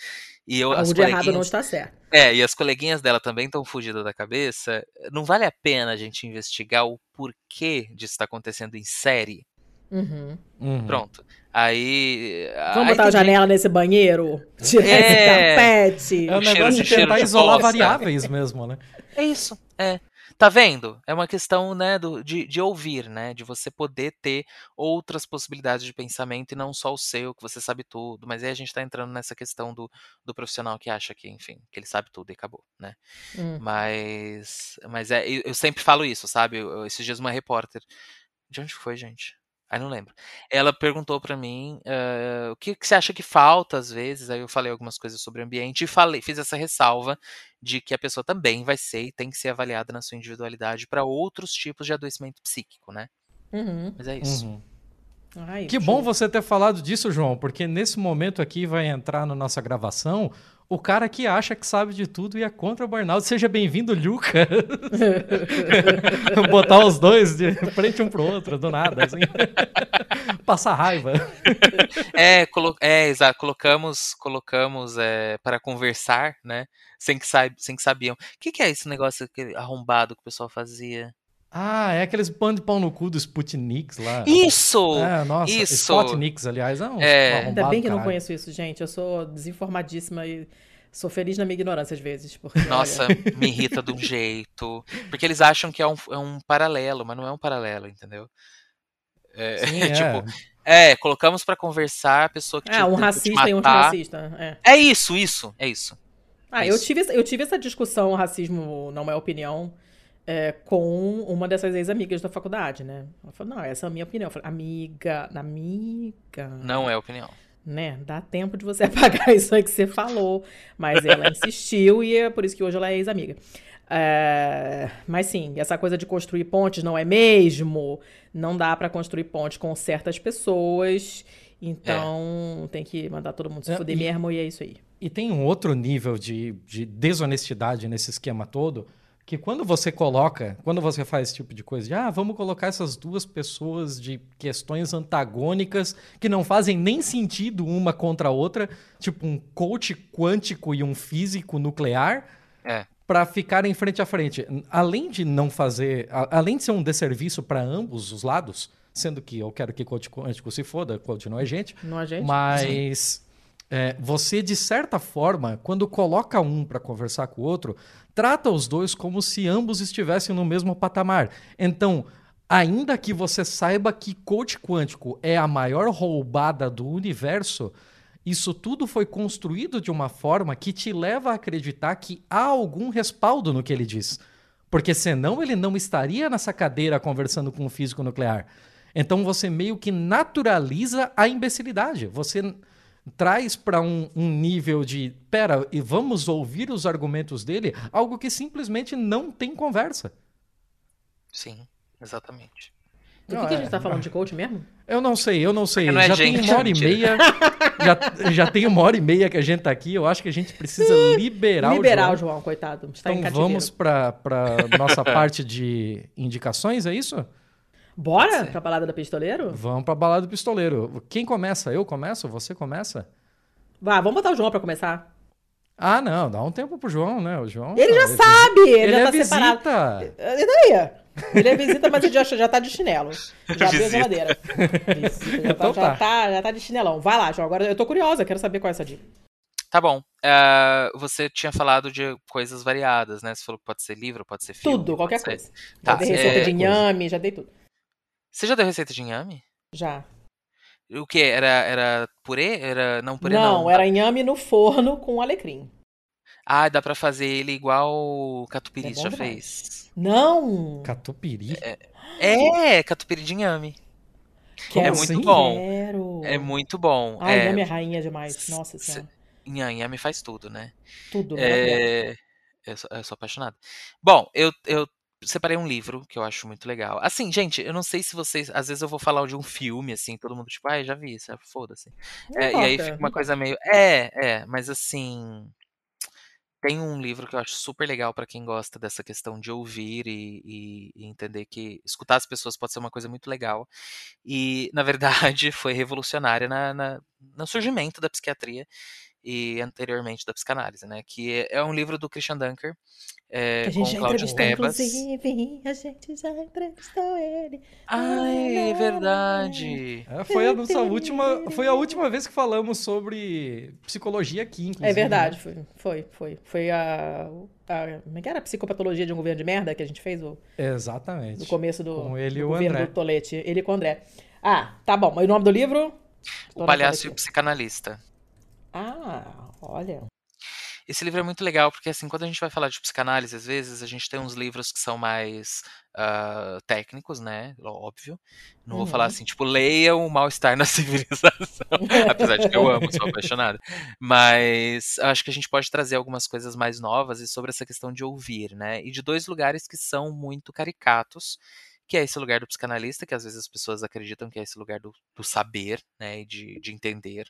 e eu as
Algo de errado não
coleguinhas,
está certo.
é, e as coleguinhas dela também estão fudidas da cabeça, não vale a pena a gente investigar o porquê disso está acontecendo em série?
Uhum.
Uhum.
Pronto. Aí.
Vamos
aí
botar a
tem gente-
janela nesse banheiro? Tirar
É.
esse tapete?
É um negócio
de
tentar
de
isolar
bosta.
variáveis mesmo, né?
É isso, é. Tá vendo? É uma questão, né, do, de, de ouvir, né? De você poder ter outras possibilidades de pensamento e não só o seu, que você sabe tudo. Mas aí a gente tá entrando nessa questão do, do profissional que acha que, enfim, que ele sabe tudo e acabou, né?
Hum.
Mas, mas é, eu eu sempre falo isso, sabe? Eu- eu- esses dias uma repórter. De onde foi, gente? Aí não lembro. Ela perguntou pra mim eh, o que, que você acha que falta às vezes. Aí eu falei algumas coisas sobre o ambiente e falei, fiz essa ressalva de que a pessoa também vai ser e tem que ser avaliada na sua individualidade para outros tipos de adoecimento psíquico, né?
Uhum.
Mas é isso.
Uhum.
Ai,
Que bom você ter falado disso, João, porque nesse momento aqui vai entrar na nossa gravação o cara que acha que sabe de tudo e é contra o burnout. Seja bem-vindo, Luca. *laughs* Botar os dois de frente um pro outro, do nada, assim. Passar raiva.
É, colo é, exato. Colocamos, colocamos é, para conversar, né? Sem que, sem que sabiam. O que, que é esse negócio arrombado que o pessoal fazia?
Ah, é aqueles pano de pau no cu do Sputniks lá.
Isso!
É, nossa,
isso!
Spotniks, aliás, é um
É.
Ainda bem que eu não conheço isso, gente. Eu sou desinformadíssima e sou feliz na minha ignorância às vezes. Porque,
Nossa,
olha,
me irrita de um *laughs* jeito. Porque eles acham que é um, é um paralelo, mas não é um paralelo, entendeu? É,
Sim, *laughs* é.
tipo, é, colocamos pra conversar a pessoa que
Ah, um racista e um racista. É.
É isso, isso, é isso.
Ah, eu
Isso.
tive, eu tive essa discussão, racismo não é opinião, é, com uma dessas ex-amigas da faculdade, né? Ela falou, não, essa é a minha opinião. Eu falei, amiga, amiga.
Não é opinião.
Né? Dá tempo de você *laughs* apagar isso aí que você falou. Mas ela *laughs* insistiu e é por isso que hoje ela é ex-amiga. É, mas sim, essa coisa de construir pontes não é mesmo? Não dá pra construir pontes com certas pessoas. Então tem que mandar todo mundo se
É,
fuder
e-
mesmo e é isso aí.
E tem um outro nível de, de desonestidade nesse esquema todo, que quando você coloca, quando você faz esse tipo de coisa, de, ah, vamos colocar essas duas pessoas de questões antagônicas que não fazem nem sentido uma contra a outra, tipo um coach quântico e um físico nuclear,
É.
para ficarem frente a frente. Além de não fazer, a- além de ser um desserviço para ambos os lados, sendo que eu quero que coach quântico se foda, coach não é gente,
Não é gente?
mas é, você, de certa forma, quando coloca um para conversar com o outro, trata os dois como se ambos estivessem no mesmo patamar. Então, ainda que você saiba que coach quântico é a maior roubada do universo, isso tudo foi construído de uma forma que te leva a acreditar que há algum respaldo no que ele diz. Porque senão ele não estaria nessa cadeira conversando com um físico nuclear. Então você meio que naturaliza a imbecilidade. Você traz para um, um nível de, pera, e vamos ouvir os argumentos dele, algo que simplesmente não tem conversa.
Sim, exatamente.
Do que, que a gente tá falando de coach mesmo?
Eu não sei, eu não sei.
Não é
já
gente,
tem uma hora e meia. já, já tem uma hora e meia que a gente tá aqui. Eu acho que a gente precisa liberar, *laughs*
Liberar
o
o
João.
João, coitado. Está
Então vamos para nossa *laughs* parte de indicações, é isso?
Bora pra balada da pistoleiro?
Vamos para balada do pistoleiro. Quem começa? Eu começo? Você começa?
Vá, vamos botar o João pra começar.
Ah, não, dá um tempo pro João, né? O João.
Ele já
é
sabe, ele,
Ele
já
é
tá separado.
visita.
E daí? Ele é visita, mas ele já, já tá de chinelo. *laughs* Já abriu a geladeira. Isso, já, tá,
Então
já,
tá.
tá, já tá de chinelão. Vai lá, João. Agora eu tô curiosa, quero saber qual é essa dica.
Tá bom. ah, você tinha falado de coisas variadas, né? Você falou que pode ser livro, pode ser filme.
Tudo, qualquer
ser-
coisa.
Tá,
já dei receita
é,
de inhame, já dei tudo.
Você já deu receita de inhame?
Já.
O que? Era, era purê? Era. Não, purê
não,
não.
era inhame no forno com alecrim.
Ah, dá pra fazer ele igual o catupiry
É
já
demais.
fez.
Não!
Catupiry?
É, catupiry de inhame.
Quero,
é muito bom.
Quero.
É muito bom.
Ai,
é,
inhame é rainha demais. Nossa senhora.
Inhame, faz tudo, né?
Tudo. maravilhoso.
É, eu, sou, eu sou apaixonado. Bom, eu, eu separei um livro que eu acho muito legal. Assim, gente, eu não sei se vocês. Às vezes eu vou falar de um filme, assim, todo mundo, tipo, ah, já vi isso, foda-se. É, e aí fica uma coisa meio. É, é, mas assim. tem um livro que eu acho super legal para quem gosta dessa questão de ouvir e, e- e entender que escutar as pessoas pode ser uma coisa muito legal. E, na verdade, *laughs* foi revolucionária na, na- no surgimento da psiquiatria e anteriormente da psicanálise, né? Que é, é um livro do Christian Dunker, é,
Que a
com
gente já
Cláudio
entrevistou,
Tebas.
inclusive. A gente já entrevistou ele.
Ai, é verdade.
É, foi a nossa última, foi a última vez que falamos sobre psicologia aqui, inclusive.
É verdade, foi, foi, foi. Foi a, a. Como é que era? A psicopatologia de um governo de merda que a gente fez o,
Exatamente.
no começo do,
Com ele
do
e o
governo
André.
do Tolete. Ele com o André. Ah, tá bom. Mas o nome do livro? Tô
O Palhaço e o. Psicanalista.
Ah, olha.
Esse livro é muito legal, porque assim, quando a gente vai falar de psicanálise, às vezes, a gente tem uns livros que são mais ah, técnicos, né? Óbvio. Não vou falar
Uhum.
assim, tipo, leiam o mal-estar na *laughs* civilização. *laughs* Apesar de que eu amo, sou apaixonado. Mas acho que a gente pode trazer algumas coisas mais novas e sobre essa questão de ouvir, né? E de dois lugares que são muito caricatos, que é esse lugar do psicanalista, que às vezes as pessoas acreditam que é esse lugar do, do saber, né? E de, de entender.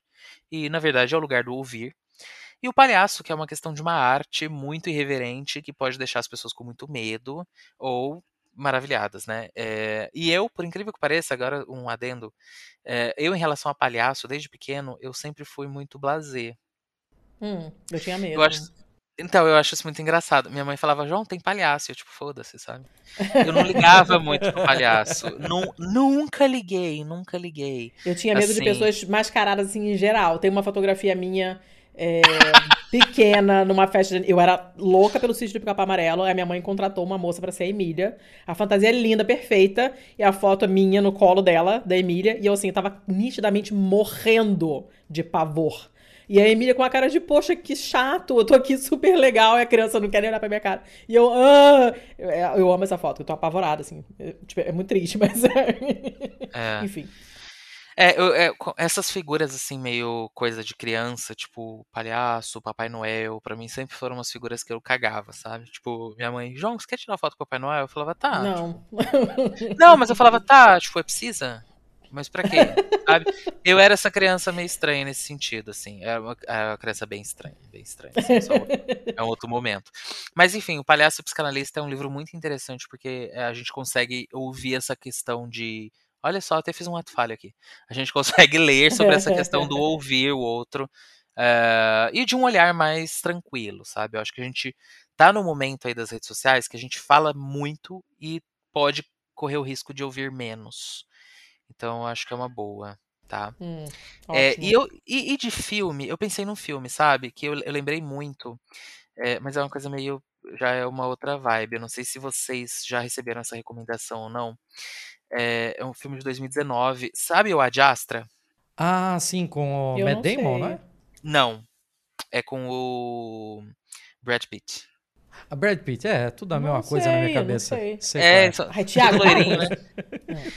E, na verdade, é o lugar do ouvir. E o palhaço, que é uma questão de uma arte muito irreverente que pode deixar as pessoas com muito medo ou maravilhadas, né? É, e eu, por incrível que pareça, agora um adendo, é, eu em relação a palhaço, desde pequeno, eu sempre fui muito blasé.
Hum, eu tinha medo.
Eu acho, então, eu acho isso muito engraçado. Minha mãe falava, João, tem palhaço. Eu, tipo, foda-se, sabe? Eu não ligava *laughs* muito pro palhaço. Nu- nunca liguei, nunca liguei.
Eu tinha medo de
Assim.
pessoas mascaradas assim em geral. Tem uma fotografia minha é, pequena numa festa. de- Eu era louca pelo sítio do Pica-Pau Amarelo. Aí minha mãe contratou uma moça pra ser a Emília. A fantasia é linda, perfeita. E a foto é minha no colo dela, da Emília. E eu assim, tava nitidamente morrendo de pavor. E a Emília com a cara de, poxa, que chato, eu tô aqui super legal e a criança não quer nem olhar pra minha cara. E eu, ah! Eu, eu amo essa foto, eu tô apavorada, assim. É, tipo, é muito triste, *laughs* mas.
É.
Enfim.
É, eu- é, essas figuras assim, meio coisa de criança, tipo palhaço, Papai Noel, pra mim sempre foram umas figuras que eu cagava, sabe? Tipo, minha mãe, João, você quer tirar foto com o Papai Noel? Eu falava, tá.
Não.
Não, mas eu falava, tá, tipo, é precisa? Mas pra quê? *laughs* Eu era essa criança meio estranha nesse sentido, assim. Era uma, era uma criança bem estranha, bem estranha. assim, é um outro momento. Mas enfim, o Palhaço Psicanalista é um livro muito interessante porque é, a gente consegue ouvir essa questão de. Olha só, até fiz um ato falho aqui. A gente *laughs* consegue ler sobre essa questão do ouvir o outro eh, e de um olhar mais tranquilo, sabe? Eu acho que a gente tá no momento aí das redes sociais que a gente fala muito e pode correr o risco de ouvir menos. Então, eu acho que é uma boa, tá?
Hum,
É, e, eu, e, e de filme, eu pensei num filme, sabe? Que eu, eu lembrei muito, é, mas é uma coisa meio. Já é uma outra vibe. Eu não sei se vocês já receberam essa recomendação ou não. É, é um filme de 2019. Sabe o Ad Astra?
Ah, sim, com o
Eu
Matt
não
Damon,
sei.
né?
Não. É com o Brad Pitt.
A Brad Pitt, é, tudo a
Não
mesma coisa na
sei,
minha
não
cabeça.
sei.
Sei
É,
qual
só-
Ai, *laughs* Thiago,
loirinho, né? *laughs* É,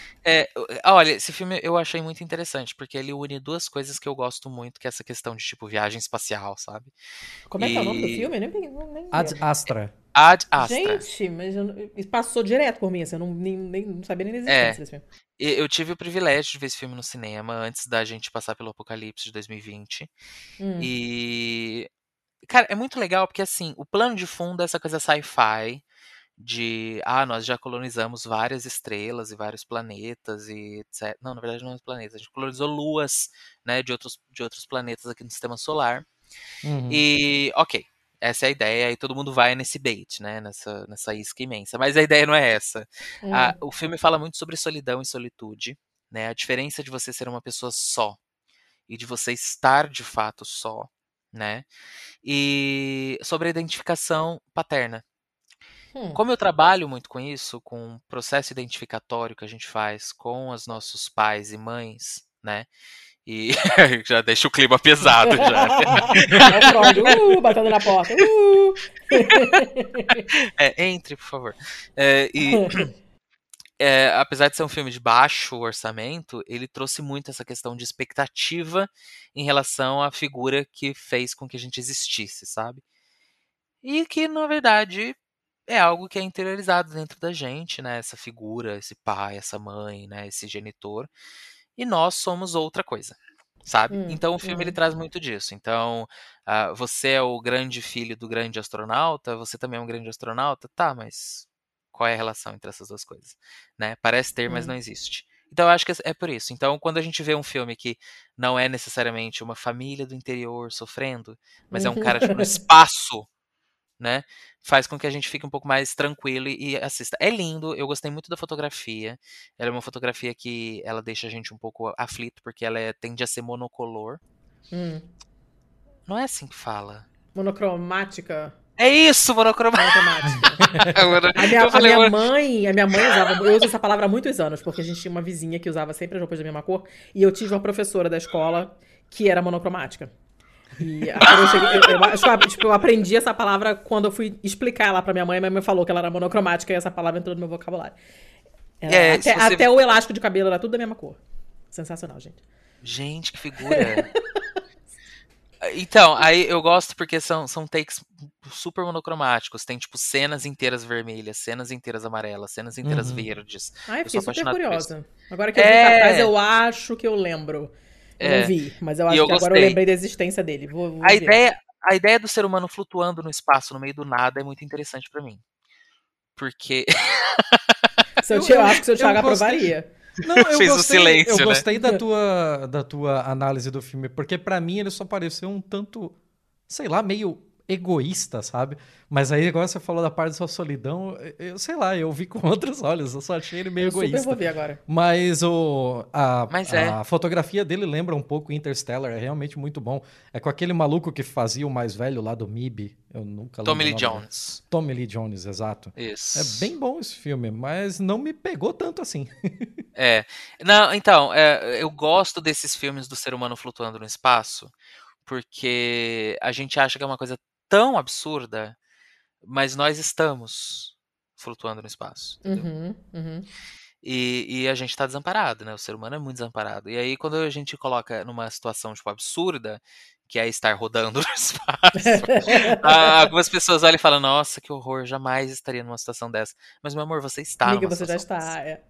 olha, esse filme eu achei muito interessante, porque ele une duas coisas que eu gosto muito, que é essa questão de, tipo, viagem espacial, sabe?
Como é que é o nome do filme? Eu nem, nem, nem
Ad. Astra.
Ad Astra.
Gente, mas não- passou direto por mim, assim, eu não, nem, nem, não sabia nem da existência
É.
desse filme.
Eu tive o privilégio de ver esse filme no cinema antes da gente passar pelo Apocalipse de 2020.
Hum.
E. Cara, é muito legal porque, assim, o plano de fundo é essa coisa sci-fi de. Ah, nós já colonizamos várias estrelas e vários planetas e etc. Não, na verdade não é planetas. A gente colonizou luas, né, de outros, de outros planetas aqui no sistema solar.
Uhum.
E, ok, essa é a ideia, e todo mundo vai nesse bait, né? Nessa, nessa isca imensa. Mas a ideia não é essa.
Hum.
A- o filme fala muito sobre solidão e solitude, né? A diferença de você ser uma pessoa só e de você estar de fato só, né? E sobre a identificação paterna.
Hum.
Como eu trabalho muito com isso, com o processo identificatório que a gente faz com os nossos pais e mães, né? E *laughs* já deixa o clima pesado já. *laughs*
É uh, batendo na porta. Uh.
É, entre, por favor. É, e *clears throat* é, apesar de ser um filme de baixo orçamento, ele trouxe muito essa questão de expectativa em relação à figura que fez com que a gente existisse, sabe? E que, na verdade, é algo que é interiorizado dentro da gente, né? Essa figura, esse pai, essa mãe, né? Esse genitor. E nós somos outra coisa. sabe?
Hum,
Então o filme ele traz muito disso. Então, ah, você é o grande filho do grande astronauta, você também é um grande astronauta, tá, mas qual é a relação entre essas duas coisas, né? Parece ter, mas
Hum.
não existe. Então eu acho que é por isso. Então, quando a gente vê um filme que não é necessariamente uma família do interior sofrendo, mas é um cara tipo, no *laughs* espaço, né? Faz com que a gente fique um pouco mais tranquilo e, assista. É lindo, eu gostei muito da fotografia. Ela é uma fotografia que ela deixa a gente um pouco aflito, porque ela é- tende a ser monocolor.
Hum.
Não é assim que fala.
Monocromática.
É isso, monocromático.
Monocromática. *laughs* A minha, a minha
"Mano,
mãe, a minha mãe usava, eu uso essa palavra há muitos anos, porque a gente tinha uma vizinha que usava sempre as roupas da mesma cor, e eu tive uma professora da escola que era monocromática. E eu, cheguei, eu, eu acho que eu, tipo, eu aprendi essa palavra quando eu fui explicar ela pra minha mãe, minha mãe falou que ela era monocromática e essa palavra entrou no meu vocabulário.
É,
até,
você-
até o elástico de cabelo era tudo da mesma cor. Sensacional, gente.
Gente, que figura. Então, aí eu gosto porque são, são takes super monocromáticos. Tem, tipo, cenas inteiras vermelhas, cenas inteiras amarelas, cenas inteiras
Uhum.
verdes.
Ai,
Eu
fiquei super curiosa. Agora que eu vi
É.
o cartaz, eu acho que eu lembro.
É.
não vi, mas eu acho
eu
que agora eu
gostei.
lembrei da existência dele. Vou, vou
A
ver.
ideia, a ideia do ser humano flutuando no espaço, no meio do nada, é muito interessante pra mim. Porque. *laughs*
Seu
Eu-
tio- eu acho que seu
eu
Thiago
gostei.
aprovaria.
Não, eu *laughs*
Fez o
gostei,
silêncio,
Eu
né?
gostei da *laughs* tua, da tua análise do filme, porque pra mim ele só pareceu um tanto, sei lá, meio egoísta, sabe? Mas aí agora você falou da parte da sua solidão, eu sei lá, eu vi com *laughs* outros olhos, eu só achei ele meio
Eu super
egoísta.
vou ver agora.
Mas o, a,
Mas é.
a fotografia dele lembra um pouco Interstellar, é realmente muito bom. É com aquele maluco que fazia o mais velho lá do MIB, eu nunca lembro
Tommy Lee. Jones.
Tommy Lee Jones, exato.
Isso.
É bem bom esse filme, mas não me pegou tanto assim. *laughs*
É. Não, então, é, eu gosto desses filmes do ser humano flutuando no espaço, porque a gente acha que é uma coisa tão absurda, mas nós estamos flutuando no espaço.
Uhum, uhum.
E, e a gente tá desamparado, né? O ser humano é muito desamparado. E aí, quando a gente coloca numa situação, tipo, absurda, que é estar rodando *laughs* no espaço, *laughs* ah, algumas pessoas olham e falam, nossa, que horror, jamais estaria numa situação dessa. Mas, meu amor, você está
Amiga, você já está. é.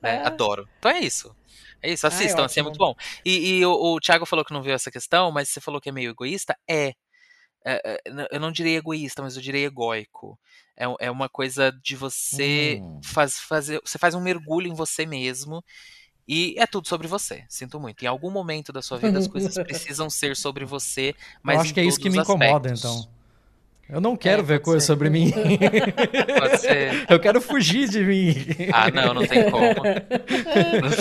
né?
Ah.
Adoro. Então é isso. É isso,
Ah, é
assistam, assim, é muito bom. E, e o, o Thiago falou que não viu essa questão, mas você falou que é meio egoísta? É. É, é, eu não diria egoísta, mas eu diria egóico. É, é uma coisa de você
Hum.
faz, fazer. Você faz um mergulho em você mesmo. E é tudo sobre você. Sinto muito. Em algum momento da sua vida as coisas *laughs* precisam ser sobre você, mas
eu acho que é isso que me incomoda,
aspectos.
então. Eu não quero
É,
ver
pode
coisas
ser.
sobre mim.
Pode ser.
Eu quero fugir de mim.
Ah, não, não tem como.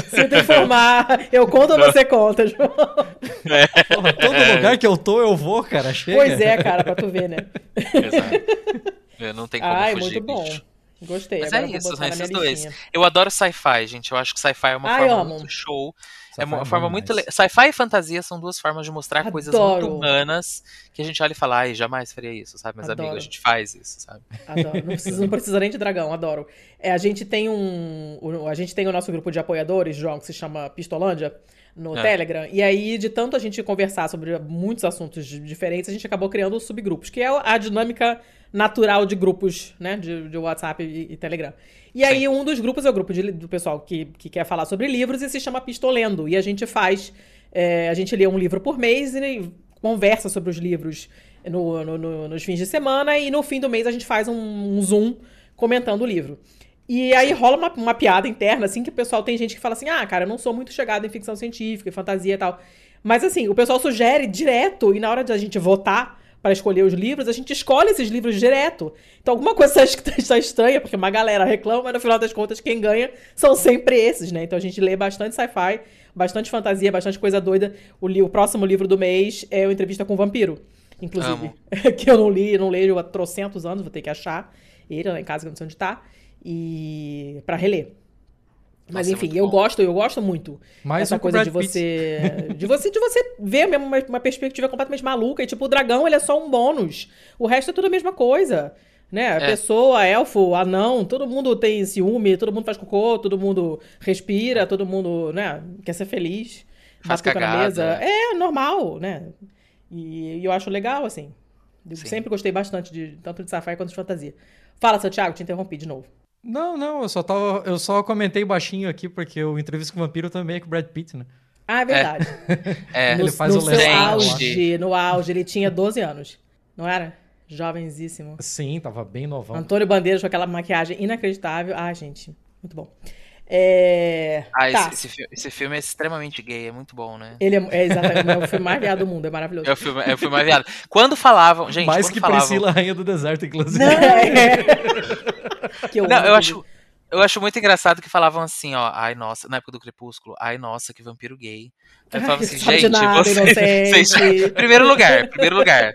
Sinto informar. Eu conto ou você conta, João?
Porra, todo lugar que eu tô, eu vou, cara. Chega.
Pois é, cara, pra tu ver, né?
Exato. Eu não tem como
Ai,
fugir,
muito bom.
bicho.
Gostei.
Mas
agora
é
eu vou
isso, são
minha
esses dois.
listinha.
Eu adoro sci-fi, gente. Eu acho que sci-fi é uma
Ai,
forma muito show. É uma
bom
forma muito le... Sci-fi e fantasia são duas formas de mostrar coisas muito
Adoro.
humanas que a gente olha e fala, ai, jamais faria isso, sabe? Mas, amigo, a
Adoro.
gente faz isso, sabe?
Adoro. Não precisa, não precisa nem de dragão, adoro. É, a gente tem um. o- A gente tem o nosso grupo de apoiadores, João, que se chama Pistolândia, no
É.
Telegram. E aí, de tanto a gente conversar sobre muitos assuntos diferentes, a gente acabou criando subgrupos, que é a dinâmica natural de grupos, né? De, de WhatsApp e, e Telegram. E aí, um dos grupos é o grupo de- do pessoal que, que quer falar sobre livros e se chama Pistolendo. E a gente faz. é, a gente lê um livro por mês e conversa sobre os livros no- no- no- nos fins de semana e no fim do mês a gente faz um, um zoom comentando o livro. E aí rola uma, uma piada interna, assim, que o pessoal tem gente que fala assim: ah, cara, eu não sou muito chegado em ficção científica e fantasia e tal. Mas assim, o pessoal sugere direto, e na hora de a gente votar para escolher os livros, a gente escolhe esses livros direto. Então alguma coisa *laughs* está- está estranha, porque uma galera reclama, mas no final das contas quem ganha são sempre esses, né? Então a gente lê bastante sci-fi, bastante fantasia, bastante coisa doida. O, li- o próximo livro do mês é o Entrevista com o Vampiro, inclusive. *laughs* que eu não li, não leio há trocentos anos, vou ter que achar ele lá em casa, que eu não sei onde tá, e para reler. Mas
Nossa, é
enfim,
muito
eu
bom.
gosto, eu gosto muito
Mais
essa
um com o
coisa de você, de você de você ver mesmo uma, uma perspectiva completamente maluca e tipo o dragão ele é só um bônus o resto é tudo a mesma coisa né
É.
pessoa elfo anão todo mundo tem ciúme todo mundo faz cocô todo mundo respira todo mundo né quer ser feliz
Faz
boca na
cagada.
mesa é normal né e, e eu acho legal assim
Sim.
sempre gostei bastante de tanto de sci-fi quanto de fantasia fala seu Thiago te interrompi de novo
Não, não, eu só tava. Eu só comentei baixinho aqui, porque o entrevista com o vampiro também é com o Brad Pitt, né?
Ah, é verdade.
É, *laughs*
no
Ele faz
no
o
seu auge, no auge, ele tinha 12 anos. Não era? Jovenzíssimo.
Sim, tava bem novão.
Antônio Bandeiras com aquela maquiagem inacreditável. Ah, gente, muito bom. É...
Ah,
tá.
esse, esse esse filme é extremamente gay, é muito bom, né?
Ele é, é exatamente é o filme mais viado do mundo, é maravilhoso.
É o filme, é o filme mais viado. Quando falavam, gente,
Mais que
falavam,
Priscila, Rainha do Deserto, inclusive.
É. *laughs* que eu
Não, eu acho, eu acho muito engraçado que falavam assim, ó, ai nossa, na época do Crepúsculo, ai nossa, que vampiro gay. Aí eu falava assim, gente,
nada, *laughs*
vocês, vocês- *laughs* Primeiro lugar, primeiro lugar.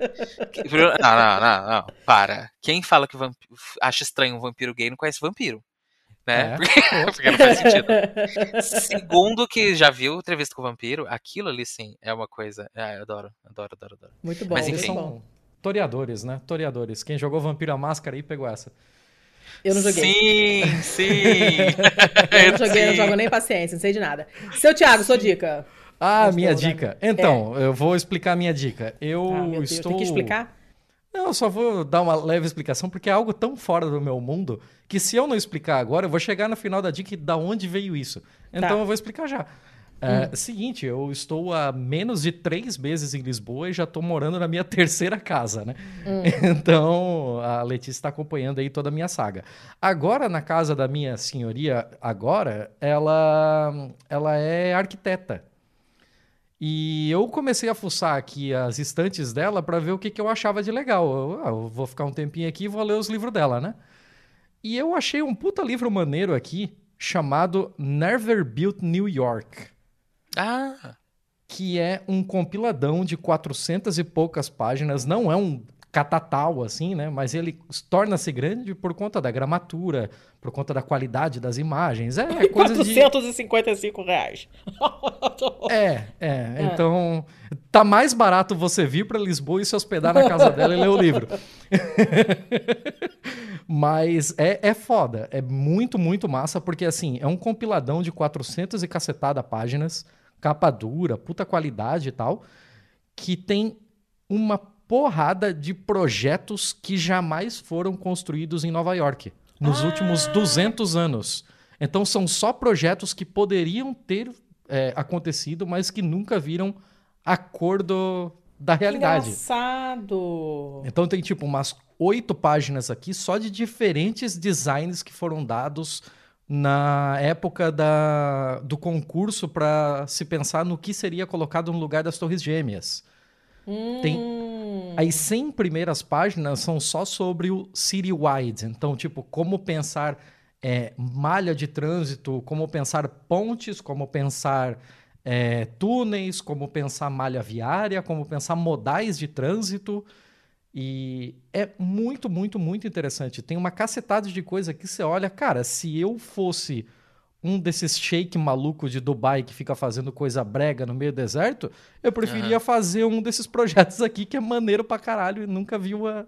Primeiro- Não, não, não, não, para. Quem fala que vamp... acha estranho um vampiro gay não conhece vampiro. Né?
É.
Porque, *laughs* porque não faz sentido. Segundo que já viu entrevista com o vampiro, aquilo ali sim é uma coisa. Ah, eu adoro, adoro, adoro, adoro.
Muito bom,
Mas
muito
enfim.
bom.
São toreadores, né? Toreadores. Quem jogou Vampiro a Máscara aí pegou essa.
Eu não joguei.
Sim, sim. *laughs*
Eu não joguei, eu não
Sim.
jogo nem paciência, não sei de nada. Seu Thiago, sua dica.
Ah,
Gostou,
minha dica. Então, eu vou explicar a minha dica. Eu
Ah, Deus,
estou.
tem que explicar?
Não, eu só vou dar uma leve explicação, porque é algo tão fora do meu mundo que se eu não explicar agora, eu vou chegar no final da dica e da onde veio isso. Então
Tá.
eu vou explicar já. É, Seguinte, eu estou há menos de três meses em Lisboa e já estou morando na minha *laughs* terceira casa, né? *laughs* Então a Letícia está acompanhando aí toda a minha saga. Agora, na casa da minha senhoria, agora, ela, ela é arquiteta. E eu comecei a fuçar aqui as estantes dela para ver o que, que eu achava de legal. Eu, ah, eu vou ficar um tempinho aqui e vou ler os livros dela, né? E eu achei um puta livro maneiro aqui chamado Never Built New York,
Ah,
que é um compiladão de 400 e poucas páginas. Não é um catatal assim, né? Mas ele torna-se grande por conta da gramatura, por conta da qualidade das imagens. É *laughs* coisa de
455 reais. *laughs*
É, é, Então, tá mais barato você vir para Lisboa e se hospedar na casa dela e ler o livro. *laughs* Mas é, é foda, é muito, muito massa, porque assim, é um compiladão de 400 e cacetada páginas, capa dura, puta qualidade e tal, que tem uma porrada de projetos que jamais foram construídos em Nova York nos últimos 200 anos. Então são só projetos que poderiam ter é, acontecido, mas que nunca viram a cor do- da realidade.
Engraçado.
Então tem tipo umas oito páginas aqui só de diferentes designs que foram dados na época da, do concurso para se pensar no que seria colocado no lugar das Torres Gêmeas. Tem,
Hum.
as 100 primeiras páginas são só sobre o citywide. Então, tipo, como pensar é, malha de trânsito, como pensar pontes, como pensar é, túneis, como pensar malha viária, como pensar modais de trânsito. E é muito, muito, muito interessante. Tem uma cacetada de coisa que você olha, cara, se eu fosse um desses shake maluco de Dubai que fica fazendo coisa brega no meio do deserto, eu preferia fazer um desses projetos aqui que é maneiro pra caralho e nunca viu a,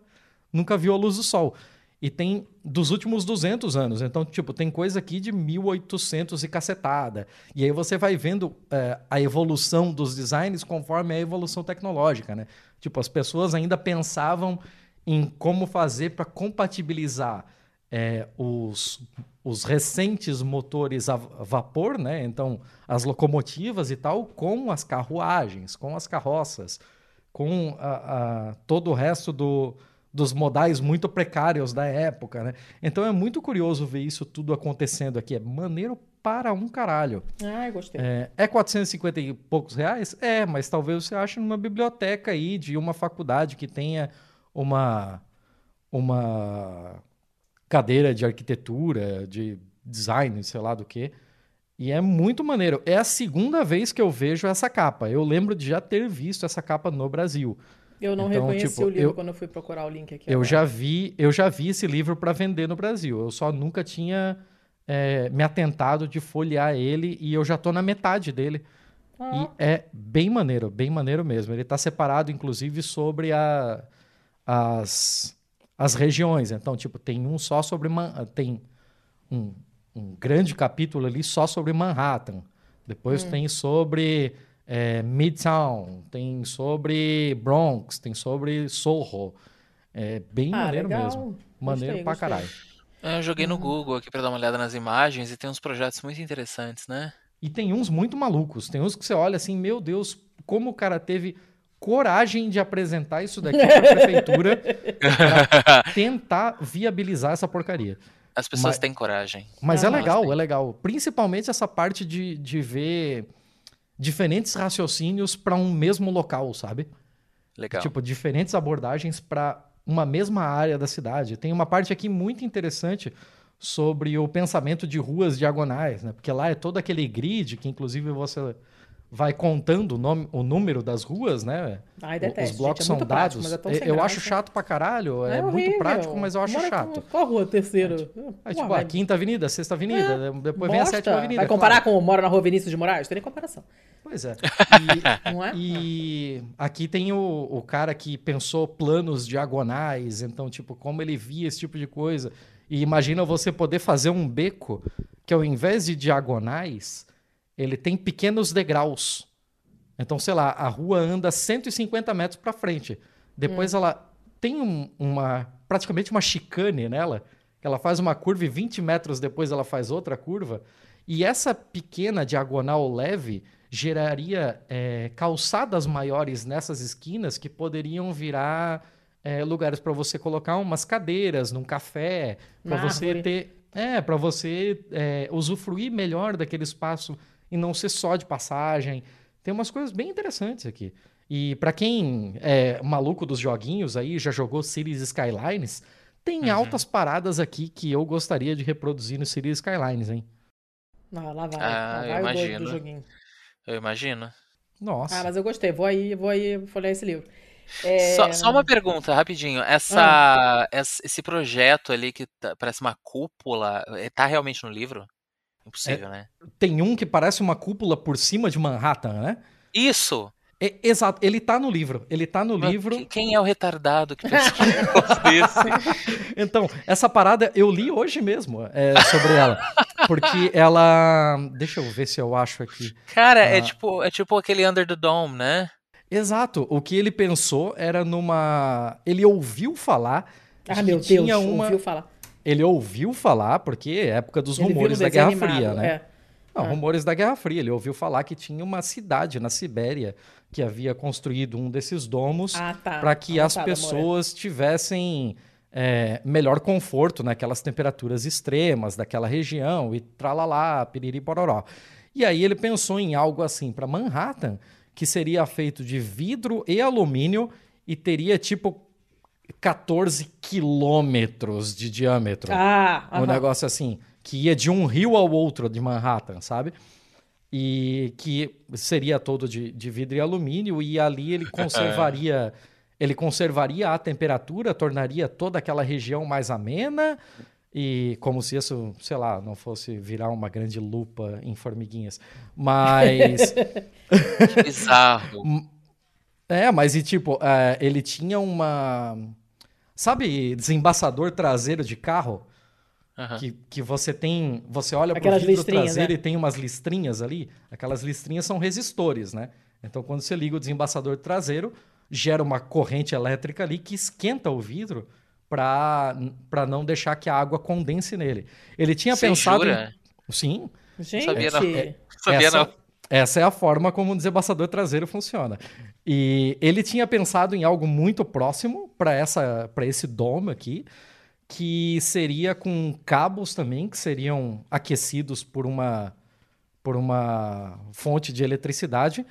nunca viu a luz do sol. E tem dos últimos 200 anos. Então, tipo, tem coisa aqui de 1800 e cacetada. E aí você vai vendo é, a evolução dos designs conforme a evolução tecnológica, né? Tipo, as pessoas ainda pensavam em como fazer para compatibilizar é, os, os recentes motores a vapor, né? Então, as locomotivas e tal, com as carruagens, com as carroças, com a- a- todo o resto do, dos modais muito precários da época, né? Então é muito curioso ver isso tudo acontecendo aqui. É maneiro para um caralho.
Ai, gostei.
É, é 450 e poucos reais? É, mas talvez você ache numa biblioteca aí de uma faculdade que tenha uma, uma cadeira de arquitetura, de design, sei lá do que. E é muito maneiro. É a segunda vez que eu vejo essa capa. Eu lembro de já ter visto essa capa no Brasil.
Eu não
então,
reconheci
tipo,
o livro
eu-
quando eu fui procurar o link aqui.
Eu
agora.
já vi, eu já vi esse livro para vender no Brasil. Eu só nunca tinha é, me atentado de folhear ele e eu já tô na metade dele.
Ah.
E é bem maneiro, bem maneiro mesmo. Ele tá separado, inclusive, sobre a- as, as regiões. Então, tipo, tem um só sobre tem um, um grande capítulo ali só sobre Manhattan. Depois
Hum.
tem sobre é, Midtown, tem sobre Bronx, tem sobre Soho. É bem
Ah,
maneiro
legal.
mesmo. Maneiro
Gostei,
pra
gostei.
caralho.
eu joguei no
Uhum.
Google aqui pra dar uma olhada nas imagens e tem uns projetos muito interessantes, né?
E tem uns muito malucos. Tem uns que você olha assim, meu Deus, como o cara teve coragem de apresentar isso daqui pra *laughs* prefeitura pra tentar viabilizar essa porcaria.
As pessoas
Mas-
têm coragem.
Mas é
Aham.
legal, é legal. Principalmente essa parte de, de ver diferentes raciocínios para um mesmo local, sabe?
Legal.
Tipo, diferentes abordagens para uma mesma área da cidade. Tem uma parte aqui muito interessante sobre o pensamento de ruas diagonais, né? Porque lá é todo aquele grid que, inclusive, você vai contando o, nome, o número das ruas, né?
Ai, detesto,
Os blocos
gente, é
são
muito prático,
dados.
mas é tão
eu acho chato pra caralho. É, muito
horrível.
prático, mas eu acho
Mora
chato.
com- Qual rua?
Aí,
Uma
tipo, a
vibe.
quinta avenida, a sexta avenida, depois vem a sétima avenida.
Vai comparar
claro.
com o Mora na Rua Vinícius de Moraes? Tem nem comparação.
Pois é. *laughs*
Não é?
E, e aqui tem o, o cara que pensou planos diagonais, então, tipo, como ele via esse tipo de coisa. E imagina você poder fazer um beco que, ao invés de diagonais, ele tem pequenos degraus. Então, sei lá, a rua anda 150 metros para frente. Depois ela tem um- uma praticamente uma chicane nela, que ela faz uma curva e 20 metros depois ela faz outra curva. E essa pequena diagonal leve geraria é, calçadas maiores nessas esquinas que poderiam virar é, lugares para você colocar umas cadeiras num café, para você ter, é, para você é, usufruir melhor daquele espaço e não ser só de passagem. Tem umas coisas bem interessantes aqui. E para quem é maluco dos joguinhos aí, já jogou Cities Skylines, tem
Uhum.
altas paradas aqui que eu gostaria de reproduzir no Cities Skylines, hein?
Ah, lá vai.
Ah,
lá
eu
vai o doido do
imagino.
joguinho.
Eu imagino.
Nossa.
Ah, mas eu gostei. Vou aí, vou aí folhear esse livro. É,
Só, só uma pergunta, rapidinho.
Ah.
Essa, esse esse projeto ali que tá- parece uma cúpula, eh, tá realmente no livro? Impossível, né?
Tem um que parece uma cúpula por cima de Manhattan, né?
Isso!
É, exato, ele tá no livro. Ele tá no
Mas
livro.
que- Quem é o retardado que negócio *laughs* desse? *laughs*
Então, essa parada eu li hoje mesmo é, sobre ela. Porque ela. Deixa eu ver se eu acho aqui.
Cara, é
Ah.
tipo, é tipo aquele Under the Dome, né?
Exato. O que ele pensou era numa. Ele ouviu falar.
Ah,
que
meu Deus,
tinha uma...
ouviu falar.
Ele ouviu falar, porque é época dos
Ele
rumores da Guerra Fria, né?
é.
Não,
Ah.
rumores da Guerra Fria. Ele ouviu falar que tinha uma cidade na Sibéria que havia construído um desses domos
Ah, tá.
para que as
Avançada, amor.
pessoas tivessem é, melhor conforto naquelas temperaturas extremas daquela região e tralalá, piriri pororó. E aí ele pensou em algo assim para Manhattan, que seria feito de vidro e alumínio e teria tipo 14 quilômetros de diâmetro.
Ah,
Um
aham.
negócio assim, que ia de um rio ao outro de Manhattan, sabe? E que seria todo de, de vidro e alumínio, e ali ele *laughs* conservaria. ele conservaria a temperatura, tornaria toda aquela região mais amena, e como se isso, sei lá, não fosse virar uma grande lupa em formiguinhas. Mas. *laughs*
Que bizarro.
É, mas e tipo, é, ele tinha uma. Sabe, desembaçador traseiro de carro?
Aham.
Que, que você tem. Você olha pro
Aquelas
vidro traseiro
né?
e tem umas listrinhas ali. Aquelas listrinhas são resistores, né? Então, quando você liga o desembaçador traseiro, gera uma corrente elétrica ali que esquenta o vidro para não deixar que a água condense nele. Ele tinha
Você
pensado.
jura?
Em... Sim.
Gente,
Sabia não.
É,
Sabia
essa,
não.
Essa é a forma como o desembaçador traseiro funciona. E ele tinha pensado em algo muito próximo para essa para esse dome aqui, que seria com cabos também que seriam aquecidos por uma por uma fonte de eletricidade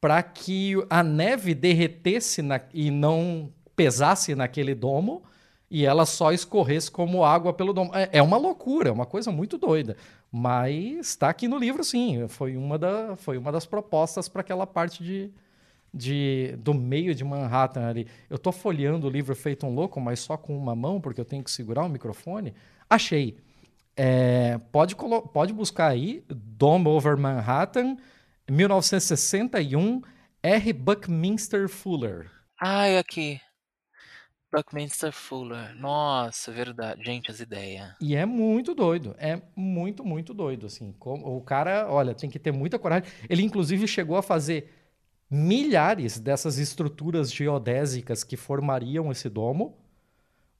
para que a neve derretesse na- e não pesasse naquele domo e ela só escorresse como água pelo domo. É, é uma loucura, é uma coisa muito doida. Mas está aqui no livro, sim. Foi uma, da, foi uma das propostas para aquela parte de, de, do meio de Manhattan ali. Eu tô folheando o livro feito um louco, mas só com uma mão, porque eu tenho que segurar o microfone. Achei. É, pode, pode buscar aí, Dome Over Manhattan, 1961, R. Buckminster Fuller.
Ai, aqui. Buckminster Fuller. Nossa, verdade. Gente, as ideias.
E é muito doido, é muito, muito doido, assim. Como- O cara, olha, tem que ter muita coragem. Ele, inclusive, chegou a fazer milhares dessas estruturas geodésicas que formariam esse domo,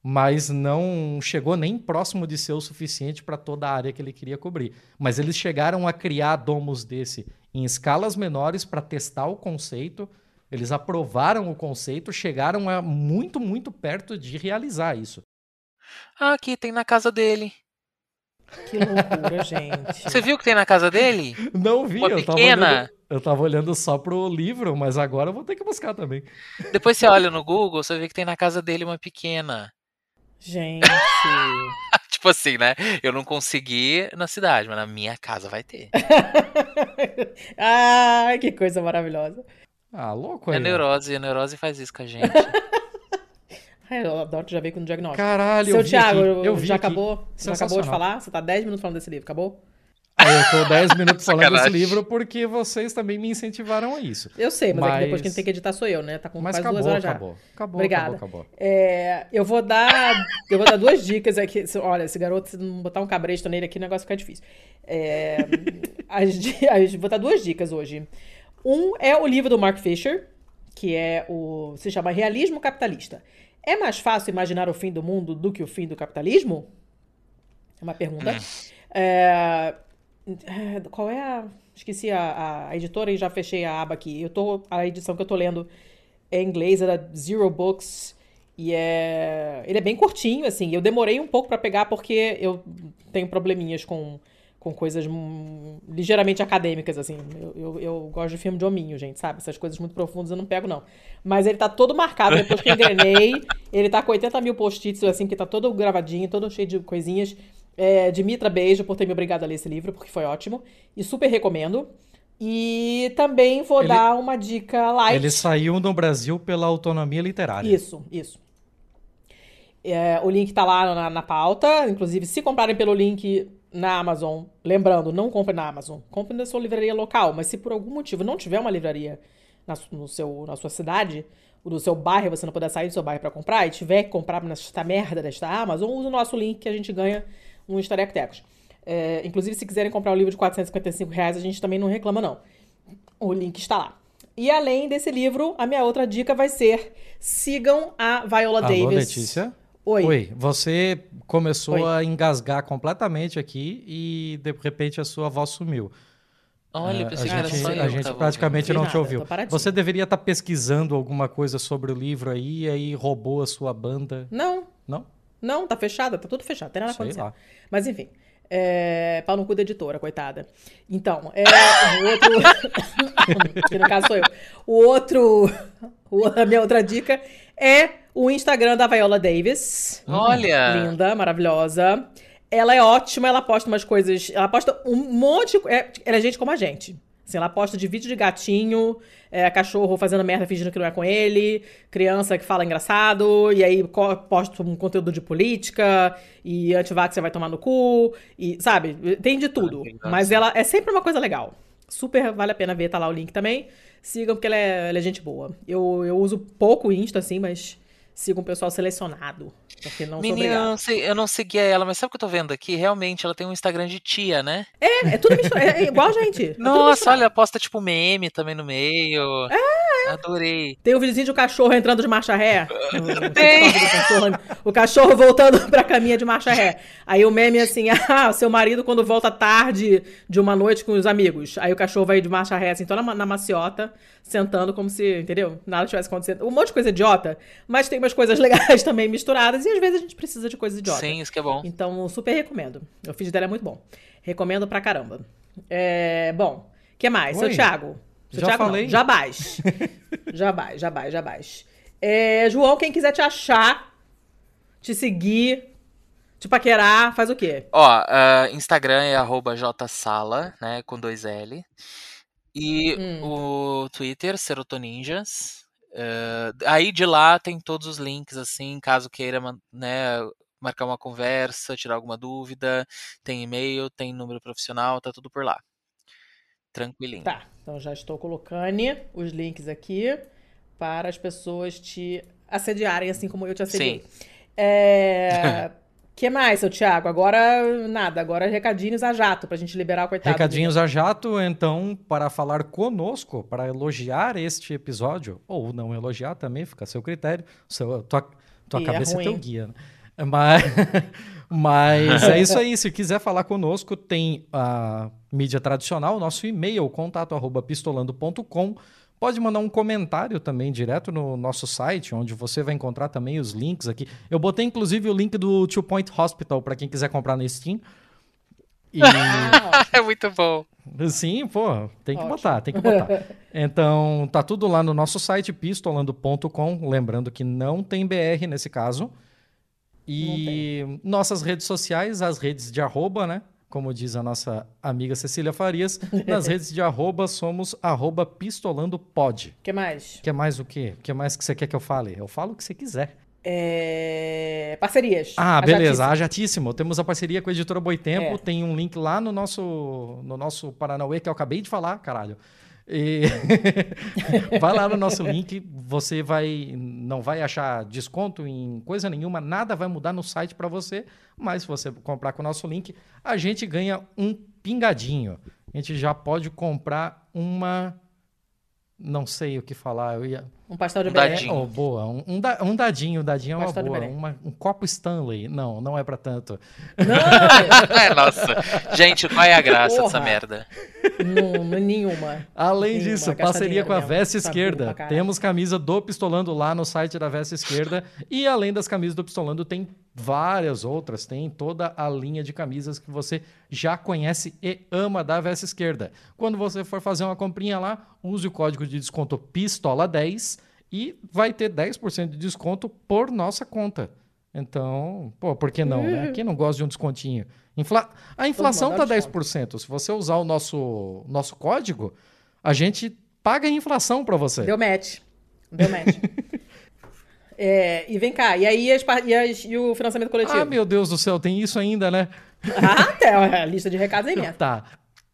mas não chegou nem próximo de ser o suficiente para toda a área que ele queria cobrir. Mas eles chegaram a criar domos desse em escalas menores para testar o conceito. Eles aprovaram o conceito, chegaram a muito, muito perto de realizar isso.
Ah, aqui tem na casa dele.
Que loucura, *laughs* gente.
Você viu que tem na casa dele?
Não vi,
Uma
eu tava,
pequena.
olhando, eu tava olhando só pro livro, mas agora eu vou ter que buscar também.
Depois você olha no Google, você vê que tem na casa dele uma pequena.
Gente. *laughs*
Tipo assim, né? Eu não consegui na cidade, mas na minha casa vai ter. *laughs*
Ai, que coisa maravilhosa.
Ah, louco
É
aí. ó.
neurose, a neurose faz isso com a gente. *laughs*
Ai, eu adoro já veio com o diagnóstico.
Caralho,
Seu
eu vi
Thiago,
aqui, eu vi
já
aqui.
acabou? Já acabou de
Sensacional.
falar? Você tá 10 minutos falando desse livro, acabou?
Ah, eu tô 10 minutos falando desse
Sacanagem.
livro porque vocês também me incentivaram a isso.
Eu sei, mas, é que depois quem tem que editar sou eu, né? Tá com
Mas
quase
acabou,
duas horas já.
acabou. Acabou,
Obrigada.
acabou, acabou.
É, eu vou dar. Eu vou dar duas dicas aqui. Olha, esse garoto, se não botar um cabresto nele aqui, o negócio fica difícil. É, *laughs* as, as- vou dar duas dicas hoje. Um é o livro do Mark Fisher, que é o. se chama Realismo Capitalista. É mais fácil imaginar o fim do mundo do que o fim do capitalismo? É uma pergunta. É, é, qual é a. Esqueci a, a editora e já fechei a aba aqui. Eu tô. A edição que eu tô lendo é em inglês, é da Zero Books. E é. Ele é bem curtinho, assim. Eu demorei um pouco pra pegar porque eu tenho probleminhas com, com coisas ligeiramente acadêmicas, assim. Eu, eu, eu gosto de filme de hominho, gente, sabe? Essas coisas muito profundas eu não pego, não. Mas ele tá todo marcado depois que eu engrenei. *laughs* ele tá com 80 mil post-its, assim, que tá todo gravadinho, todo cheio de coisinhas. É, Dimitra, beijo por ter me obrigado a ler esse livro, porque foi ótimo. E super recomendo. E também vou
Ele-
dar uma dica light.
Ele saiu no Brasil pela autonomia literária.
Isso, isso. É, o link tá lá na, na pauta. Inclusive, se comprarem pelo link na Amazon, lembrando, não compre na Amazon, compre na sua livraria local. Mas se por algum motivo não tiver uma livraria na, no seu, na sua cidade, no seu bairro, você não puder sair do seu bairro para comprar, e tiver que comprar nesta merda desta Amazon, use o nosso link que a gente ganha uns tarectecos. É, inclusive, se quiserem comprar um livro de 455 reais, a gente também não reclama, não. O link está lá. E além desse livro, a minha outra dica vai ser: sigam a Viola
Alô,
Davis.
Letícia?
Oi.
Oi, você começou
Oi.
a engasgar completamente aqui e de repente a sua voz sumiu.
Olha, pensei
a
que era
gente,
só
a gente praticamente
ouvindo.
não te
vi
ouviu. Você deveria estar pesquisando alguma coisa sobre o livro aí e aí roubou a sua banda.
Não,
Não?
não, tá fechada, tá tudo fechado, tem nada
Sei
acontecendo.
lá.
Mas enfim. É... Pau no cu da editora, coitada. Então, é. O outro. *laughs* que no caso sou eu. O outro. *laughs* A minha outra dica é o Instagram da Viola Davis.
Olha!
Linda, maravilhosa. Ela é ótima, ela posta umas coisas. Ela posta um monte. de- É, ela é gente como a gente. Assim, ela posta de vídeo de gatinho, é, cachorro fazendo merda fingindo que não é com ele, criança que fala engraçado, e aí posta um conteúdo de política, e antivax você vai tomar no cu, e sabe? Tem de tudo.
Ah.
Mas ela é sempre uma coisa legal. Super vale a pena ver, tá lá o link também. Sigam, porque ela é, ela é gente boa. Eu, eu uso pouco Insta, assim, mas sigo um pessoal selecionado. Porque não sou
Menina, eu não, sei, eu não seguia ela, mas sabe o que eu tô vendo aqui? Realmente, ela tem um Instagram de tia, né?
É, é tudo misturado. É, é igual a gente. É
Nossa, olha, posta tipo meme também no meio. É, Adorei.
Tem o vizinho de cachorro entrando de marcha ré. *laughs*
Tem.
Cachorro. O cachorro voltando *laughs* pra caminha de marcha ré. Aí o meme é assim: *laughs* ah, seu marido quando volta tarde de uma noite com os amigos. Aí o cachorro vai de marcha ré, assim, toda na, na maciota, sentando como se, entendeu? Nada tivesse acontecendo. Um monte de coisa idiota, mas tem umas coisas *laughs* legais também misturadas. E às vezes a gente precisa de coisas idiotas.
Sim, isso que é bom.
Então, super recomendo. O feed dela é muito bom. Recomendo pra caramba. É, bom, o que mais? Seu
Oi.
Thiago. Seu
Já
Thiago
falei.
não. Jabás. *laughs* Jabás, jabás, jabás. É, João, quem quiser te achar, te seguir, te paquerar, faz o quê?
Ó, ah, Instagram é arroba jsala, né, com dois L. E
Hum.
o Twitter, Serotoninjas. Eh, aí de lá tem todos os links, assim, caso queira, né, marcar uma conversa, tirar alguma dúvida. Tem e-mail, tem número profissional, tá tudo por lá. Tranquilinho.
Tá, então já estou colocando os links aqui para as pessoas te assediarem, assim como eu te assediei. É... *laughs* *laughs* que mais, seu Thiago? Agora, nada. Agora recadinhos a jato, pra gente liberar o coitado.
Recadinhos a jato, então, para falar conosco, para elogiar este episódio, ou não elogiar também, fica a seu critério. Seu, tua, Tua
E é
cabeça é,
ruim.
teu guia, né? Mas, *laughs* mas é isso aí. Se quiser falar conosco, tem a mídia tradicional, nosso e-mail, contato arroba pistolando.com. Pode mandar um comentário também direto no nosso site, onde você vai encontrar também os links aqui. Eu botei inclusive o link do Two Point Hospital para quem quiser comprar na Steam. E *laughs*
é muito bom.
Sim, pô, tem que
Ótimo.
botar, tem que botar. Então, tá tudo lá no nosso site, pistolando.com. Lembrando que não tem BR nesse caso. E nossas redes sociais, as redes de arroba, né? Como diz a nossa amiga Cecília Farias, *laughs* nas redes de arroba somos arroba pistolandopod.
O que mais?
Quer mais o quê? Que mais que você quer que eu fale? Eu falo o que você quiser.
É, Parcerias.
Ah, beleza. A Jatíssimo. Temos a parceria com a editora Boitempo.
É.
Tem um link lá no nosso, no nosso Paranauê que eu acabei de falar, caralho. E *laughs* vai lá no nosso link, você vai não vai achar desconto em coisa nenhuma, nada vai mudar no site para você, mas se você comprar com o nosso link, a gente ganha um pingadinho. A gente já pode comprar uma não sei o que falar, eu ia
Um pastel de
Um
Belém.
dadinho.
Oh, boa. Um, um, da- um dadinho, um dadinho é uma boa. Uma- um copo Stanley. Não, não é pra tanto.
Não, *laughs*
É, nossa. Gente, qual é a graça
Porra.
dessa merda?
não, nenhuma.
Além
Nenhuma,
disso, parceria com a. Veste
Tá
Esquerda. Temos camisa do Pistolando lá no site da Veste Esquerda. e além das camisas do Pistolando, tem várias outras. Tem toda a linha de camisas que você já conhece e ama da Veste Esquerda. Quando você for fazer uma comprinha lá, use o código de desconto PISTOLA10 e vai ter 10% de desconto por nossa conta. Então, pô, por que não, né? Quem não gosta de um descontinho? Infla... A inflação tá
adora desconto.
10%. Se você usar o nosso, nosso código, a gente paga a inflação para você.
Deu match. Deu match. *laughs* É, e vem cá, e aí as e, as- e o financiamento coletivo?
Ah, meu Deus do céu, tem isso ainda, né?
Ah, até a lista de recados aí mesmo.
Tá.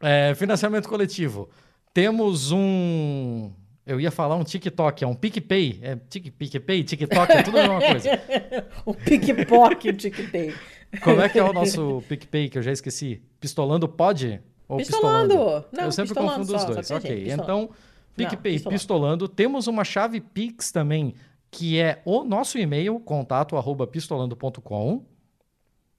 É, financiamento coletivo. Temos um. Eu ia falar um TikTok, é um PicPay. É PicPay, TikTok, é tudo a mesma coisa.
O *laughs* pickpocket, o tic-tac.
Como é que é o nosso PicPay, que eu já esqueci? Pistolando pode? Ou
Pistolando.
pistolando?
Não,
eu sempre
pistolando
confundo os
só, só
dois. Ok,
gente,
então, PicPay,
pistolando.
pistolando. Temos uma chave Pix também, que é o nosso e-mail, contato arroba pistolando.com.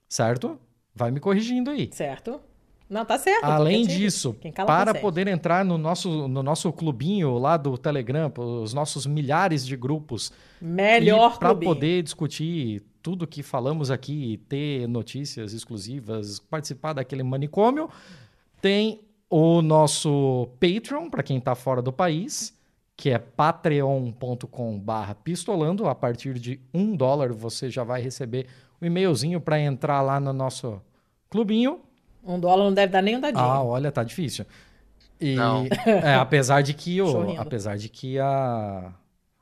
Certo? Vai me corrigindo aí.
Certo? Não, tá certo.
Além disso, para poder entrar no nosso, no nosso clubinho lá do Telegram, os nossos milhares de grupos,
Melhor
para poder discutir tudo que falamos aqui, ter notícias exclusivas, participar daquele manicômio, tem o nosso Patreon, para quem está fora do país, que é patreon.com/barra pistolando. A partir de um dólar você já vai receber o e-mailzinho para entrar lá no nosso clubinho.
Um dólar não deve dar nem um dadinho.
Ah, olha, tá difícil. E
Não. *laughs*
é, apesar de que o, apesar de que a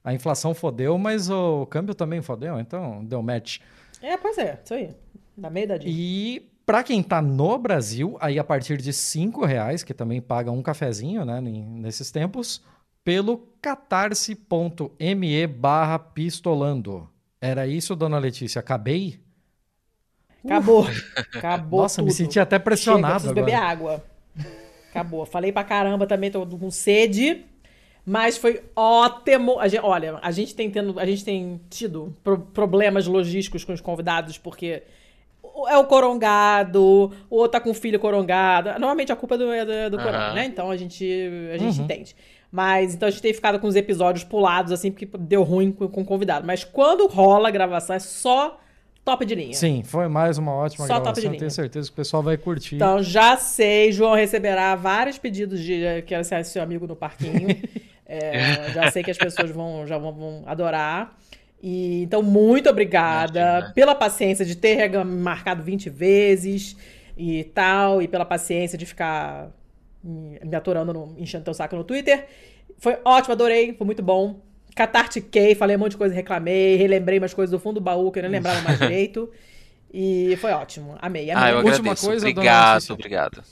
a inflação fodeu, mas o câmbio também fodeu, então deu match.
É, pois é, isso aí. Dá meio dadinho.
E para quem tá no Brasil, aí a partir de cinco reais, que também paga um cafezinho, né, nesses tempos, pelo catarse.me barra pistolando. Era isso, dona Letícia? Acabei?
Acabou. Acabou
Nossa, me
tudo.
senti até
Chega,
pressionado
preciso
agora.
beber água. Acabou. Falei pra caramba também, tô com sede. Mas foi ótimo. A gente- olha, a gente tem, tendo, a gente tem tido pro- problemas logísticos com os convidados, porque é o corongado, o outro tá com o filho corongado. Normalmente a culpa é do, é do, do
Aham.
corona, né? Então a gente, a gente
Uhum.
entende. Mas então a gente tem ficado com os episódios pulados, assim, porque deu ruim com, com o convidado. Mas quando rola a gravação, é só top de linha.
Sim, foi mais uma ótima
Só top de
gravação.
linha.
Tenho certeza que o pessoal vai curtir.
Então, já sei, João receberá vários pedidos de quero ser seu amigo no parquinho. *laughs* É, já sei que as pessoas vão, já vão, vão adorar. E, então, muito obrigada
Imagina.
pela paciência de ter marcado 20 vezes e tal, e pela paciência de ficar me, me aturando, no, enchendo teu saco no Twitter. Foi ótimo, adorei, foi muito bom. Catartiquei, falei um monte de coisa, reclamei, relembrei umas coisas do fundo do baú que eu nem lembrava mais *laughs* direito. E foi ótimo, amei, amei.
Ah, eu
Última
agradeço.
coisa, dona
obrigado, obrigado.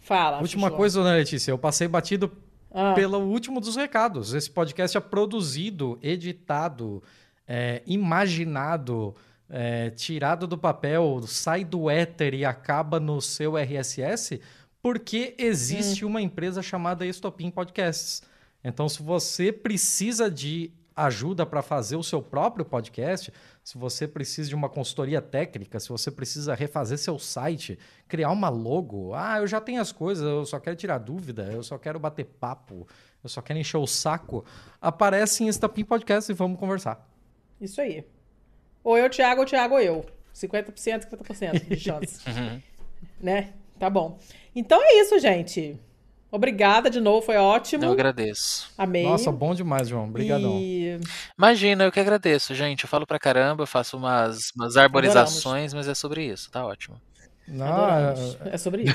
Fala.
Última coisa, dona Letícia, eu passei batido
Ah.
pelo último dos recados. Esse podcast é produzido, editado, é, imaginado, é, tirado do papel, sai do éter e acaba no seu RSS, porque existe
Hum.
uma empresa chamada Estopim Podcasts. Então, se você precisa de ajuda para fazer o seu próprio podcast, se você precisa de uma consultoria técnica, se você precisa refazer seu site, criar uma logo, ah, eu já tenho as coisas, eu só quero tirar dúvida, eu só quero bater papo, eu só quero encher o saco, aparece em Estapim Podcast e vamos conversar.
Isso aí. Ou eu, Thiago, ou Thiago, ou eu. 50%, 50% de *laughs* chance. né? Tá bom. Então é isso, gente. Obrigada de novo, foi ótimo.
Eu agradeço.
Amei.
Nossa, bom demais, João. Obrigadão.
E...
Imagina, eu que agradeço, gente. Eu falo pra caramba, eu faço umas, umas arborizações, mas é sobre isso, tá ótimo.
Não,
Adoramos. É sobre *laughs* isso.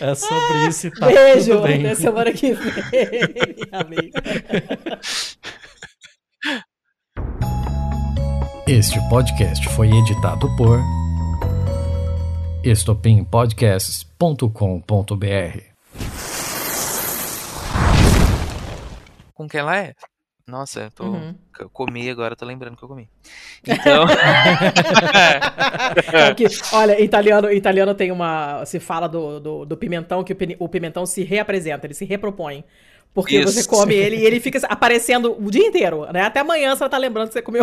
é sobre isso e tá
Beijo.
tudo bem.
Até semana que vem. Amei. *laughs*
Este podcast foi editado por estopimpodcasts.com.br.
Com quem ela é? Nossa, eu tô.
Uhum.
Eu comi agora, tô lembrando que eu comi. Então. *laughs*
É que, olha, italiano, italiano tem uma. Se fala do, do, do pimentão, que o, o pimentão se reapresenta, ele se repropõe. Porque
Isso.
você come ele e ele fica aparecendo o dia inteiro, né? Até amanhã você vai estar lembrando que você comeu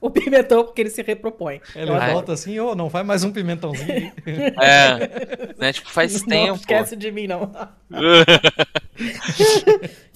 o, o pimentão porque ele se repropõe.
Ele
Eu
volta assim, ô, não vai mais um pimentãozinho. aí."
é. Né, tipo, faz *laughs*
Não
tempo.
esquece de mim, não. *laughs*